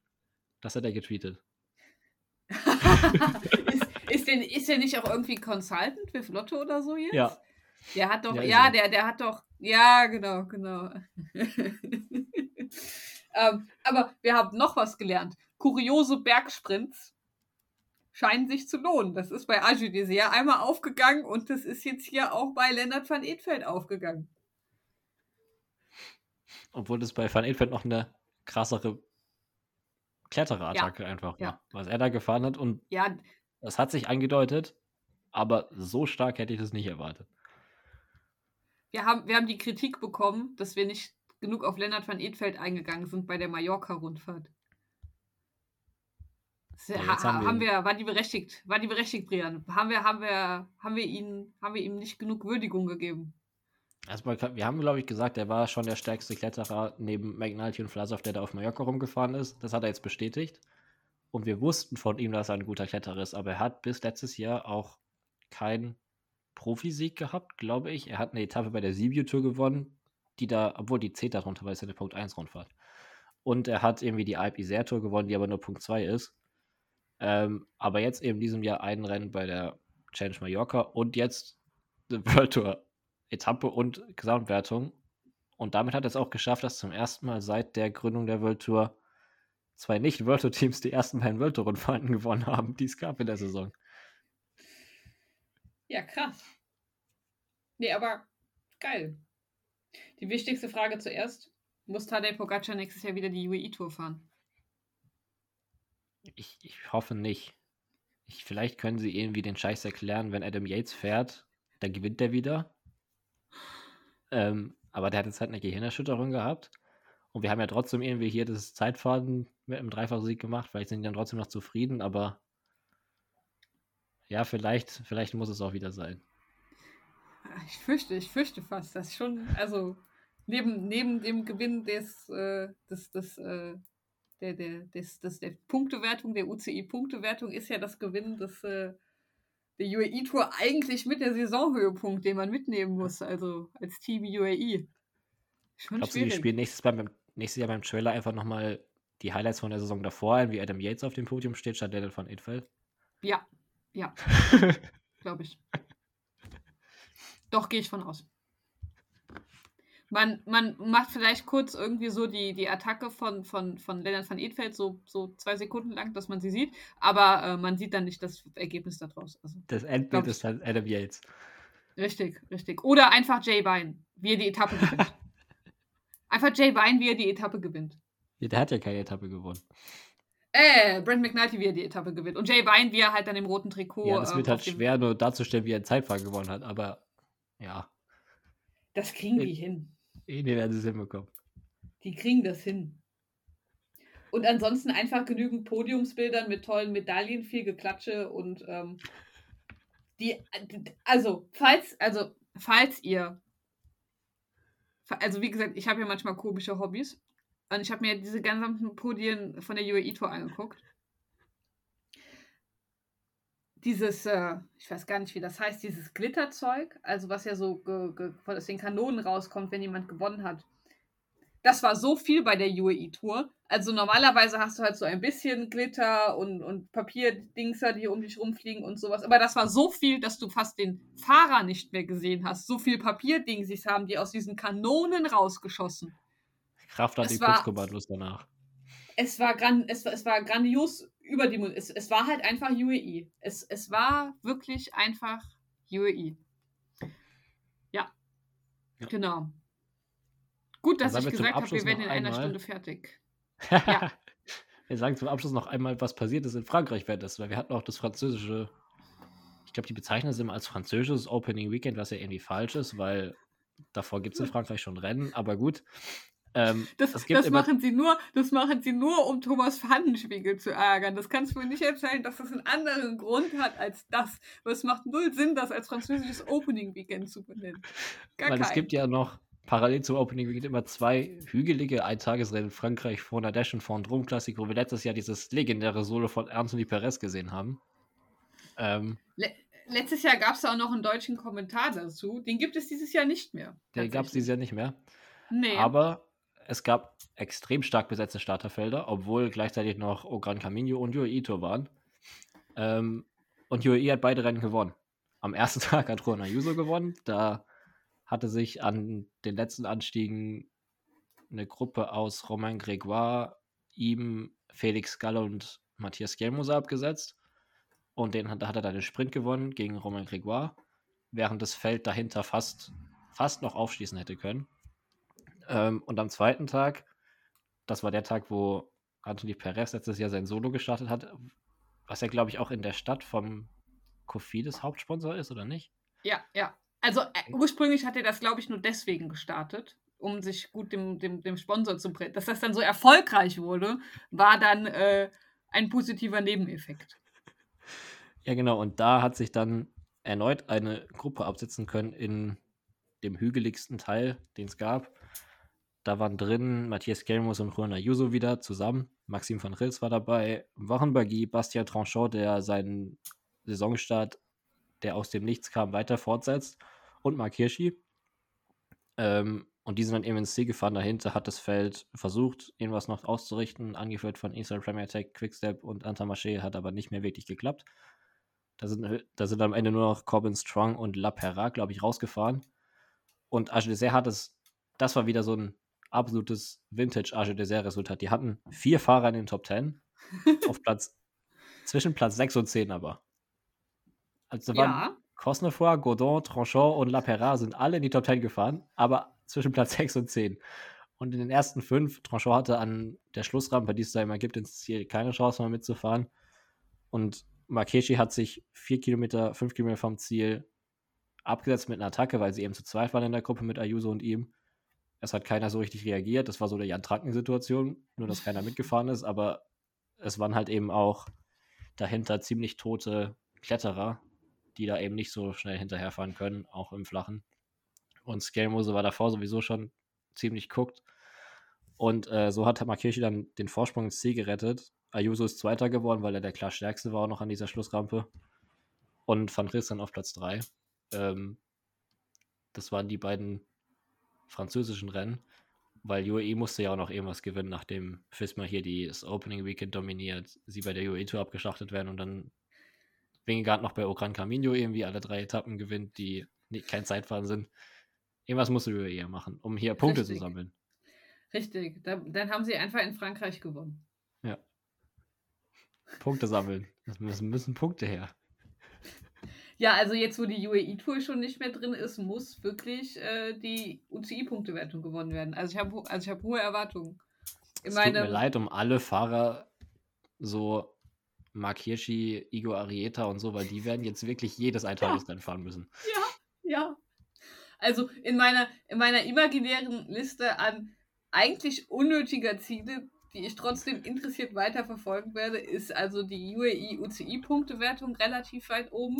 Das hat er getweetet. ist, ist, denn, ist der nicht auch irgendwie Consultant für Lotto oder so jetzt? Ja. Der hat doch, Ja, ja, er. der, der hat doch, ja, genau, genau. ähm, aber wir haben noch was gelernt. Kuriose Bergsprints scheinen sich zu lohnen. Das ist bei Dessert einmal aufgegangen und das ist jetzt hier auch bei Lennart van Edfeld aufgegangen. Obwohl das bei Van Edfeld noch eine krassere Klettererattacke einfach war, ja. was er da gefahren hat. Und Ja, das hat sich angedeutet, aber so stark hätte ich das nicht erwartet. wir haben, wir haben die Kritik bekommen, dass wir nicht genug auf Lennart van Edfeld eingegangen sind bei der Mallorca-Rundfahrt. Das Ja, ha, haben wir haben wir, war die berechtigt, war die berechtigt, Brian? Haben wir, haben wir, haben wir ihn, haben wir ihm nicht genug Würdigung gegeben? Kann- wir haben, glaube ich, gesagt, er war schon der stärkste Kletterer neben McNulty und Vlasov, der da auf Mallorca rumgefahren ist. Das hat er jetzt bestätigt. Und wir wussten von ihm, dass er ein guter Kletterer ist. Aber er hat bis letztes Jahr auch keinen Profisieg gehabt, glaube ich. Er hat eine Etappe bei der Sibiu Tour gewonnen, die da, obwohl die zählt darunter, weil es ja eine Punkt 1 Rundfahrt. Und er hat irgendwie die Alp Isère Tour gewonnen, die aber nur Punkt 2 ist. Ähm, aber jetzt eben diesem Jahr ein Rennen bei der Challenge Mallorca und jetzt eine World Tour Etappe und Gesamtwertung. Und damit hat er es auch geschafft, dass zum ersten Mal seit der Gründung der World Tour zwei nicht-World Tour-Teams die ersten beiden World Tour-Rundfahrten gewonnen haben, die es gab in der Saison. Ja, krass. Nee, aber geil. Die wichtigste Frage zuerst. Muss Tadej Pogacar nächstes Jahr wieder die UAE-Tour fahren? Ich, ich hoffe nicht. Ich, vielleicht können sie irgendwie den Scheiß erklären, wenn Adam Yates fährt, dann gewinnt der wieder. Ähm, aber der hat jetzt halt eine Gehirnerschütterung gehabt. Und wir haben ja trotzdem irgendwie hier das Zeitfahren mit einem Dreifachsieg gemacht. Vielleicht sind die dann trotzdem noch zufrieden, aber ja, vielleicht, vielleicht muss es auch wieder sein. Ich fürchte, ich fürchte fast, dass schon, also neben, neben dem Gewinn des, äh, des, des, äh, der, der, des, des, der Punktewertung, der UCI-Punktewertung, ist ja das Gewinn des, äh, der UAE-Tour eigentlich mit der Saisonhöhepunkt, den man mitnehmen muss, also als Team UAE. Schon Glaubst du, die schwierig. spielen nächstes, Mal beim, nächstes Jahr beim Trailer einfach nochmal die Highlights von der Saison davor ein, wie Adam Yates auf dem Podium steht, statt Daniel von Edfeld? Ja, ja, glaube ich. Doch, gehe ich von aus. Man, man macht vielleicht kurz irgendwie so die, die Attacke von, von, von Lennart van Edfeld so, so zwei Sekunden lang, dass man sie sieht, aber äh, man sieht dann nicht das Ergebnis daraus. Also, Das Endbild ist halt Adam Yates. richtig, richtig. Oder einfach Jay Vine, wie er die Etappe gewinnt. einfach Jay Vine, wie er die Etappe gewinnt. Ja, Der hat ja keine Etappe gewonnen. Äh, Brent McNulty, wie er die Etappe gewinnt. Und Jay Vine, wie er halt dann im roten Trikot. ja, das ähm, wird halt schwer nur darzustellen, wie er Zeitfahren gewonnen hat, aber ja, Das kriegen die hin. Irgendwie werden sie es hinbekommen. Die kriegen das hin. Und ansonsten einfach genügend Podiumsbildern mit tollen Medaillen, viel Geklatsche und ähm, die, also, falls, also, falls ihr, also wie gesagt, ich habe ja manchmal komische Hobbys und ich habe mir diese ganzen Podien von der UAE Tour angeguckt. Dieses, äh, ich weiß gar nicht, wie das heißt, dieses Glitterzeug, also was ja so aus den Kanonen rauskommt, wenn jemand gewonnen hat. Das war so viel bei der UAE-Tour. Also normalerweise hast du halt so ein bisschen Glitter und, und Papierdingser, die um dich rumfliegen und sowas. Aber das war so viel, dass du fast den Fahrer nicht mehr gesehen hast. So viel Papierdingsis haben die aus diesen Kanonen rausgeschossen. Kraft Es die war- Putzkommandos danach. Es war, gran es, war- es war grandios über die Mund. Es, es war halt einfach UAE. Es, es war wirklich einfach UAE. Ja. Ja. Genau. Gut, dass ich gesagt habe, wir werden in einer einmal- Stunde fertig. Wir sagen zum Abschluss noch einmal, was passiert ist in Frankreich während des, weil wir hatten auch das französische, ich glaube, die bezeichnen es immer als französisches Opening Weekend, was ja irgendwie falsch ist, weil davor gibt es in Frankreich schon Rennen, aber gut. Ähm, Das, es das, machen sie nur, das machen sie nur, um Thomas Pfannenspiegel zu ärgern. Das kannst du mir nicht erzählen, dass das einen anderen Grund hat als das. Aber es macht null Sinn, das als französisches Opening Weekend zu benennen. Gar weil es kein. gibt ja noch parallel zum Opening Weekend immer zwei hügelige Eintagesrennen in Frankreich vor Nadesh und vor Drum Classic, wo wir letztes Jahr dieses legendäre Solo von Anthony Perez gesehen haben. Ähm, Le letztes Jahr gab es auch noch einen deutschen Kommentar dazu. Den gibt es dieses Jahr nicht mehr. den gab es dieses Jahr nicht mehr. Nee. Aber es gab extrem stark besetzte Starterfelder, obwohl gleichzeitig noch Ogran Camino und Yui Ito waren. Ähm, und Yui hat beide Rennen gewonnen. Am ersten Tag hat Juan Ayuso gewonnen. Da hatte sich an den letzten Anstiegen eine Gruppe aus Romain Grégoire, ihm, Felix Galle und Matthias Gelmoser abgesetzt. Und den hat, da hat er dann den Sprint gewonnen gegen Romain Grégoire, während das Feld dahinter fast, fast noch aufschließen hätte können. Ähm, und am zweiten Tag, das war der Tag, wo Anthony Perez letztes Jahr sein Solo gestartet hat, was er, glaube ich, auch in der Stadt vom Cofidis Hauptsponsor ist, oder nicht? Ja, ja. Also äh, ursprünglich hat er das, glaube ich, nur deswegen gestartet, um sich gut dem, dem, dem Sponsor zu bringen. Dass das dann so erfolgreich wurde, war dann äh, ein positiver Nebeneffekt. Ja, genau. Und da hat sich dann erneut eine Gruppe absetzen können in dem hügeligsten Teil, den es gab. Da waren drin Matthias Kelmus und Juan Ayuso wieder zusammen. Maxim van Rils war dabei. Wochenbagui, Bastien Tranchot, der seinen Saisonstart, der aus dem Nichts kam, weiter fortsetzt. Und Mark Hirschi. Ähm, und die sind dann eben ins Ziel gefahren. Dahinter hat das Feld versucht, irgendwas noch auszurichten, angeführt von Israel Premier Tech, Quickstep und Antamaché, hat aber nicht mehr wirklich geklappt. Da sind, da sind am Ende nur noch Corbin Strong und La Perra, glaube ich, rausgefahren. Und Age Dessert hat es, das war wieder so ein absolutes Vintage Age Dessert Resultat. Die hatten vier Fahrer in den Top 10 auf Platz, zwischen Platz 6 und 10 aber. Also waren Ja. Cosnefroy, Godon, Tranchant und La Perra sind alle in die Top 10 gefahren, aber zwischen Platz 6 und 10. Und in den ersten fünf, Tranchant hatte an der Schlussrampe, die es da immer gibt, ins Ziel keine Chance mehr mitzufahren. Und Markeshi hat sich vier Kilometer, fünf Kilometer vom Ziel abgesetzt mit einer Attacke, weil sie eben zu zweit waren in der Gruppe mit Ayuso und ihm. Es hat keiner so richtig reagiert. Das war so eine Jan Tranken-Situation, nur dass keiner mitgefahren ist, aber es waren halt eben auch dahinter ziemlich tote Kletterer, die da eben nicht so schnell hinterherfahren können, auch im Flachen. Und Skelmose war davor sowieso schon ziemlich guckt. Und äh, so hat Markirchi dann den Vorsprung ins Ziel gerettet. Ayuso ist Zweiter geworden, weil er der klar Stärkste war auch noch an dieser Schlussrampe. Und Van Riss dann auf Platz 3. Ähm, das waren die beiden französischen Rennen, weil UAE musste ja auch noch irgendwas gewinnen, nachdem Fisma hier die, das Opening Weekend dominiert, sie bei der UAE Tour abgeschlachtet werden und dann Wingegaard noch bei Ogran Camino irgendwie alle drei Etappen gewinnt, die nicht, kein Zeitfahren sind. Irgendwas musste UAE ja machen, um hier Punkte Richtig. zu sammeln. Richtig. Da, dann haben sie einfach in Frankreich gewonnen. Ja. Punkte sammeln. Es müssen, müssen Punkte her. Ja, also jetzt, wo die UAE-Tour schon nicht mehr drin ist, muss wirklich äh, die UCI-Punktewertung gewonnen werden. Also ich habe also ich hab hohe Erwartungen. In Es tut mir leid um alle Fahrer, so Mark Hirschi, Igor Arieta und so, weil die werden jetzt wirklich jedes Eintagesrennen fahren müssen. Ja. Also in meiner, in meiner imaginären Liste an eigentlich unnötiger Ziele, die ich trotzdem interessiert weiterverfolgen werde, ist also die UAE UCI-Punktewertung relativ weit oben.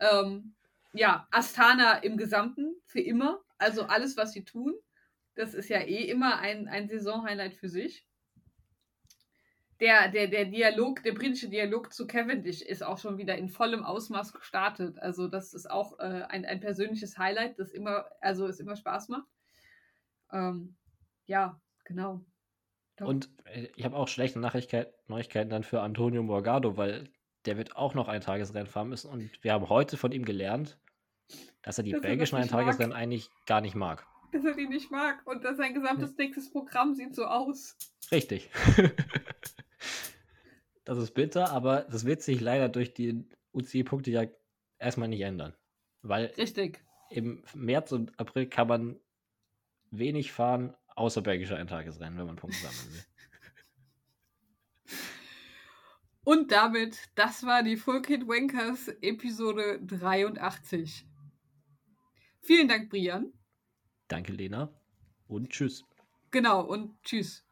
Ähm, ja, Astana im Gesamten für immer. Also alles, was sie tun. Das ist ja eh immer ein, ein Saisonhighlight für sich. Der, der, der Dialog, der britische Dialog zu Cavendish ist auch schon wieder in vollem Ausmaß gestartet. Also, das ist auch äh, ein, ein persönliches Highlight, das immer, also es immer Spaß macht. Ähm, ja, genau. Doch. Und äh, ich habe auch schlechte Neuigkeiten dann für Antonio Morgado, weil der wird auch noch ein Tagesrennen fahren müssen. Und wir haben heute von ihm gelernt, dass er die Dass er das belgischen mag. Eintagesrennen eigentlich gar nicht mag. dass er die nicht mag und dass sein gesamtes nächstes Programm sieht so aus. Richtig. das ist bitter, aber das wird sich leider durch die UCI-Punkte ja erstmal nicht ändern. Weil Richtig. im März und April kann man wenig fahren, außer belgische Eintagesrennen, wenn man Punkte sammeln will. Und damit, das war die Full Kid Wankers Episode 83. Vielen Dank, Brian. Danke, Lena. Und tschüss. Genau, und tschüss.